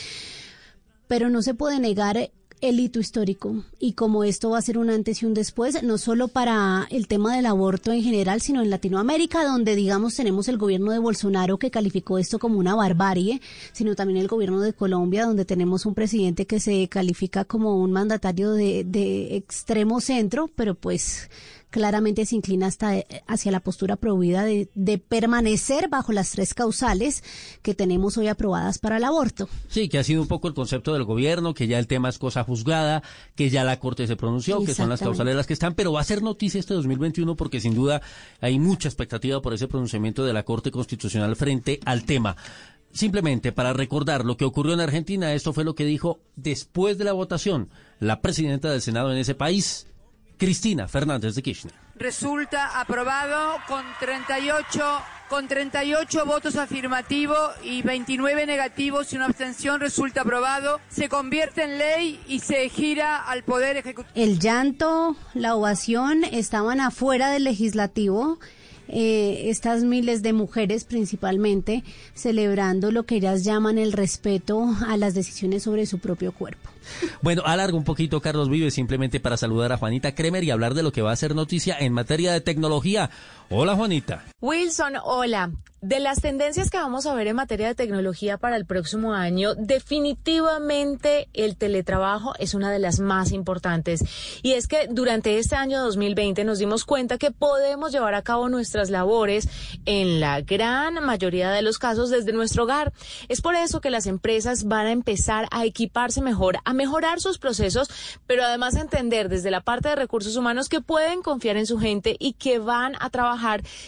Pero no se puede negar el hito histórico. Y como esto va a ser un antes y un después, no solo para el tema del aborto en general, sino en Latinoamérica, donde digamos tenemos el gobierno de Bolsonaro que calificó esto como una barbarie, sino también el gobierno de Colombia, donde tenemos un presidente que se califica como un mandatario de, de extremo centro, pero pues claramente se inclina hasta eh, hacia la postura prohibida de, de permanecer bajo las tres causales que tenemos hoy aprobadas para el aborto. Sí, que ha sido un poco el concepto del gobierno, que ya el tema es cosa juzgada, que ya la Corte se pronunció, que son las causales las que están, pero va a ser noticia este 2021 porque sin duda hay mucha expectativa por ese pronunciamiento de la Corte Constitucional frente al tema. Simplemente para recordar lo que ocurrió en Argentina, esto fue lo que dijo después de la votación la presidenta del Senado en ese país, Cristina Fernández de Kirchner. Resulta aprobado con 38 con 38 votos afirmativos y 29 negativos y una abstención resulta aprobado, se convierte en ley y se gira al Poder Ejecutivo. El llanto, la ovación estaban afuera del legislativo. eh, estas miles de mujeres principalmente celebrando lo que ellas llaman el respeto a las decisiones sobre su propio cuerpo. Bueno, alargo un poquito, Carlos Vive, simplemente para saludar a Juanita Kremer y hablar de lo que va a ser noticia en materia de tecnología. Hola, Juanita. Wilson, hola. De las tendencias que vamos a ver en materia de tecnología para el próximo año, definitivamente el teletrabajo es una de las más importantes. Y es que durante este año 2020 nos dimos cuenta que podemos llevar a cabo nuestras labores en la gran mayoría de los casos desde nuestro hogar. Es por eso que las empresas van a empezar a equiparse mejor, a mejorar sus procesos, pero además a entender desde la parte de recursos humanos que pueden confiar en su gente y que van a trabajar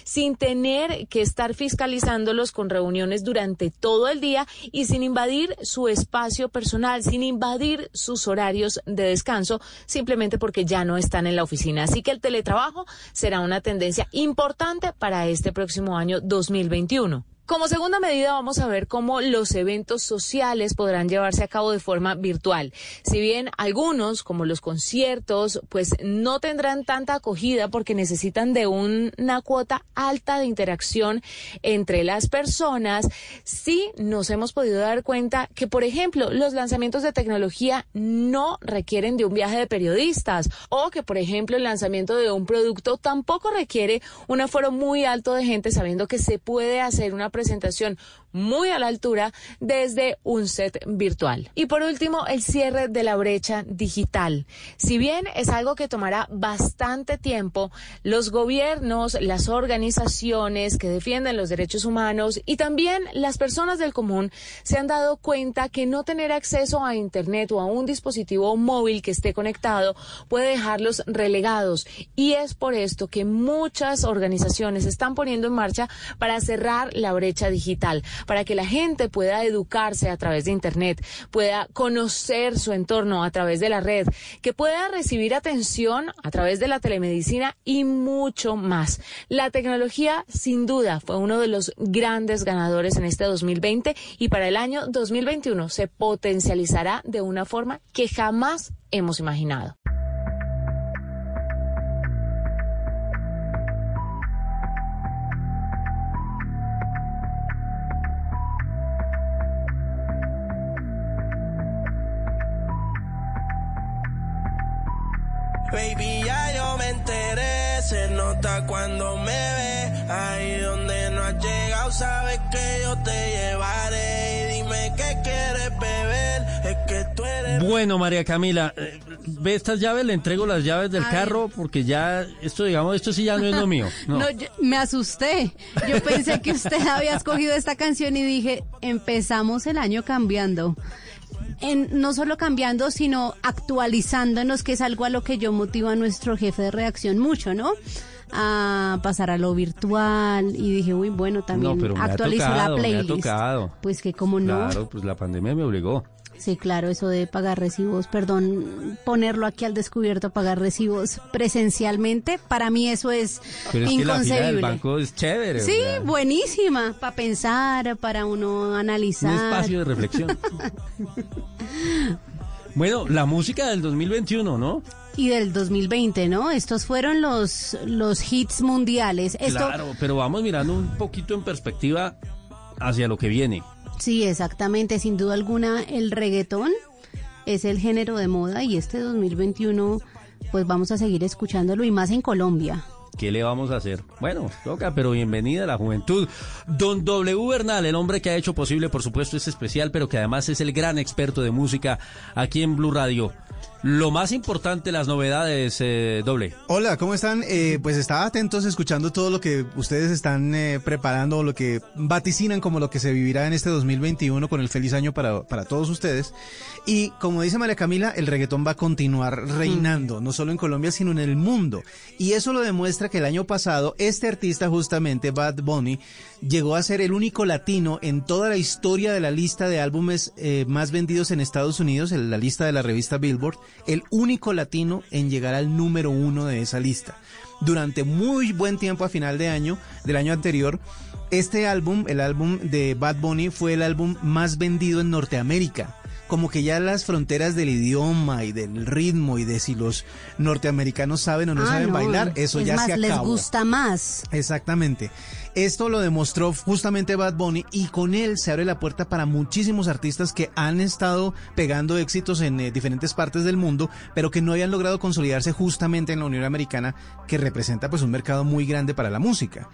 sin tener que estar fiscalizándolos con reuniones durante todo el día y sin invadir su espacio personal, sin invadir sus horarios de descanso, simplemente porque ya no están en la oficina. Así que el teletrabajo será una tendencia importante para este próximo año 2021. Como segunda medida vamos a ver cómo los eventos sociales podrán llevarse a cabo de forma virtual. Si bien algunos, como los conciertos, pues no tendrán tanta acogida porque necesitan de un- una cuota alta de interacción entre las personas, sí nos hemos podido dar cuenta que, por ejemplo, los lanzamientos de tecnología no requieren de un viaje de periodistas o que, por ejemplo, el lanzamiento de un producto tampoco requiere un aforo muy alto de gente sabiendo que se puede hacer una presentación muy a la altura desde un set virtual. Y por último, el cierre de la brecha digital. Si bien es algo que tomará bastante tiempo, los gobiernos, las organizaciones que defienden los derechos humanos y también las personas del común se han dado cuenta que no tener acceso a Internet o a un dispositivo móvil que esté conectado puede dejarlos relegados. Y es por esto que muchas organizaciones están poniendo en marcha para cerrar la brecha digital, para que la gente pueda educarse a través de Internet, pueda conocer su entorno a través de la red, que pueda recibir atención a través de la telemedicina y mucho más. La tecnología, sin duda, fue uno de los grandes ganadores en este 2020 y para el año 2021 se potencializará de una forma que jamás hemos imaginado. Baby, ya yo me enteré, se nota cuando me ve. Ahí donde no has llegado, sabes que yo te llevaré. Y dime qué quieres beber, es que tú eres. Bueno, María Camila, eh, ve estas llaves, le entrego las llaves del Ay. carro porque ya, esto digamos, esto sí ya no es lo mío. No. No, yo- me asusté. Yo pensé que usted había escogido esta canción y dije, empezamos el año cambiando. En, no solo cambiando, sino actualizándonos, que es algo a lo que yo motivo a nuestro jefe de redacción mucho, ¿no? A pasar a lo virtual y dije, uy, bueno, también no, pero me ha actualizó tocado, la me ha playlist. tocado. Pues que como no. Claro, pues la pandemia me obligó. Sí, claro, eso de pagar recibos, perdón, ponerlo aquí al descubierto, pagar recibos presencialmente, para mí eso es Pero es que la fila del inconcebible. banco es chévere. Sí, buenísima, para pensar, para uno un analizar. espacio de reflexión. Bueno, la música del 2021, ¿no? y del 2020, ¿no? Estos fueron los, los hits mundiales. Esto, Claro, pero vamos mirando un poquito en perspectiva hacia lo que viene. Sí, exactamente, sin duda alguna el reggaetón es el género de moda y este 2021 pues vamos a seguir escuchándolo y más en Colombia. ¿Qué le vamos a hacer? Bueno, toca, pero bienvenida a la juventud. Don W Bernal, el hombre que ha hecho posible, por supuesto, este especial, pero que además es el gran experto de música aquí en Blue Radio. Lo más importante, las novedades, eh, doble. Hola, ¿cómo están? Eh, pues estaba atentos escuchando todo lo que ustedes están eh, preparando, lo que vaticinan como lo que se vivirá en este 2021 con el feliz año para, para todos ustedes. Y como dice María Camila, el reggaetón va a continuar reinando, no solo en Colombia, sino en el mundo. Y eso lo demuestra que el año pasado este artista justamente, Bad Bunny, llegó a ser el único latino en toda la historia de la lista de álbumes eh, más vendidos en Estados Unidos, en la lista de la revista Billboard, el único latino en llegar al número uno de esa lista. Durante muy buen tiempo a final de año, del año anterior, este álbum, el álbum de Bad Bunny, fue el álbum más vendido en Norteamérica. Como que ya las fronteras del idioma y del ritmo y de si los norteamericanos saben o no Ah, saben no, bailar, eso es ya más, se les acabó. gusta más. Exactamente. Esto lo demostró justamente Bad Bunny y con él se abre la puerta para muchísimos artistas que han estado pegando éxitos en eh, diferentes partes del mundo, pero que no habían logrado consolidarse justamente en la Unión Americana, que representa pues un mercado muy grande para la música.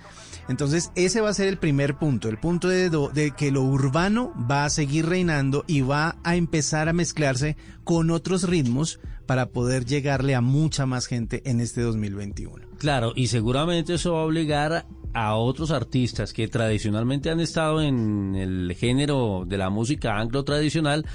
Entonces ese va a ser el primer punto, el punto de, de que lo urbano va a seguir reinando y va a empezar a mezclarse con otros ritmos para poder llegarle a mucha más gente en este 2021. Claro, y seguramente eso va a obligar a otros artistas que tradicionalmente han estado en el género de la música anglo tradicional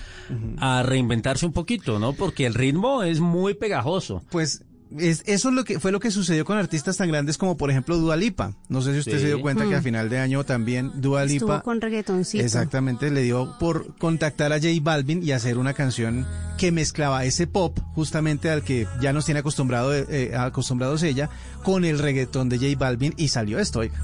a reinventarse un poquito, ¿no? Porque el ritmo es muy pegajoso. Pues es, eso es lo que fue lo que sucedió con artistas tan grandes como por ejemplo Dua Lipa. No sé si usted Sí. se dio cuenta que a Mm. final de año también Dua Estuvo Lipa con reggaetoncito. exactamente le dio por contactar a J Balvin y hacer una canción que mezclaba ese pop justamente al que ya nos tiene acostumbrado eh, acostumbrados ella con el reggaetón de J Balvin y salió esto. oiga.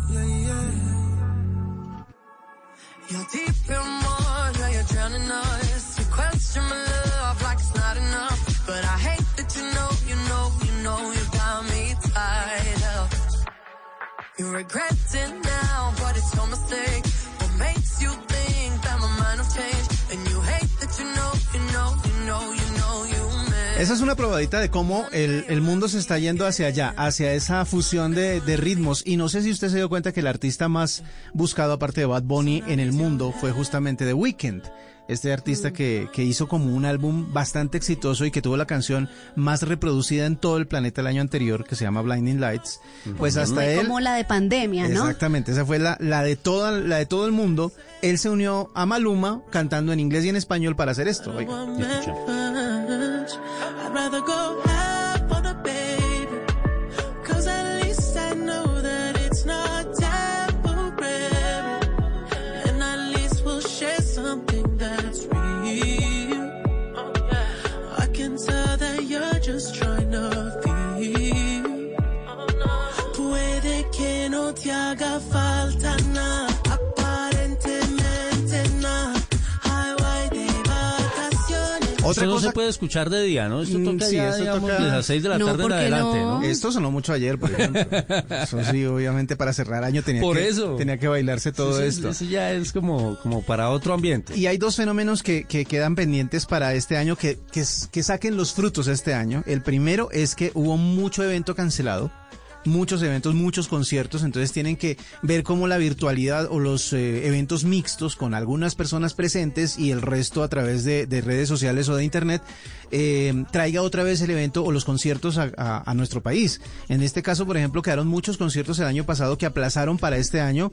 Esa es una probadita de cómo el, el mundo se está yendo hacia allá, hacia esa fusión de, de ritmos. Y no sé si usted se dio cuenta que el artista más buscado aparte de Bad Bunny en el mundo fue justamente The Weeknd. Este artista que, que hizo como un álbum bastante exitoso y que tuvo la canción más reproducida en todo el planeta el año anterior, que se llama Blinding Lights. Pues hasta Fue él... como la de pandemia, ¿no? Exactamente, esa fue la, la de toda, la de todo el mundo. Él se unió a Maluma cantando en inglés y en español para hacer esto. Oiga. Vacaciones. Esto no se puede escuchar de día, ¿no? Esto Mm, toca sí, ya, esto digamos, toca- de las 6 de la No, tarde en ¿por qué adelante, no? ¿no? Esto sonó mucho ayer, por ejemplo. Eso sí, obviamente para cerrar año tenía, Por que, eso. tenía que bailarse todo esto. Eso ya es como, como para otro ambiente. Y hay dos fenómenos que, que quedan pendientes para este año, que, que, que saquen los frutos este año. El primero es que hubo mucho evento cancelado. Muchos eventos, muchos conciertos, entonces tienen que ver cómo la virtualidad o los eh, eventos mixtos con algunas personas presentes y el resto a través de, de redes sociales o de internet eh, traiga otra vez el evento o los conciertos a, a- a nuestro país. En este caso, por ejemplo, quedaron muchos conciertos el año pasado que aplazaron para este año.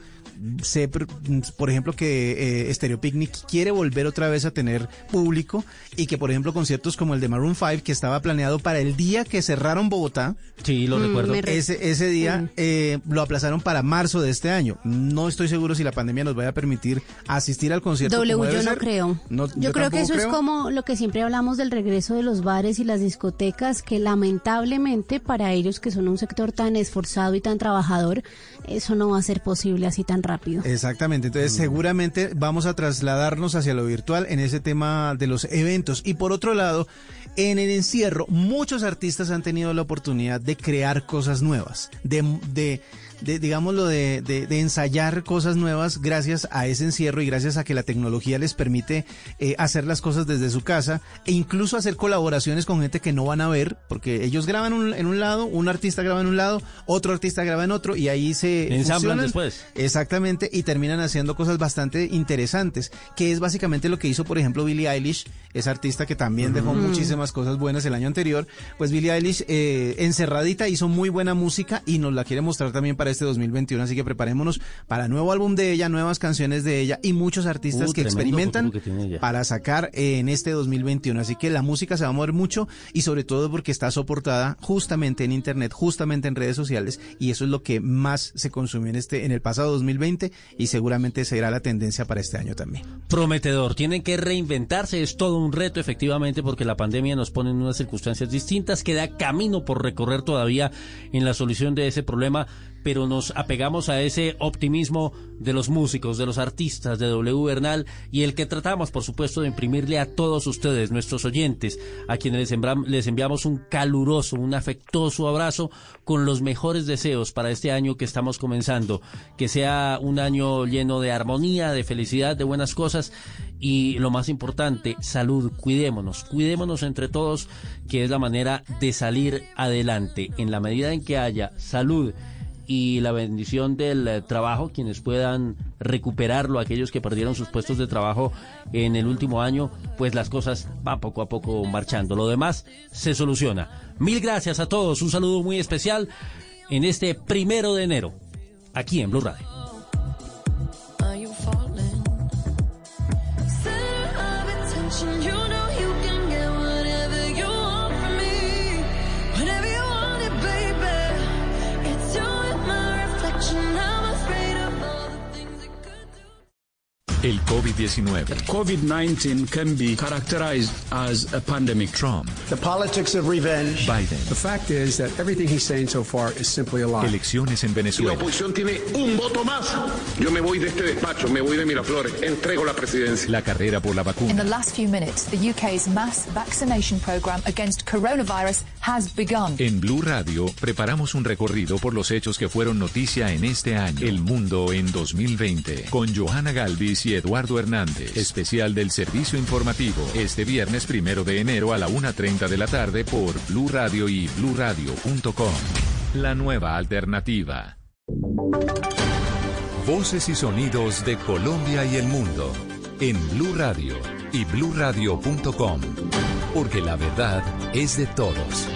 Sé, por ejemplo, que eh, Stereo Picnic quiere volver otra vez a tener público y que, por ejemplo, conciertos como el de Maroon 5, que estaba planeado para el día que cerraron Bogotá. Sí, lo Mm, recuerdo. Ese, ese día Mm. eh, lo aplazaron para marzo de este año. No estoy seguro si la pandemia nos vaya a permitir asistir al concierto. W, como debe yo no ser. creo. No, yo, creo que eso es como lo que siempre hablamos del regreso de los bares y las discotecas, que lamentablemente para ellos que son un sector tan esforzado y tan trabajador, eso no va a ser posible así tan rápido. Exactamente, entonces seguramente vamos a trasladarnos hacia lo virtual en ese tema de los eventos. Y por otro lado, en el encierro, muchos artistas han tenido la oportunidad de crear cosas nuevas, de, de, de digámoslo, de, de, de ensayar cosas nuevas gracias a ese encierro y gracias a que la tecnología les permite eh, hacer las cosas desde su casa e incluso hacer colaboraciones con gente que no van a ver, porque ellos graban un- en un lado, un artista graba en un lado, otro artista graba en otro y ahí se Ensamblan después. Exactamente, y terminan haciendo cosas bastante interesantes, que es básicamente lo que hizo, por ejemplo, Billie Eilish, esa artista que también dejó Mm. muchísimas cosas buenas el año anterior. Pues Billie Eilish, eh, encerradita, hizo muy buena música y nos la quiere mostrar también para para este 2021, así que preparémonos para nuevo álbum de ella, nuevas canciones de ella y muchos artistas Uh, que experimentan que para sacar en este 2021. Así que la música se va a mover mucho y sobre todo porque está soportada justamente en internet, justamente en redes sociales y eso es lo que más se consumió en este en el pasado 2020 y seguramente será la tendencia para este año también. Prometedor, tienen que reinventarse, es todo un reto efectivamente porque la pandemia nos pone en unas circunstancias distintas, queda camino por recorrer todavía en la solución de ese problema, pero nos apegamos a ese optimismo de los músicos, de los artistas, de W Bernal y el que tratamos por supuesto de imprimirle a todos ustedes, nuestros oyentes, a quienes les, enviamos un caluroso, un afectuoso abrazo con los mejores deseos para este año que estamos comenzando, que sea un año lleno de armonía, de felicidad, de buenas cosas y lo más importante, salud, cuidémonos, cuidémonos entre todos, que es la manera de salir adelante. En la medida en que haya salud y la bendición del eh, trabajo, quienes puedan recuperarlo, aquellos que perdieron sus puestos de trabajo en el último año, pues las cosas van poco a poco marchando. Lo demás se soluciona. Mil gracias a todos, un saludo muy especial en este primero de enero, aquí en Blue Radio. El COVID-19. COVID-19 can be characterized as a pandemic. Trump. The politics of revenge. Biden. The fact is that everything he's saying so far is simply a lie. Elecciones en Y la Venezuela. oposición tiene un voto más. Yo me voy de este despacho, me voy de Miraflores, entrego la presidencia. La carrera por la In vacuna. the last few minutes, the UK's mass vaccination programme against coronavirus has begun. En Blue Radio preparamos un recorrido por los hechos que fueron noticia en este año. El mundo en 2020. Con Johanna Galvis y Eduardo Hernández. Especial del servicio informativo. Este viernes primero de enero a la 1.30 de la tarde por Blue Radio y bluradio.com. La nueva alternativa. Voces y sonidos de Colombia y el mundo. En Blue Radio y bluradio.com. Porque la verdad es de todos.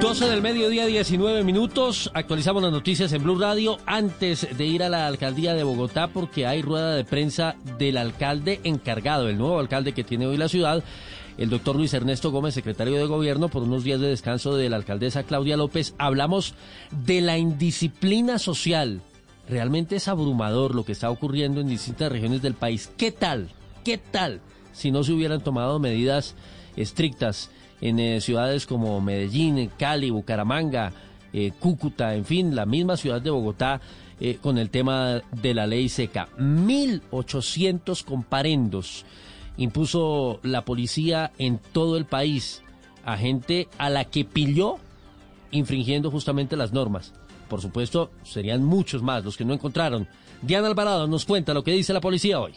12 del mediodía, 19 minutos. Actualizamos las noticias en Blue Radio antes de ir a la alcaldía de Bogotá porque hay rueda de prensa del alcalde encargado, el nuevo alcalde que tiene hoy la ciudad, el doctor Luis Ernesto Gómez, secretario de gobierno, por unos días de descanso de la alcaldesa Claudia López. Hablamos de la indisciplina social. Realmente es abrumador lo que está ocurriendo en distintas regiones del país. ¿Qué tal? ¿Qué tal si no se hubieran tomado medidas estrictas en eh, ciudades como Medellín, Cali, Bucaramanga, eh, Cúcuta, en fin, la misma ciudad de Bogotá eh, con el tema de la ley seca. 1.800 comparendos impuso la policía en todo el país a gente a la que pilló infringiendo justamente las normas. Por supuesto, serían muchos más los que no encontraron. Diana Alvarado nos cuenta lo que dice la policía hoy.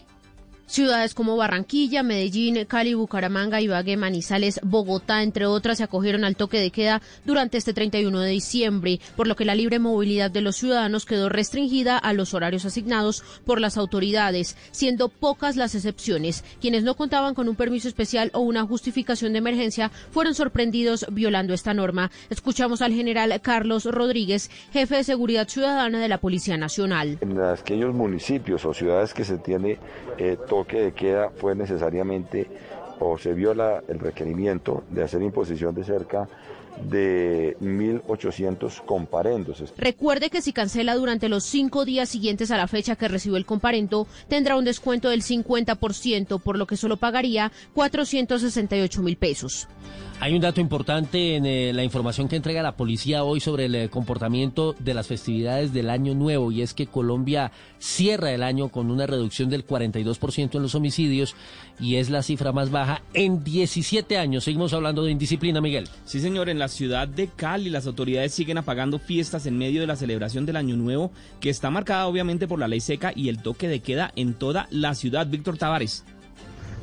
Ciudades como Barranquilla, Medellín, Cali, Bucaramanga, Ibagué, Manizales, Bogotá, entre otras, se acogieron al toque de queda durante este 31 de diciembre, por lo que la libre movilidad de los ciudadanos quedó restringida a los horarios asignados por las autoridades, siendo pocas las excepciones. Quienes no contaban con un permiso especial o una justificación de emergencia fueron sorprendidos violando esta norma. Escuchamos al general Carlos Rodríguez, jefe de seguridad ciudadana de la Policía Nacional. En aquellos municipios o ciudades que se tiene eh, toque de queda fue necesariamente o se viola el requerimiento de hacer imposición de cerca de 1.800 comparendos. Recuerde que si cancela durante los cinco días siguientes a la fecha que recibió el comparendo, tendrá un descuento del 50%, por lo que solo pagaría 468 mil pesos. Hay un dato importante en eh, la información que entrega la policía hoy sobre el eh, comportamiento de las festividades del Año Nuevo y es que Colombia cierra el año con una reducción del 42% en los homicidios y es la cifra más baja en 17 años. Seguimos hablando de indisciplina, Miguel. Sí, señor, en la ciudad de Cali las autoridades siguen apagando fiestas en medio de la celebración del Año Nuevo que está marcada obviamente por la ley seca y el toque de queda en toda la ciudad. Víctor Tavares.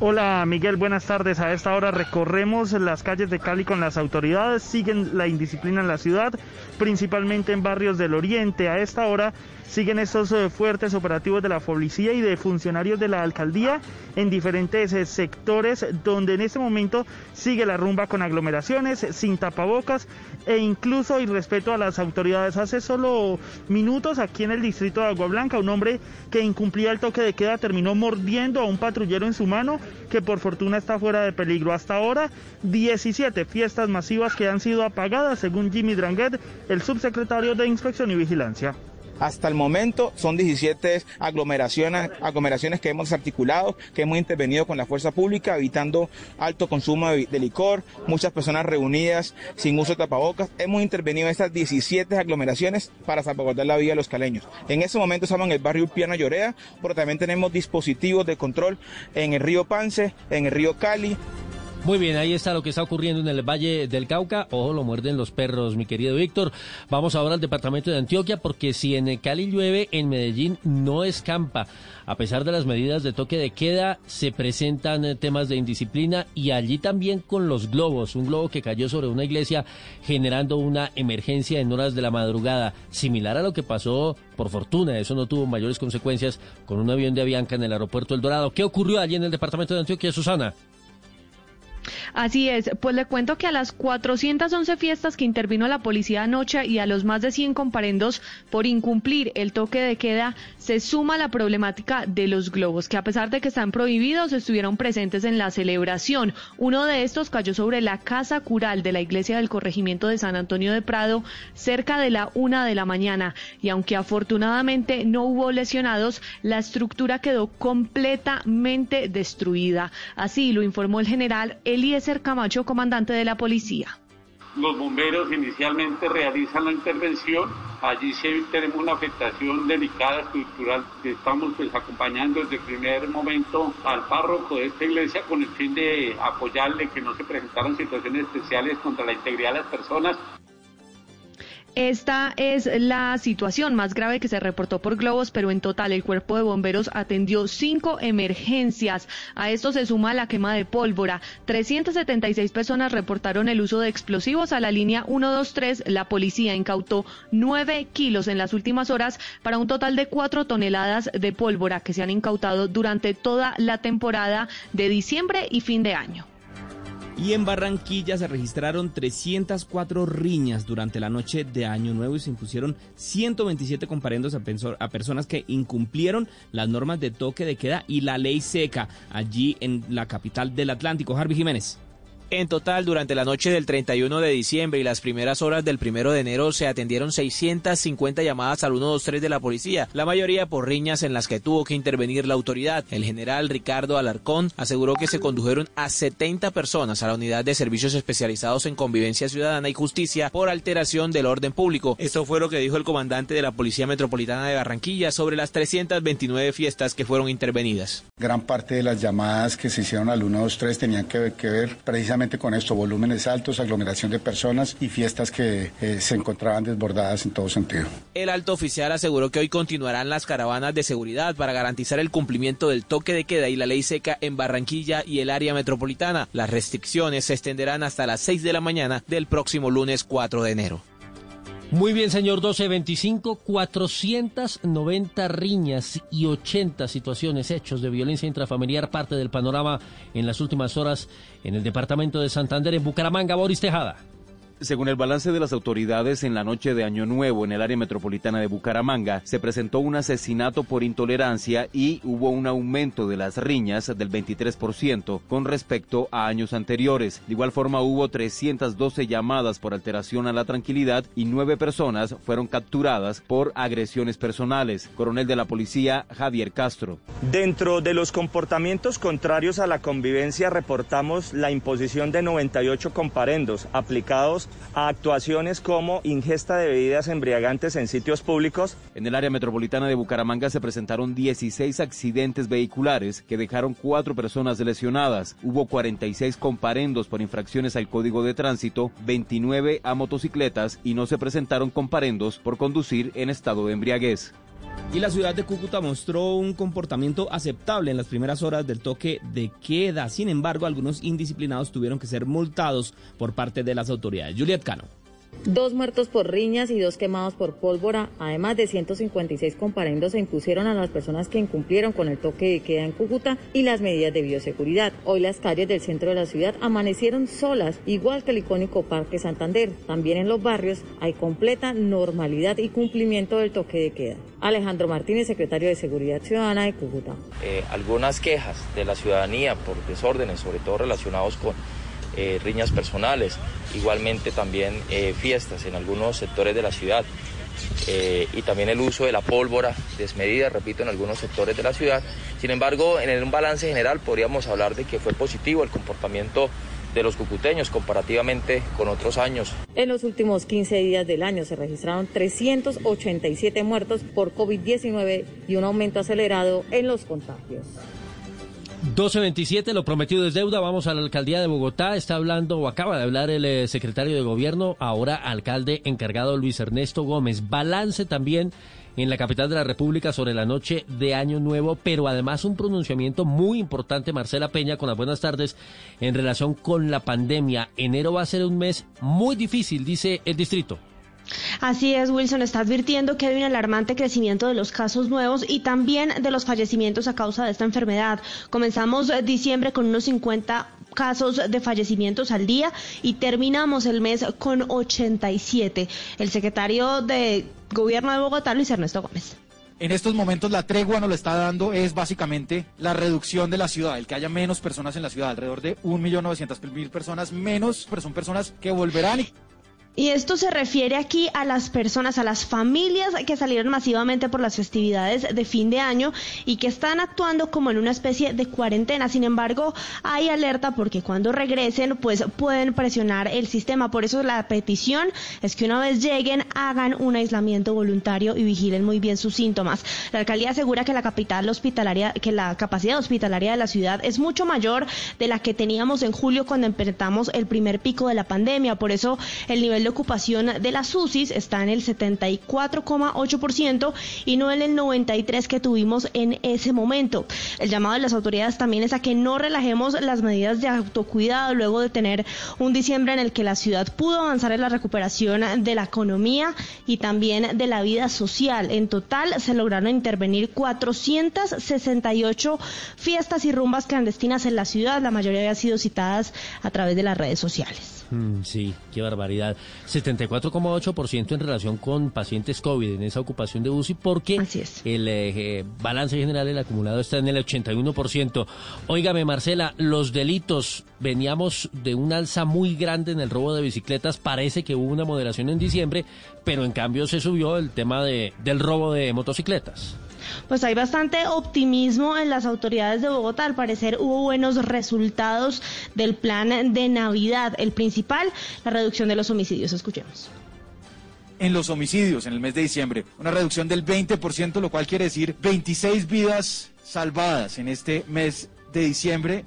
Hola Miguel, buenas tardes. A esta hora recorremos las calles de Cali con las autoridades. Siguen la indisciplina en la ciudad, principalmente en barrios del oriente. A esta hora siguen estos eh, fuertes operativos de la policía y de funcionarios de la alcaldía en diferentes eh, sectores donde en este momento sigue la rumba con aglomeraciones, sin tapabocas e incluso irrespeto a las autoridades. Hace solo minutos aquí en el distrito de Agua Blanca un hombre que incumplía el toque de queda terminó mordiendo a un patrullero en su mano que por fortuna está fuera de peligro. Hasta ahora 17 fiestas masivas que han sido apagadas según Jimmy Dranguet, el subsecretario de Inspección y Vigilancia. Hasta el momento son 17 aglomeraciones, que hemos articulado, que hemos intervenido con la fuerza pública, evitando alto consumo de, licor, muchas personas reunidas sin uso de tapabocas. Hemos intervenido en estas 17 aglomeraciones para salvaguardar la vida de los caleños. En este momento estamos en el barrio Urpiana Llorea, pero también tenemos dispositivos de control en el río Pance, en el río Cali, Muy bien, ahí está lo que está ocurriendo en el Valle del Cauca. Ojo, lo muerden los perros, mi querido Víctor. Vamos ahora al departamento de Antioquia, porque si en Cali llueve, en Medellín no escampa. A pesar de las medidas de toque de queda, se presentan eh, temas de indisciplina y allí también con los globos. Un globo que cayó sobre una iglesia generando una emergencia en horas de la madrugada. Similar a lo que pasó, por fortuna, eso no tuvo mayores consecuencias con un avión de Avianca en el aeropuerto El Dorado. ¿Qué ocurrió allí en el departamento de Antioquia, Susana? Así es, pues le cuento que a las 411 fiestas que intervino la policía anoche y a los más de 100 comparendos por incumplir el toque de queda, se suma la problemática de los globos, que a pesar de que están prohibidos, estuvieron presentes en la celebración. Uno de estos cayó sobre la casa cural de la iglesia del corregimiento de San Antonio de Prado cerca de la una de la mañana. Y aunque afortunadamente no hubo lesionados, la estructura quedó completamente destruida. Así lo informó el general Eliezer Camacho, comandante de la policía. Los bomberos inicialmente realizan la intervención. Allí sí tenemos una afectación delicada estructural estamos pues acompañando desde el primer momento al párroco de esta iglesia con el fin de apoyarle que no se presentaran situaciones especiales contra la integridad de las personas. Esta es la situación más grave que se reportó por globos, pero en total el cuerpo de bomberos atendió cinco emergencias. A esto se suma la quema de pólvora. 376 personas reportaron el uso de explosivos a la línea 123. La policía incautó 9 kilos en las últimas horas para un total de 4 toneladas de pólvora que se han incautado durante toda la temporada de diciembre y fin de año. Y en Barranquilla se registraron 304 riñas durante la noche de Año Nuevo y se impusieron 127 comparendos a, a personas que incumplieron las normas de toque de queda y la ley seca allí en la capital del Atlántico. Harvey Jiménez. En total, durante la noche del 31 de diciembre y las primeras horas del 1 de enero se atendieron 650 llamadas al 123 de la policía, la mayoría por riñas en las que tuvo que intervenir la autoridad. El general Ricardo Alarcón aseguró que se condujeron a 70 personas a la unidad de servicios especializados en convivencia ciudadana y justicia por alteración del orden público. Esto fue lo que dijo el comandante de la Policía Metropolitana de Barranquilla sobre las 329 fiestas que fueron intervenidas. Gran parte de las llamadas que se hicieron al 123 tenían que ver, que ver precisamente con esto, volúmenes altos, aglomeración de personas y fiestas que eh, se encontraban desbordadas en todo sentido. El alto oficial aseguró que hoy continuarán las caravanas de seguridad para garantizar el cumplimiento del toque de queda y la ley seca en Barranquilla y el área metropolitana. Las restricciones se extenderán hasta las 6 de la mañana del próximo lunes 4 de enero. Muy bien, señor 1225, 490 riñas y 80 situaciones, hechos de violencia intrafamiliar, parte del panorama en las últimas horas en el departamento de Santander, en Bucaramanga, Boris Tejada. Según el balance de las autoridades, en la noche de Año Nuevo en el área metropolitana de Bucaramanga se presentó un asesinato por intolerancia y hubo un aumento de las riñas del 23% con respecto a años anteriores. De igual forma hubo 312 llamadas por alteración a la tranquilidad y nueve personas fueron capturadas por agresiones personales. Coronel de la policía Javier Castro. Dentro de los comportamientos contrarios a la convivencia reportamos la imposición de 98 comparendos aplicados a actuaciones como ingesta de bebidas embriagantes en sitios públicos. En el área metropolitana de Bucaramanga se presentaron 16 accidentes vehiculares que dejaron cuatro personas lesionadas. Hubo 46 comparendos por infracciones al Código de Tránsito, 29 a motocicletas y no se presentaron comparendos por conducir en estado de embriaguez. Y la ciudad de Cúcuta mostró un comportamiento aceptable en las primeras horas del toque de queda. Sin embargo, algunos indisciplinados tuvieron que ser multados por parte de las autoridades. Juliet Cano. Dos muertos por riñas y dos quemados por pólvora, además de 156 comparendos se impusieron a las personas que incumplieron con el toque de queda en Cúcuta y las medidas de bioseguridad. Hoy las calles del centro de la ciudad amanecieron solas, igual que el icónico Parque Santander. También en los barrios hay completa normalidad y cumplimiento del toque de queda. Alejandro Martínez, secretario de Seguridad Ciudadana de Cúcuta. Eh, algunas quejas de la ciudadanía por desórdenes, sobre todo relacionados con eh, riñas personales, igualmente también eh, fiestas en algunos sectores de la ciudad eh, y también el uso de la pólvora desmedida, repito, en algunos sectores de la ciudad. Sin embargo, en un balance general podríamos hablar de que fue positivo el comportamiento de los cucuteños comparativamente con otros años. En los últimos 15 días del año se registraron 387 muertos por COVID-19 y un aumento acelerado en los contagios. 1227, lo prometido es deuda. Vamos a la alcaldía de Bogotá. Está hablando o acaba de hablar el eh, secretario de gobierno, ahora alcalde encargado Luis Ernesto Gómez. Balance también en la capital de la República sobre la noche de Año Nuevo, pero además un pronunciamiento muy importante, Marcela Peña, con las buenas tardes, en relación con la pandemia. Enero va a ser un mes muy difícil, dice el distrito. Así es, Wilson está advirtiendo que hay un alarmante crecimiento de los casos nuevos y también de los fallecimientos a causa de esta enfermedad. Comenzamos eh, diciembre con unos 50 casos de fallecimientos al día y terminamos el mes con 87. El secretario de Gobierno de Bogotá, Luis Ernesto Gómez. En estos momentos la tregua nos lo está dando es básicamente la reducción de la ciudad, el que haya menos personas en la ciudad, alrededor de 1.900.000 personas menos, pero son personas que volverán y y esto se refiere aquí a las personas, a las familias que salieron masivamente por las festividades de fin de año y que están actuando como en una especie de cuarentena. Sin embargo, hay alerta porque cuando regresen, pues pueden presionar el sistema. Por eso la petición es que una vez lleguen, hagan un aislamiento voluntario y vigilen muy bien sus síntomas. La alcaldía asegura que la capital hospitalaria, que la capacidad hospitalaria de la ciudad es mucho mayor de la que teníamos en julio cuando empezamos el primer pico de la pandemia. Por eso el nivel de ocupación de las UCIs está en el 74,8% y no en el 93% que tuvimos en ese momento. El llamado de las autoridades también es a que no relajemos las medidas de autocuidado luego de tener un diciembre en el que la ciudad pudo avanzar en la recuperación de la economía y también de la vida social. En total se lograron intervenir 468 fiestas y rumbas clandestinas en la ciudad. La mayoría había sido citadas a través de las redes sociales. Mm, sí, qué barbaridad. 74,8% en relación con pacientes COVID en esa ocupación de UCI porque el eh, balance general, el acumulado está en el 81%. Óigame, Marcela, los delitos, veníamos de un alza muy grande en el robo de bicicletas, parece que hubo una moderación en diciembre, pero en cambio se subió el tema de, del robo de motocicletas pues hay bastante optimismo en las autoridades de Bogotá. Al parecer hubo buenos resultados del plan de Navidad. El principal, la reducción de los homicidios. Escuchemos en los homicidios en el mes de diciembre, una reducción del 20%, lo cual quiere decir 26 vidas salvadas en este mes de diciembre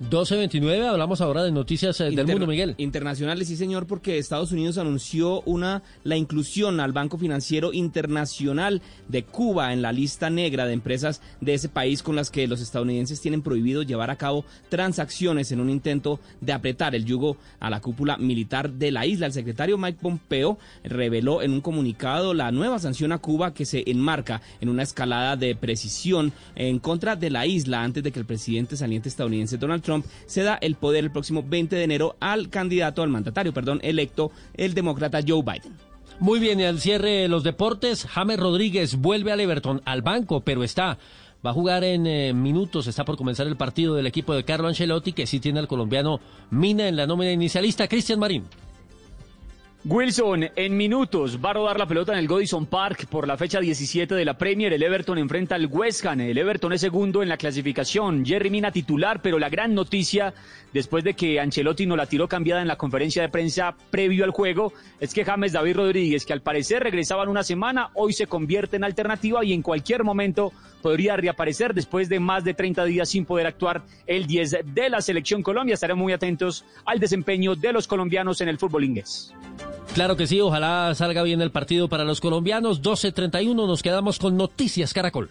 12.29, hablamos ahora de noticias eh, del mundo, Miguel. Internacionales, sí señor, porque Estados Unidos anunció una la inclusión al Banco Financiero Internacional de Cuba en la lista negra de empresas de ese país con las que los estadounidenses tienen prohibido llevar a cabo transacciones en un intento de apretar el yugo a la cúpula militar de la isla. El secretario Mike Pompeo reveló en un comunicado la nueva sanción a Cuba que se enmarca en una escalada de precisión en contra de la isla antes de que el presidente saliente estadounidense Donald Trump Trump se da el poder el próximo 20 de enero al candidato, al mandatario, perdón, electo, el demócrata Joe Biden. Muy bien, y al cierre de los deportes, James Rodríguez vuelve al Everton, al banco, pero está va a jugar en eh, minutos. Está por comenzar el partido del equipo de Carlo Ancelotti, que sí tiene al colombiano Mina en la nómina inicialista, Cristian Marín. Wilson, en minutos va a rodar la pelota en el Godison Park por la fecha 17 de la Premier. El Everton enfrenta al West Ham. El Everton es segundo en la clasificación. Jerry Mina titular, pero la gran noticia después de que Ancelotti no la tiró cambiada en la conferencia de prensa previo al juego es que James David Rodríguez, que al parecer regresaba en una semana, hoy se convierte en alternativa y en cualquier momento podría reaparecer después de más de 30 días sin poder actuar el 10 de la selección Colombia. Estaremos muy atentos al desempeño de los colombianos en el fútbol inglés. Claro que sí, ojalá salga bien el partido para los colombianos. 12.31 nos quedamos con Noticias Caracol.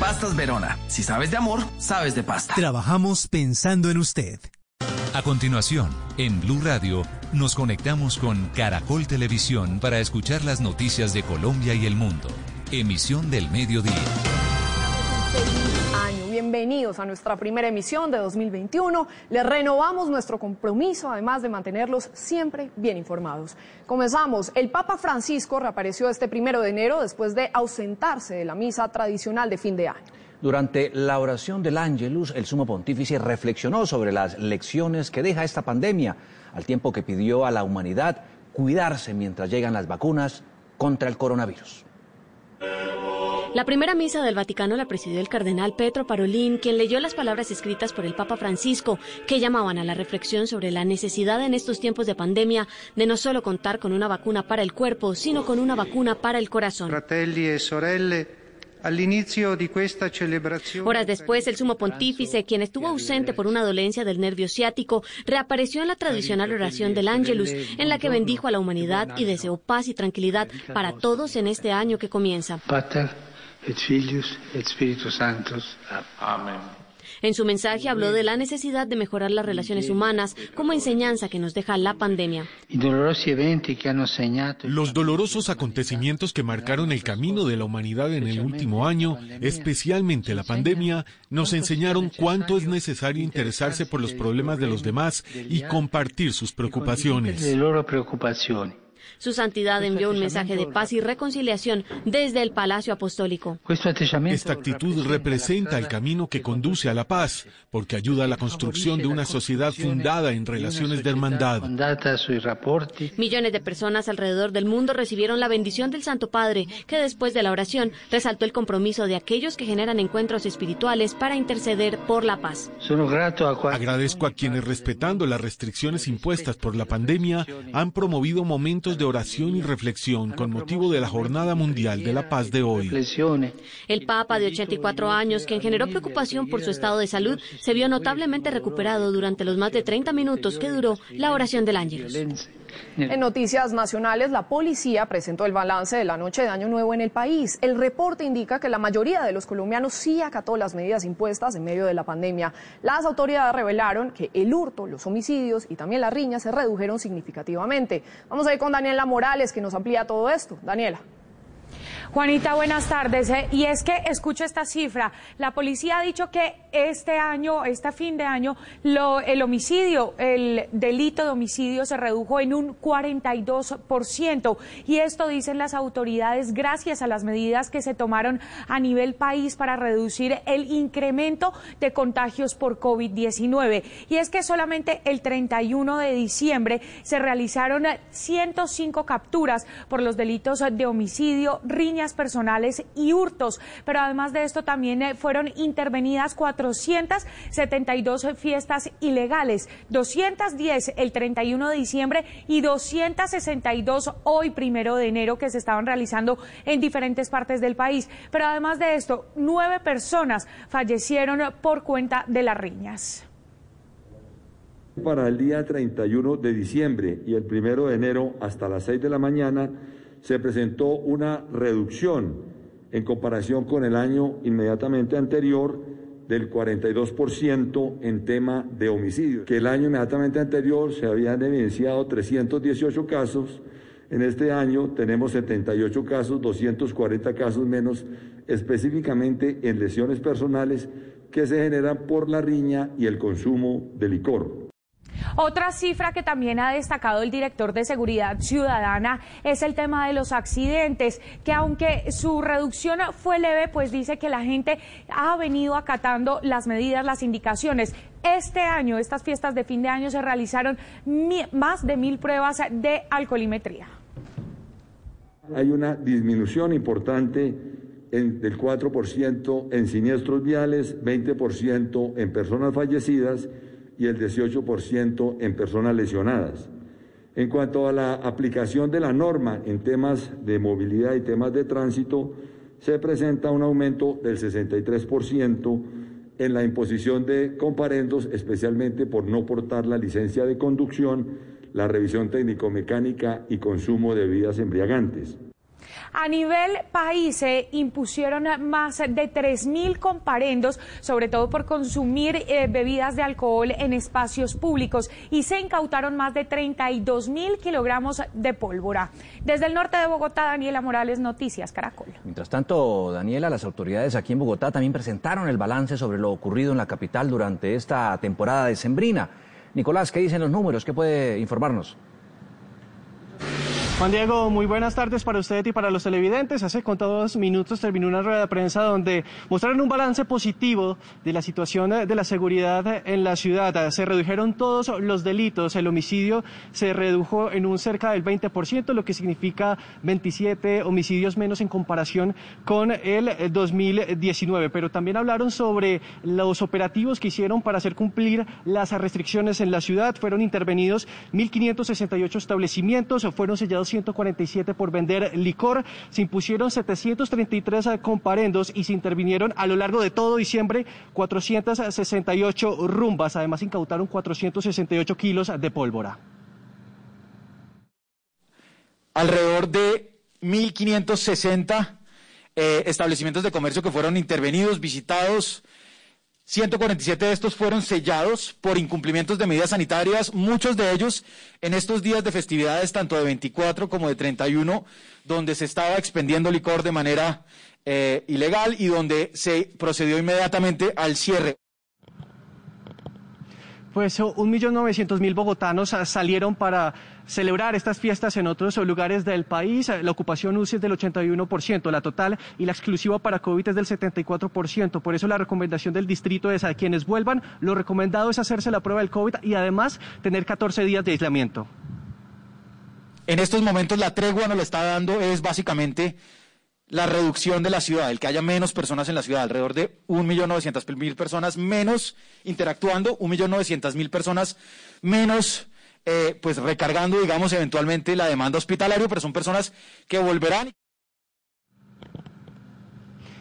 Pastas Verona. Si sabes de amor, sabes de pasta. Trabajamos pensando en usted. A continuación, en Blue Radio, nos conectamos con Caracol Televisión para escuchar las noticias de Colombia y el mundo. Emisión del mediodía. Bienvenidos a nuestra primera emisión de 2021. Les renovamos nuestro compromiso, además de mantenerlos siempre bien informados. Comenzamos. El Papa Francisco reapareció este primero de enero después de ausentarse de la misa tradicional de fin de año. Durante la oración del Ángelus, el sumo pontífice reflexionó sobre las lecciones que deja esta pandemia, al tiempo que pidió a la humanidad cuidarse mientras llegan las vacunas contra el coronavirus. La primera misa del Vaticano la presidió el cardenal Petro Parolín, quien leyó las palabras escritas por el Papa Francisco, que llamaban a la reflexión sobre la necesidad en estos tiempos de pandemia de no solo contar con una vacuna para el cuerpo, sino con una vacuna para el corazón. Fratelli e sorelle, Horas después, el sumo pontífice, quien estuvo ausente por una dolencia del nervio ciático, reapareció en la tradicional oración del Ángelus, en la que bendijo a la humanidad y deseó paz y tranquilidad para todos en este año que comienza. Et Filius et Spiritus Sanctus. Amen. En su mensaje habló de la necesidad de mejorar las relaciones humanas como enseñanza que nos deja la pandemia. Los dolorosos acontecimientos que marcaron el camino de la humanidad en el último año, especialmente la pandemia, nos enseñaron cuánto es necesario interesarse por los problemas de los demás y compartir sus preocupaciones. Su santidad envió un mensaje de paz y reconciliación desde el Palacio Apostólico. Esta actitud representa el camino que conduce a la paz, porque ayuda a la construcción de una sociedad fundada en relaciones de hermandad. Millones de personas alrededor del mundo recibieron la bendición del Santo Padre, que después de la oración resaltó el compromiso de aquellos que generan encuentros espirituales para interceder por la paz. Agradezco a quienes, respetando las restricciones impuestas por la pandemia, han promovido momentos de oración y reflexión con motivo de la Jornada Mundial de la Paz de hoy. El Papa de 84 años, quien generó preocupación por su estado de salud, se vio notablemente recuperado durante los más de 30 minutos que duró la oración del Ángelus. En noticias nacionales, la policía presentó el balance de la noche de Año Nuevo en el país. El reporte indica que la mayoría de los colombianos sí acató las medidas impuestas en medio de la pandemia. Las autoridades revelaron que el hurto, los homicidios y también las riñas se redujeron significativamente. Vamos a ir con Daniela Morales, que nos amplía todo esto. Daniela. Juanita, buenas tardes. eh, Y es que escucho esta cifra. La policía ha dicho que este año, este fin de año, lo- el homicidio, el delito de homicidio se redujo en un 42%. Y esto dicen las autoridades gracias a las medidas que se tomaron a nivel país para reducir el incremento de contagios por COVID-19. Y es que solamente el 31 de diciembre se realizaron 105 capturas por los delitos de homicidio, personales y hurtos. Pero además de esto también eh, fueron intervenidas 472 fiestas ilegales, 210 el 31 de diciembre y 262 hoy primero de enero que se estaban realizando en diferentes partes del país. Pero además de esto, nueve personas fallecieron por cuenta de las riñas. Para el día 31 de diciembre y el 1 de enero hasta las 6 de la mañana se presentó una reducción en comparación con el año inmediatamente anterior del 42% en tema de homicidios, que el año inmediatamente anterior se habían evidenciado 318 casos, en este año tenemos 78 casos, 240 casos menos, específicamente en lesiones personales que se generan por la riña y el consumo de licor. Otra cifra que también ha destacado el director de Seguridad Ciudadana es el tema de los accidentes, que aunque su reducción fue leve, pues dice que la gente ha venido acatando las medidas, las indicaciones. Este año, estas fiestas de fin de año, se realizaron más de mil pruebas de alcoholimetría. Hay una disminución importante del 4% en siniestros viales, 20% en personas fallecidas y el 18% en personas lesionadas. En cuanto a la aplicación de la norma en temas de movilidad y temas de tránsito, se presenta un aumento del 63% en la imposición de comparendos, especialmente por no portar la licencia de conducción, la revisión técnico-mecánica y consumo de bebidas embriagantes. A nivel país se impusieron más de 3.000 comparendos, sobre todo por consumir eh, bebidas de alcohol en espacios públicos y se incautaron más de 32.000 kilogramos de pólvora. Desde el norte de Bogotá, Daniela Morales, Noticias Caracol. Mientras tanto, Daniela, las autoridades aquí en Bogotá también presentaron el balance sobre lo ocurrido en la capital durante esta temporada de Sembrina. Nicolás, ¿qué dicen los números? ¿Qué puede informarnos? Juan Diego, muy buenas tardes para usted y para los televidentes. Hace contados minutos terminó una rueda de prensa donde mostraron un balance positivo de la situación de la seguridad en la ciudad. Se redujeron todos los delitos. El homicidio se redujo en un cerca del 20%, lo que significa 27 homicidios menos en comparación con el 2019. Pero también hablaron sobre los operativos que hicieron para hacer cumplir las restricciones en la ciudad. Fueron intervenidos 1.568 establecimientos, fueron sellados 147 por vender licor, se impusieron 733 comparendos y se intervinieron a lo largo de todo diciembre 468 rumbas. Además, incautaron 468 kilos de pólvora. Alrededor de 1.560 eh, establecimientos de comercio que fueron intervenidos, visitados, 147 de estos fueron sellados por incumplimientos de medidas sanitarias, muchos de ellos en estos días de festividades, tanto de 24 como de 31, donde se estaba expendiendo licor de manera eh, ilegal y donde se procedió inmediatamente al cierre. Pues un millón novecientos mil bogotanos salieron para celebrar estas fiestas en otros lugares del país. La ocupación UCI es del 81%, la total y la exclusiva para COVID es del 74%. Por eso la recomendación del distrito es a quienes vuelvan, lo recomendado es hacerse la prueba del COVID y además tener 14 días de aislamiento. En estos momentos la tregua nos lo está dando es básicamente la reducción de la ciudad, el que haya menos personas en la ciudad, alrededor de 1.900.000 personas menos interactuando, 1.900.000 personas menos eh, pues recargando, digamos, eventualmente la demanda hospitalaria, pero son personas que volverán.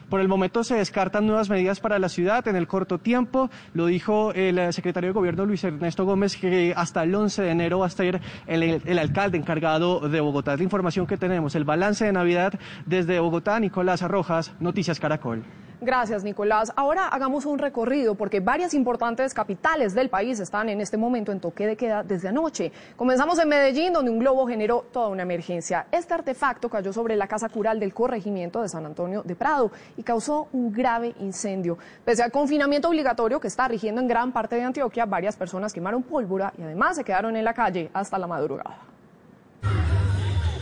Por el momento se descartan nuevas medidas para la ciudad en el corto tiempo. Lo dijo el eh, secretario de Gobierno Luis Ernesto Gómez que hasta el 11 de enero va a estar el, el alcalde encargado de Bogotá. Es la información que tenemos. El balance de Navidad desde Bogotá, Nicolás Arrojas, Noticias Caracol. Gracias, Nicolás. Ahora hagamos un recorrido porque varias importantes capitales del país están en este momento en toque de queda desde anoche. Comenzamos en Medellín, donde un globo generó toda una emergencia. Este artefacto cayó sobre la casa cural del corregimiento de San Antonio de Prado y causó un grave incendio. Pese al confinamiento obligatorio que está rigiendo en gran parte de Antioquia, varias personas quemaron pólvora y además se quedaron en la calle hasta la madrugada.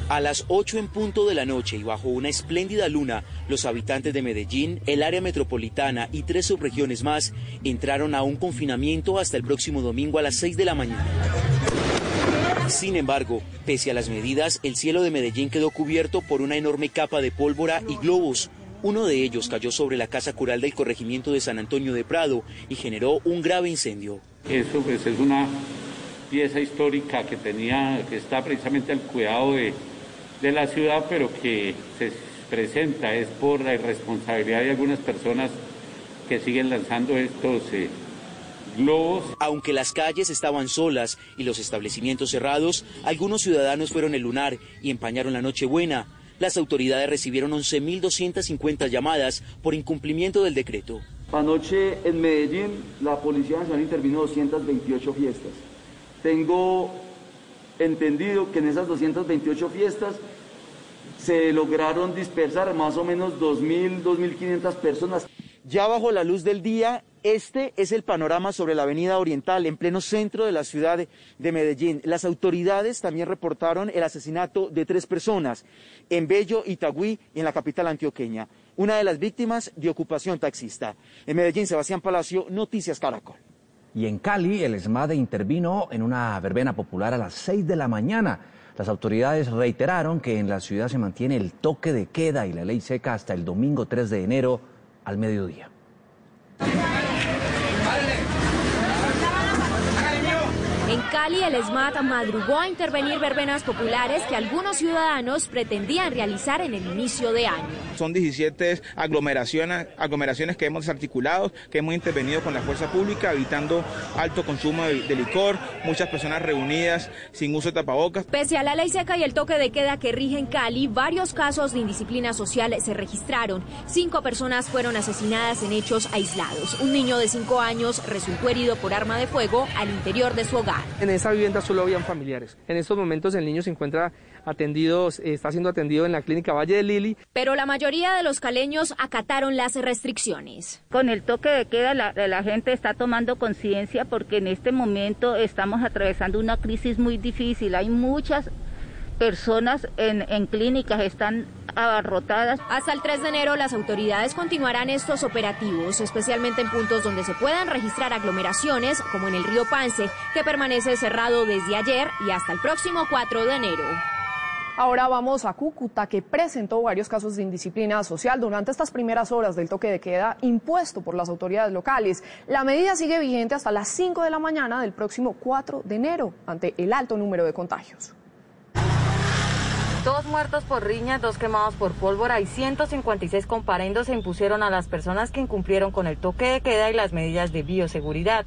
A las 8 en punto de la noche y bajo una espléndida luna, los habitantes de Medellín, el área metropolitana y tres subregiones más entraron a un confinamiento hasta el próximo domingo a las 6 de la mañana. Sin embargo, pese a las medidas, el cielo de Medellín quedó cubierto por una enorme capa de pólvora y globos. Uno de ellos cayó sobre la casa cural del corregimiento de San Antonio de Prado y generó un grave incendio. Eso pues, es una pieza histórica que tenía, que está precisamente al cuidado de de la ciudad, pero que se presenta es por la irresponsabilidad de algunas personas que siguen lanzando estos eh, globos. Aunque las calles estaban solas y los establecimientos cerrados, algunos ciudadanos fueron el lunar y empañaron la Nochebuena. Las autoridades recibieron 11.250 llamadas por incumplimiento del decreto. Anoche en Medellín la Policía Nacional intervino 228 fiestas. Tengo entendido que en esas 228 fiestas se lograron dispersar más o menos 2.000, 2.500 personas. Ya bajo la luz del día, este es el panorama sobre la avenida Oriental, en pleno centro de la ciudad de Medellín. Las autoridades también reportaron el asesinato de tres personas en Bello, Itagüí y en la capital antioqueña. Una de las víctimas de ocupación taxista. En Medellín, Sebastián Palacio, Noticias Caracol. Y en Cali, el ESMADE intervino en una verbena popular a las 6 de la mañana Las autoridades reiteraron que en la ciudad se mantiene el toque de queda y la ley seca hasta el domingo 3 de enero al mediodía. En Cali, el SMAT madrugó a intervenir verbenas populares que algunos ciudadanos pretendían realizar en el inicio de año. Son 17 aglomeraciones, aglomeraciones que hemos desarticulado, que hemos intervenido con la fuerza pública, evitando alto consumo de, de licor, muchas personas reunidas sin uso de tapabocas. Pese a la ley seca y el toque de queda que rige en Cali, varios casos de indisciplina social se registraron. Cinco personas fueron asesinadas en hechos aislados. Un niño de cinco años resultó herido por arma de fuego al interior de su hogar. En esa vivienda solo habían familiares. En estos momentos el niño se encuentra atendido, está siendo atendido en la clínica Valle de Lili. Pero la mayoría de los caleños acataron las restricciones. Con el toque de queda la, la gente está tomando conciencia porque en este momento estamos atravesando una crisis muy difícil. Hay muchas personas en, en, clínicas están abarrotadas. Hasta el 3 de enero las autoridades continuarán estos operativos, especialmente en puntos donde se puedan registrar aglomeraciones, como en el río Pance, que permanece cerrado desde ayer y hasta el próximo 4 de enero. Ahora vamos a Cúcuta, que presentó varios casos de indisciplina social durante estas primeras horas del toque de queda impuesto por las autoridades locales. La medida sigue vigente hasta las 5 de la mañana del próximo 4 de enero, ante el alto número de contagios. Dos muertos por riñas, dos quemados por pólvora y 156 comparendos se impusieron a las personas que incumplieron con el toque de queda y las medidas de bioseguridad.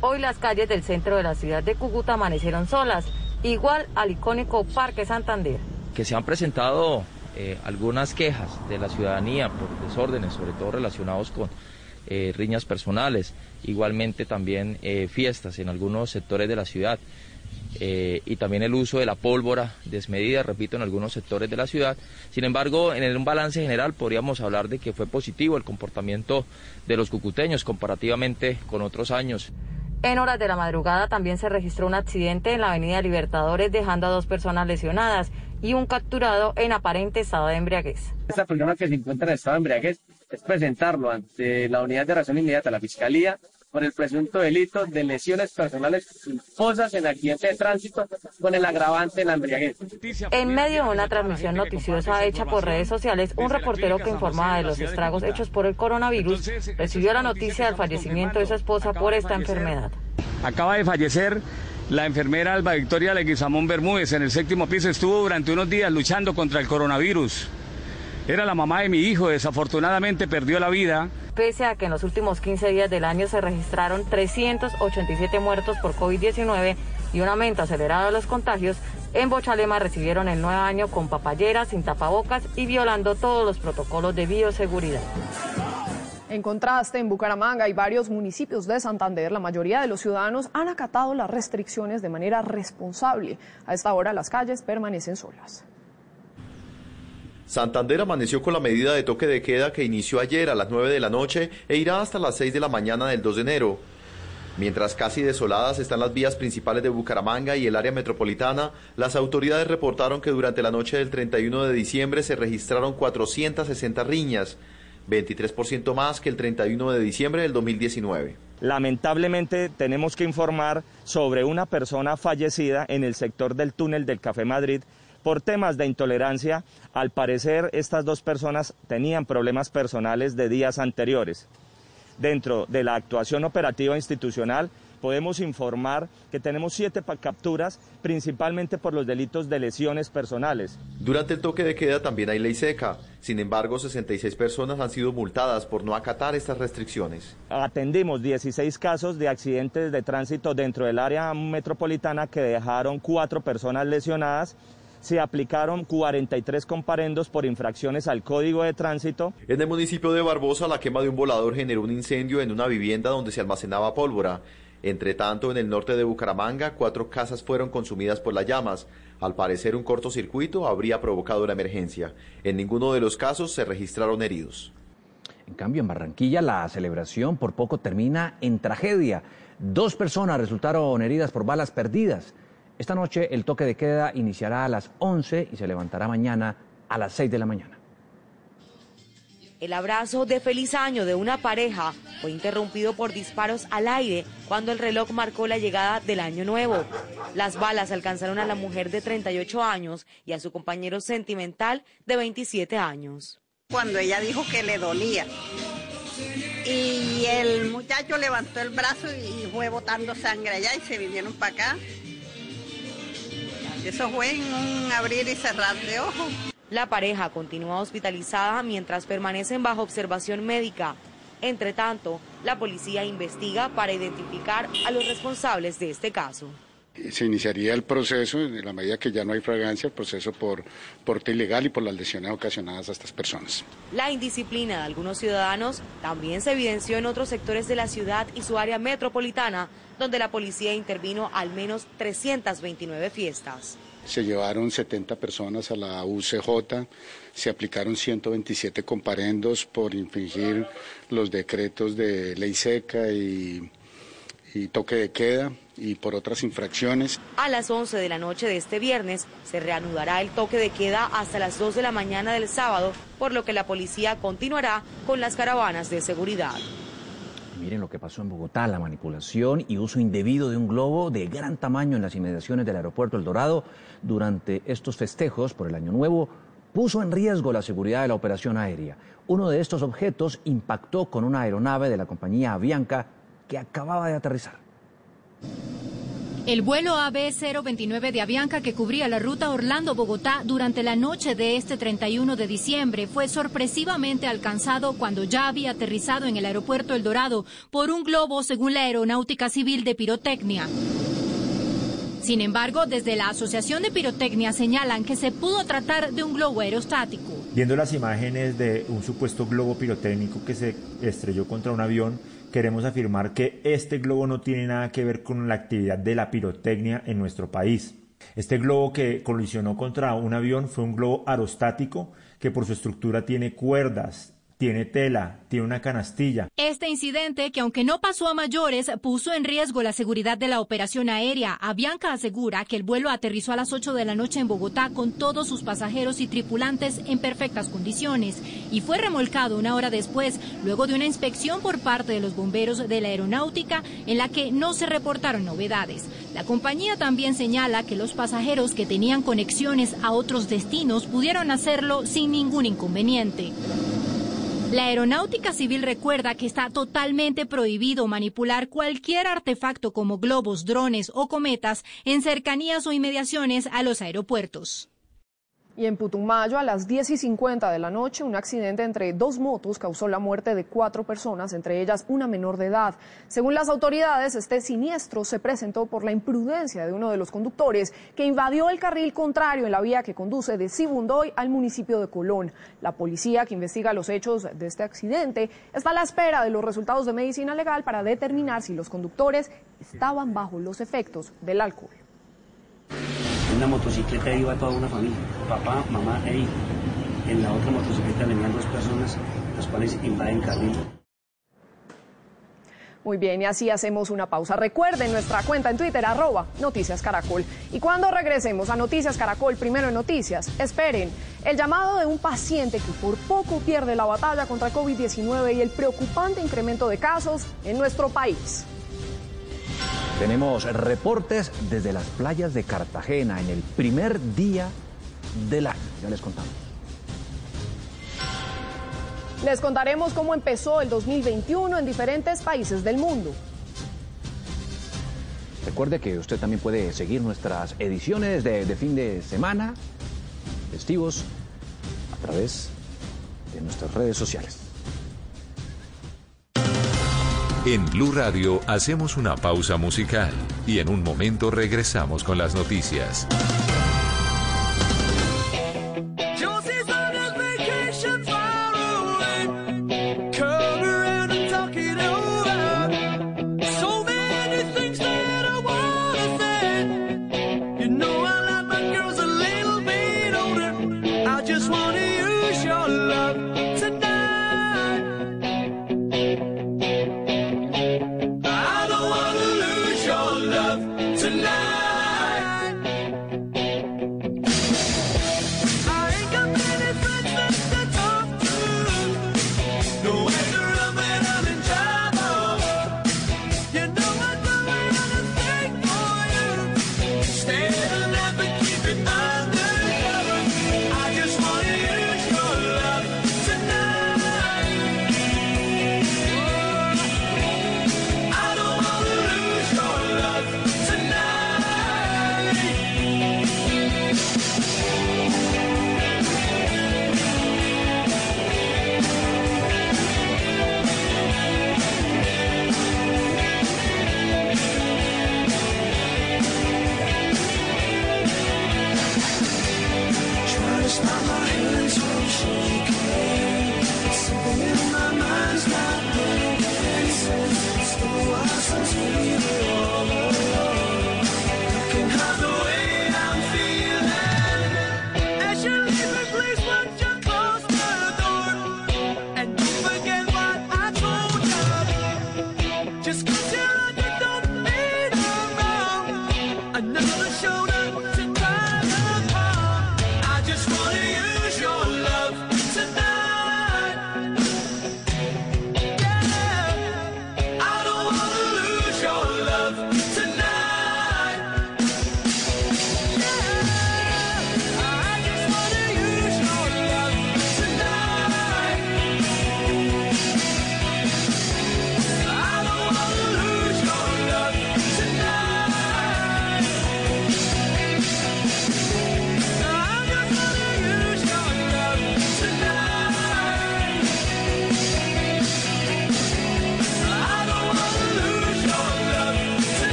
Hoy las calles del centro de la ciudad de Cúcuta amanecieron solas, igual al icónico Parque Santander. Que se han presentado eh, algunas quejas de la ciudadanía por desórdenes, sobre todo relacionados con eh, riñas personales, igualmente también eh, fiestas en algunos sectores de la ciudad. Eh, y también el uso de la pólvora desmedida, repito, en algunos sectores de la ciudad. Sin embargo, en un balance general podríamos hablar de que fue positivo el comportamiento de los cucuteños comparativamente con otros años. En horas de la madrugada también se registró un accidente en la avenida Libertadores dejando a dos personas lesionadas y un capturado en aparente estado de embriaguez. Esta persona que se encuentra en estado de embriaguez es presentarlo ante la unidad de razón inmediata, la Fiscalía, por el presunto delito de lesiones personales culposas en accidente de tránsito con el agravante de la embriaguez. En medio de una transmisión noticiosa hecha por redes sociales, un reportero que informaba de los estragos hechos por el coronavirus recibió la noticia del fallecimiento de su esposa por esta enfermedad. Acaba de fallecer la enfermera Alba Victoria Leguizamón Bermúdez en el séptimo piso. Estuvo durante unos días luchando contra el coronavirus. Era la mamá de mi hijo, desafortunadamente perdió la vida. Pese a que en los últimos 15 días del año se registraron 387 muertos por COVID-19 y un aumento acelerado de los contagios, en Bochalema recibieron el nuevo año con papayeras, sin tapabocas y violando todos los protocolos de bioseguridad. En contraste, en Bucaramanga y varios municipios de Santander, la mayoría de los ciudadanos han acatado las restricciones de manera responsable. A esta hora las calles permanecen solas. Santander amaneció con la medida de toque de queda que inició ayer a las 9 de la noche e irá hasta las 6 de la mañana del 2 de enero. Mientras casi desoladas están las vías principales de Bucaramanga y el área metropolitana, las autoridades reportaron que durante la noche del 31 de diciembre se registraron 460 riñas, 23% más que el 31 de diciembre del 2019. Lamentablemente tenemos que informar sobre una persona fallecida en el sector del túnel del Café Madrid por temas de intolerancia. Al parecer, estas dos personas tenían problemas personales de días anteriores. Dentro de la actuación operativa institucional, podemos informar que tenemos siete capturas, principalmente por los delitos de lesiones personales. Durante el toque de queda también hay ley seca. Sin embargo, 66 personas han sido multadas por no acatar estas restricciones. Atendimos 16 casos de accidentes de tránsito dentro del área metropolitana que dejaron cuatro personas lesionadas se aplicaron 43 comparendos por infracciones al Código de Tránsito. En el municipio de Barbosa, la quema de un volador generó un incendio en una vivienda donde se almacenaba pólvora. Entre tanto, en el norte de Bucaramanga, cuatro casas fueron consumidas por las llamas. Al parecer, un cortocircuito habría provocado la emergencia. En ninguno de los casos se registraron heridos. En cambio, en Barranquilla, la celebración por poco termina en tragedia. Dos personas resultaron heridas por balas perdidas. Esta noche el toque de queda iniciará a las 11 y se levantará mañana a las 6 de la mañana. El abrazo de feliz año de una pareja fue interrumpido por disparos al aire cuando el reloj marcó la llegada del año nuevo. Las balas alcanzaron a la mujer de 38 años y a su compañero sentimental de 27 años. Cuando ella dijo que le dolía. Y el muchacho levantó el brazo y fue botando sangre allá y se vinieron para acá. Eso fue en un abrir y cerrar de ojos. La pareja continúa hospitalizada mientras permanecen bajo observación médica. Entre tanto, la policía investiga para identificar a los responsables de este caso. Se iniciaría el proceso, en la medida que ya no hay fragancia, el proceso por porte ilegal y por las lesiones ocasionadas a estas personas. La indisciplina de algunos ciudadanos también se evidenció en otros sectores de la ciudad y su área metropolitana, donde la policía intervino al menos 329 fiestas. Se llevaron 70 personas a la UCJ, se aplicaron 127 comparendos por infringir los decretos de ley seca y, y toque de queda y por otras infracciones. A las 11 de la noche de este viernes se reanudará el toque de queda hasta las 2 de la mañana del sábado, por lo que la policía continuará con las caravanas de seguridad. Miren lo que pasó en Bogotá, la manipulación y uso indebido de un globo de gran tamaño en las inmediaciones del aeropuerto El Dorado durante estos festejos por el Año Nuevo puso en riesgo la seguridad de la operación aérea. Uno de estos objetos impactó con una aeronave de la compañía Avianca que acababa de aterrizar. El vuelo AB029 de Avianca que cubría la ruta Orlando-Bogotá durante la noche de este 31 de diciembre fue sorpresivamente alcanzado cuando ya había aterrizado en el aeropuerto El Dorado por un globo según la Aeronáutica Civil de Pirotecnia. Sin embargo, desde la Asociación de Pirotecnia señalan que se pudo tratar de un globo aerostático. Viendo las imágenes de un supuesto globo pirotécnico que se estrelló contra un avión, queremos afirmar que este globo no tiene nada que ver con la actividad de la pirotecnia en nuestro país. Este globo que colisionó contra un avión fue un globo aerostático que por su estructura tiene cuerdas, tiene tela, tiene una canastilla. Este incidente, que aunque no pasó a mayores, puso en riesgo la seguridad de la operación aérea. Avianca asegura que el vuelo aterrizó a las 8 de la noche en Bogotá con todos sus pasajeros y tripulantes en perfectas condiciones y fue remolcado una hora después, luego de una inspección por parte de los bomberos de la aeronáutica en la que no se reportaron novedades. La compañía también señala que los pasajeros que tenían conexiones a otros destinos pudieron hacerlo sin ningún inconveniente. La Aeronáutica Civil recuerda que está totalmente prohibido manipular cualquier artefacto como globos, drones o cometas en cercanías o inmediaciones a los aeropuertos. Y en Putumayo, a las 10 y 50 de la noche, un accidente entre dos motos causó la muerte de cuatro personas, entre ellas una menor de edad. Según las autoridades, este siniestro se presentó por la imprudencia de uno de los conductores que invadió el carril contrario en la vía que conduce de Sibundoy al municipio de Colón. La policía que investiga los hechos de este accidente está a la espera de los resultados de medicina legal para determinar si los conductores estaban bajo los efectos del alcohol. En una motocicleta iba toda una familia, papá, mamá e hijo. En la otra motocicleta venían dos personas, las cuales invaden carril. Muy bien, y así hacemos una pausa. Recuerden nuestra cuenta en Twitter, arroba Noticias Caracol. Y cuando regresemos a Noticias Caracol, primero en Noticias, esperen el llamado de un paciente que por poco pierde la batalla contra COVID-19 y el preocupante incremento de casos en nuestro país. Tenemos reportes desde las playas de Cartagena en el primer día del año. Ya les contamos. Les contaremos cómo empezó el 2021 en diferentes países del mundo. Recuerde que usted también puede seguir nuestras ediciones de, de fin de semana, festivos, a través de nuestras redes sociales. En Blue Radio hacemos una pausa musical y en un momento regresamos con las noticias.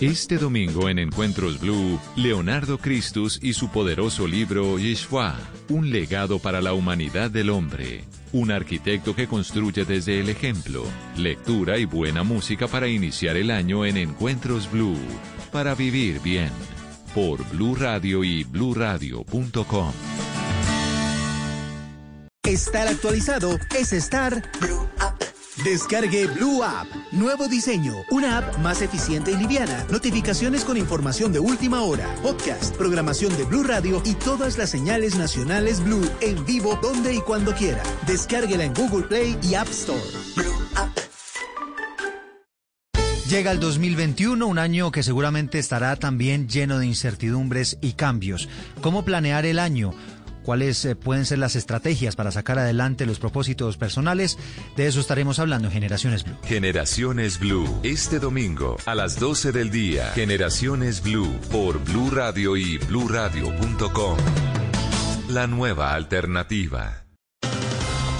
Este domingo en Encuentros Blue, Leonardo Christus y su poderoso libro Yeshua, un legado para la humanidad del hombre. Un arquitecto que construye desde el ejemplo, lectura y buena música para iniciar el año en Encuentros Blue, para vivir bien. Por Blue Radio y bluradio.com. Estar actualizado es estar Blue. Descargue Blue App. Nuevo diseño. Una app más eficiente y liviana. Notificaciones con información de última hora. Podcast, programación de Blue Radio y todas las señales nacionales Blue en vivo donde y cuando quiera. Descárguela en Google Play y App Store. Llega el 2021, un año que seguramente estará también lleno de incertidumbres y cambios. ¿Cómo planear el año? ¿Cuáles eh, pueden ser las estrategias para sacar adelante los propósitos personales? De eso estaremos hablando en Generaciones Blue. Generaciones Blue, este domingo a las 12 del día. Generaciones Blue por Blue Radio y bluradio.com. La nueva alternativa.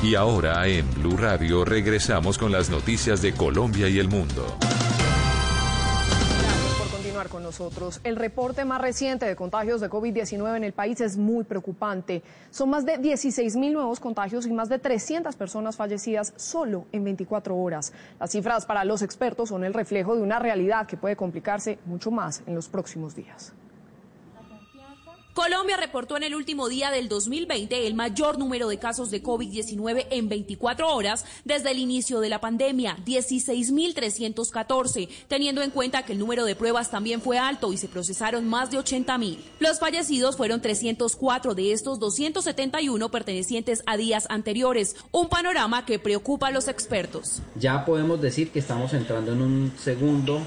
Y ahora en Blue Radio regresamos con las noticias de Colombia y el mundo. El reporte más reciente de contagios de COVID-19 en el país es muy preocupante. Son más de 16 mil nuevos contagios y más de 300 personas fallecidas solo en 24 horas. Las cifras para los expertos son el reflejo de una realidad que puede complicarse mucho más en los próximos días. Colombia reportó en el último día del 2020 el mayor número de casos de COVID-19 en 24 horas desde el inicio de la pandemia, 16.314, teniendo en cuenta que el número de pruebas también fue alto y se procesaron más de 80.000. Los fallecidos fueron 304, de estos 271 pertenecientes a días anteriores, un panorama que preocupa a los expertos. Ya podemos decir que estamos entrando en un segundo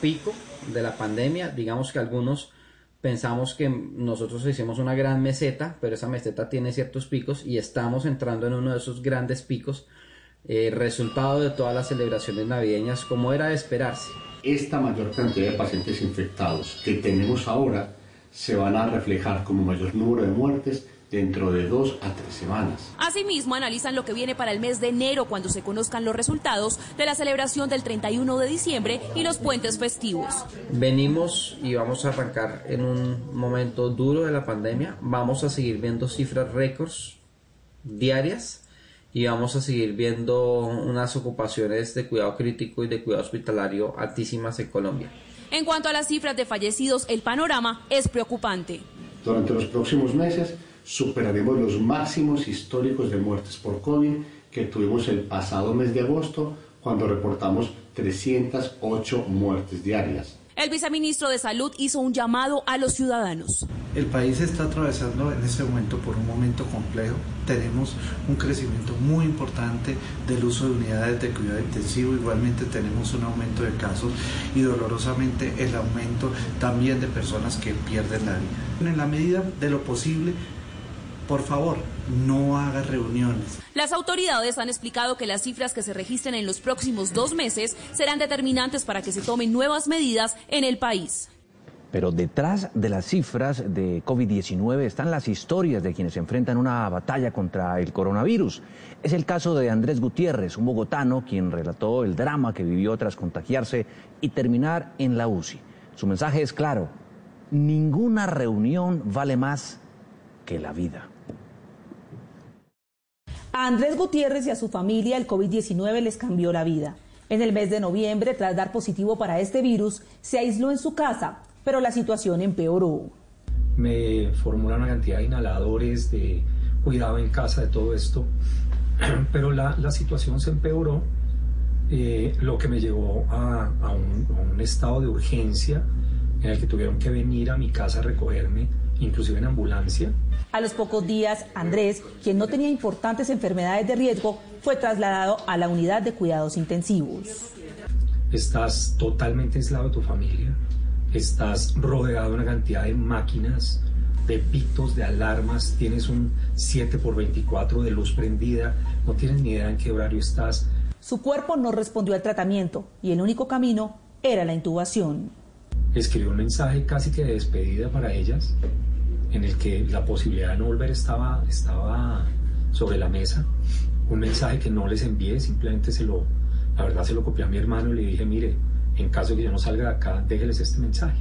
pico de la pandemia, digamos que algunos pensamos que nosotros hicimos una gran meseta, pero esa meseta tiene ciertos picos y estamos entrando en uno de esos grandes picos, eh, resultado de todas las celebraciones navideñas, como era de esperarse. Esta mayor cantidad de pacientes infectados que tenemos ahora se van a reflejar como mayor número de muertes dentro de dos a tres semanas. Asimismo, analizan lo que viene para el mes de enero cuando se conozcan los resultados de la celebración del 31 de diciembre y los puentes festivos. Venimos y vamos a arrancar en un momento duro de la pandemia. Vamos a seguir viendo cifras récords diarias y vamos a seguir viendo unas ocupaciones de cuidado crítico y de cuidado hospitalario altísimas en Colombia. En cuanto a las cifras de fallecidos, el panorama es preocupante. Durante los próximos meses superaremos los máximos históricos de muertes por COVID que tuvimos el pasado mes de agosto cuando reportamos 308 muertes diarias. El viceministro de Salud hizo un llamado a los ciudadanos. El país está atravesando en este momento por un momento complejo. Tenemos un crecimiento muy importante del uso de unidades de cuidado intensivo. Igualmente tenemos un aumento de casos y dolorosamente el aumento también de personas que pierden la vida. En la medida de lo posible, por favor, no haga reuniones. Las autoridades han explicado que las cifras que se registren en los próximos dos meses serán determinantes para que se tomen nuevas medidas en el país. Pero detrás de las cifras de COVID-19 están las historias de quienes enfrentan una batalla contra el coronavirus. Es el caso de Andrés Gutiérrez, un bogotano quien relató el drama que vivió tras contagiarse y terminar en la UCI. Su mensaje es claro, ninguna reunión vale más que la vida. A Andrés Gutiérrez y a su familia el COVID-19 les cambió la vida. En el mes de noviembre, tras dar positivo para este virus, se aisló en su casa, pero la situación empeoró. Me formula una cantidad de inhaladores, de cuidado en casa, de todo esto, pero la, situación se empeoró, eh, lo que me llevó a un estado de urgencia en el que tuvieron que venir a mi casa a recogerme, inclusive en ambulancia. A los pocos días, Andrés, quien no tenía importantes enfermedades de riesgo, fue trasladado a la unidad de cuidados intensivos. Estás totalmente aislado de tu familia, estás rodeado de una cantidad de máquinas, de pitos, de alarmas, tienes un 7 por 24 de luz prendida, no tienes ni idea en qué horario estás. Su cuerpo no respondió al tratamiento y el único camino era la intubación. Escribió un mensaje casi que de despedida para ellas, en el que la posibilidad de no volver estaba, estaba sobre la mesa. Un mensaje que no les envié, simplemente se lo, la verdad se lo copié a mi hermano y le dije, mire, en caso de que yo no salga de acá, déjeles este mensaje.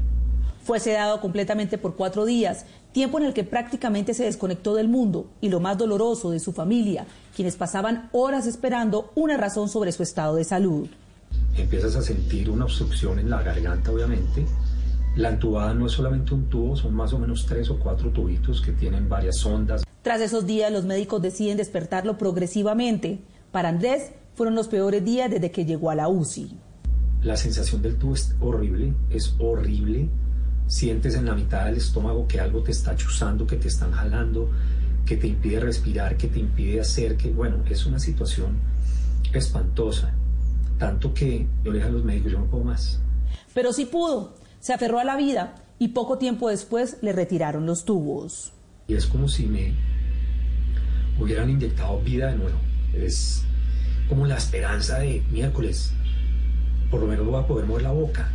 Fue sedado completamente por cuatro días, tiempo en el que prácticamente se desconectó del mundo y lo más doloroso de su familia, quienes pasaban horas esperando una razón sobre su estado de salud. Empiezas a sentir una obstrucción en la garganta, obviamente. La entubada no es solamente un tubo, son más o menos tres o cuatro tubitos que tienen varias sondas. Tras esos días, los médicos deciden despertarlo progresivamente. Para Andrés, fueron los peores días desde que llegó a la UCI. La sensación del tubo es horrible, es horrible. Sientes en la mitad del estómago que algo te está chuzando, que te están jalando, que te impide respirar, que te impide hacer, que bueno, es una situación espantosa. Tanto que yo le dije a los médicos, yo no puedo más. Pero sí pudo, se aferró a la vida y poco tiempo después le retiraron los tubos. Y es como si me hubieran inyectado vida de nuevo. Es como la esperanza de miércoles, por lo menos voy a poder mover la boca.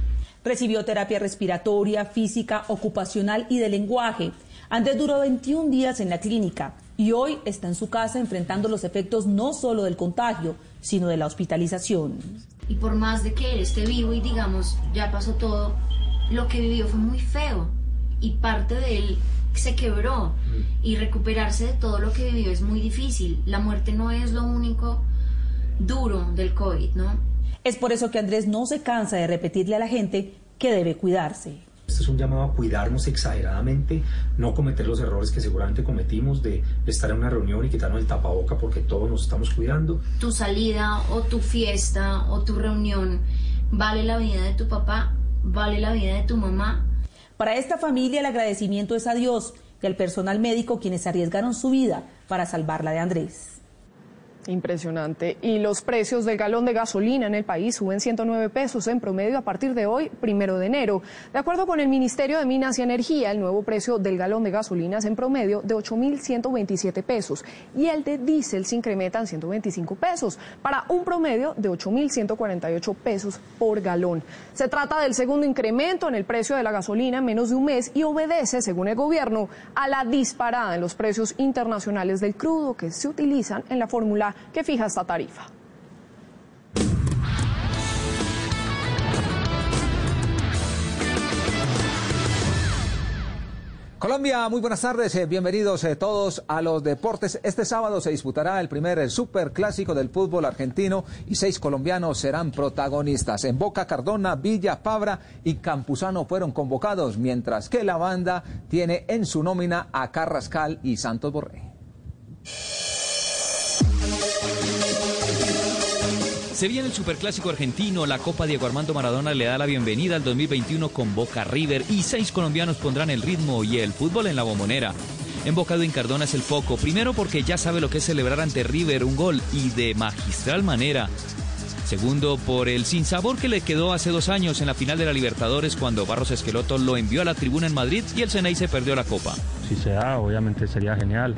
Recibió terapia respiratoria, física, ocupacional y de lenguaje. Andrés duró 21 días en la clínica y hoy está en su casa enfrentando los efectos no solo del contagio, sino de la hospitalización. Y por más de que él esté vivo y digamos, ya pasó todo, lo que vivió fue muy feo y parte de él se quebró y recuperarse de todo lo que vivió es muy difícil. La muerte no es lo único duro del COVID, ¿no? Es por eso que Andrés no se cansa de repetirle a la gente que debe cuidarse. Este es un llamado a cuidarnos exageradamente, no cometer los errores que seguramente cometimos de estar en una reunión y quitarnos el tapaboca porque todos nos estamos cuidando. Tu salida o tu fiesta o tu reunión vale la vida de tu papá, vale la vida de tu mamá. Para esta familia el agradecimiento es a Dios y al personal médico quienes arriesgaron su vida para salvarla de Andrés. Impresionante. Y los precios del galón de gasolina en el país suben 109 pesos en promedio a partir de hoy, primero de enero. De acuerdo con el Ministerio de Minas y Energía, el nuevo precio del galón de gasolina es en promedio de 8.127 pesos y el de diésel se incrementa en 125 pesos para un promedio de 8.148 pesos por galón. Se trata del segundo incremento en el precio de la gasolina en menos de un mes y obedece, según el gobierno, a la disparada en los precios internacionales del crudo que se utilizan en la fórmula que fija esta tarifa. Colombia, muy buenas tardes, eh, bienvenidos eh, todos a los deportes. Este sábado se disputará el primer eh, super clásico del fútbol argentino y seis colombianos serán protagonistas. En Boca, Cardona, Villa, Fabra y Campuzano fueron convocados, mientras que la banda tiene en su nómina a Carrascal y Santos Borré. Se viene el superclásico argentino, la Copa Diego Armando Maradona le da la bienvenida al 2021 con Boca River y seis colombianos pondrán el ritmo y el fútbol en la bombonera. En Boca Edwin Cardona es el foco, primero porque ya sabe lo que es celebrar ante River un gol y de magistral manera. Segundo, por el sinsabor que le quedó hace dos años en la final de la Libertadores cuando Barros Esqueloto lo envió a la tribuna en Madrid y el Ceney se perdió la copa. Si se da, obviamente sería genial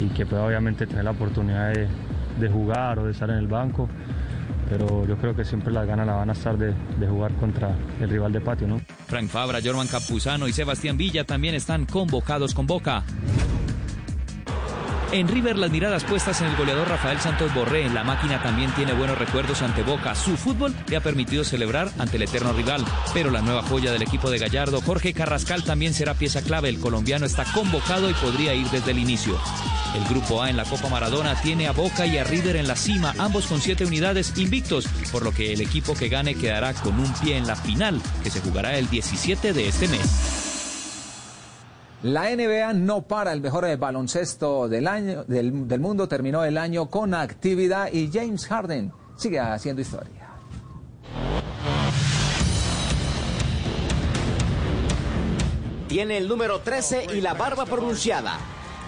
y que pueda obviamente tener la oportunidad de jugar o de estar en el banco pero yo creo que siempre las ganas la van a estar de, jugar contra el rival de patio, ¿no? Frank Fabra, Jorman Campuzano y Sebastián Villa también están convocados con Boca. En River las miradas puestas en el goleador Rafael Santos Borré. La máquina también tiene buenos recuerdos ante Boca. Su fútbol le ha permitido celebrar ante el eterno rival. Pero la nueva joya del equipo de Gallardo, Jorge Carrascal, también será pieza clave. El colombiano está convocado y podría ir desde el inicio. El grupo A en la Copa Maradona tiene a Boca y a River en la cima, ambos con siete unidades invictos, por lo que el equipo que gane quedará con un pie en la final, que se jugará el 17 de este mes. La NBA no para el mejor baloncesto del, año, del, mundo, terminó el año con actividad y James Harden sigue haciendo historia. Tiene el número 13 y la barba pronunciada.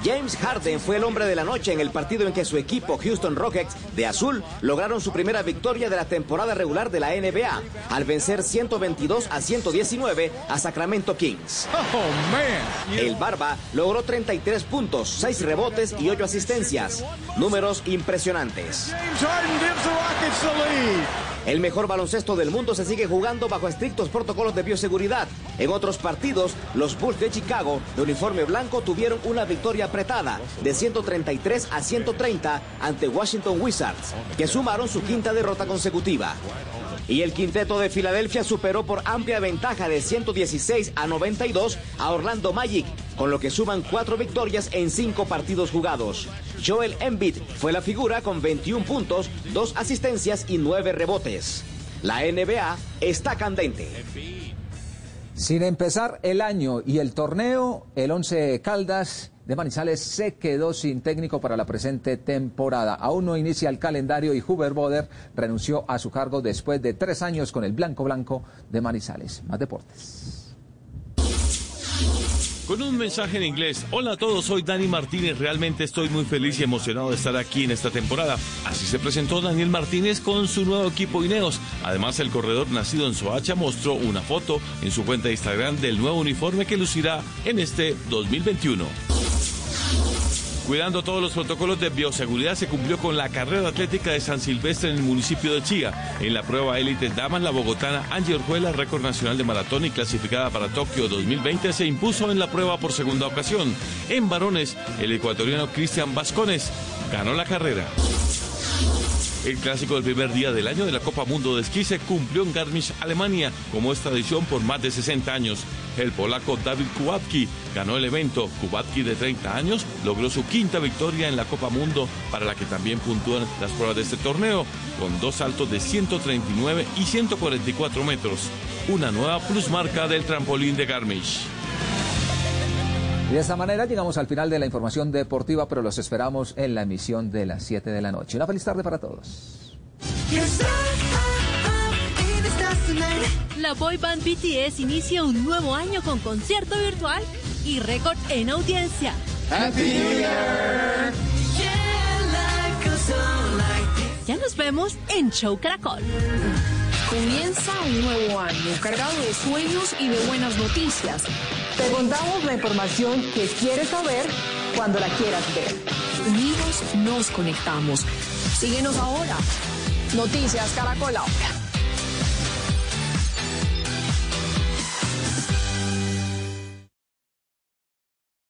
James Harden fue el hombre de la noche en el partido en que su equipo Houston Rockets de azul lograron su primera victoria de la temporada regular de la NBA al vencer 122 a 119 a Sacramento Kings. Oh, el Barba logró 33 puntos, 6 rebotes y 8 asistencias. Números impresionantes. El mejor baloncesto del mundo se sigue jugando bajo estrictos protocolos de bioseguridad. En otros partidos, los Bulls de Chicago, de uniforme blanco, tuvieron una victoria apretada de 133 a 130 ante Washington Wizards, que sumaron su quinta derrota consecutiva. Y el quinteto de Filadelfia superó por amplia ventaja de 116 a 92 a Orlando Magic, con lo que suman cuatro victorias en cinco partidos jugados. Joel Embiid fue la figura con 21 puntos, dos asistencias y nueve rebotes. La NBA está candente. Sin empezar el año y el torneo, el Once Caldas de Manizales se quedó sin técnico para la presente temporada. Aún no inicia el calendario y Huber Boder renunció a su cargo después de tres años con el Blanco Blanco de Manizales. Más deportes. Con un mensaje en inglés. Hola a todos, soy Dani Martínez. Realmente estoy muy feliz y emocionado de estar aquí en esta temporada. Así se presentó Daniel Martínez con su nuevo equipo Ineos. Además, el corredor nacido en Soacha mostró una foto en su cuenta de Instagram del nuevo uniforme que lucirá en este 2021. Cuidando todos los protocolos de bioseguridad, se cumplió con la carrera atlética de San Silvestre en el municipio de Chía. En la prueba élite damas, la bogotana Angie Orjuela, récord nacional de maratón y clasificada para Tokio 2020, se impuso en la prueba por segunda ocasión. En varones, el ecuatoriano Cristian Vascones ganó la carrera. El clásico del primer día del año de la Copa Mundo de Esquí se cumplió en Garmisch, Alemania, como es tradición por más de 60 años. El polaco David Kubacki ganó el evento. Kubacki, de 30 años, logró su quinta victoria en la Copa Mundo, para la que también puntúan las pruebas de este torneo, con dos saltos de 139 y 144 metros. Una nueva plusmarca del trampolín de Garmisch. Y de esta manera llegamos al final de la información deportiva, pero los esperamos en la emisión de las 7 de la noche. Una feliz tarde para todos. La boy band BTS inicia un nuevo año con concierto virtual y récord en audiencia. Ya nos vemos en Show Caracol. Comienza un nuevo año cargado de sueños y de buenas noticias. Te contamos la información que quieres saber cuando la quieras ver. Unidos nos conectamos. Síguenos ahora. Noticias Caracol ahora.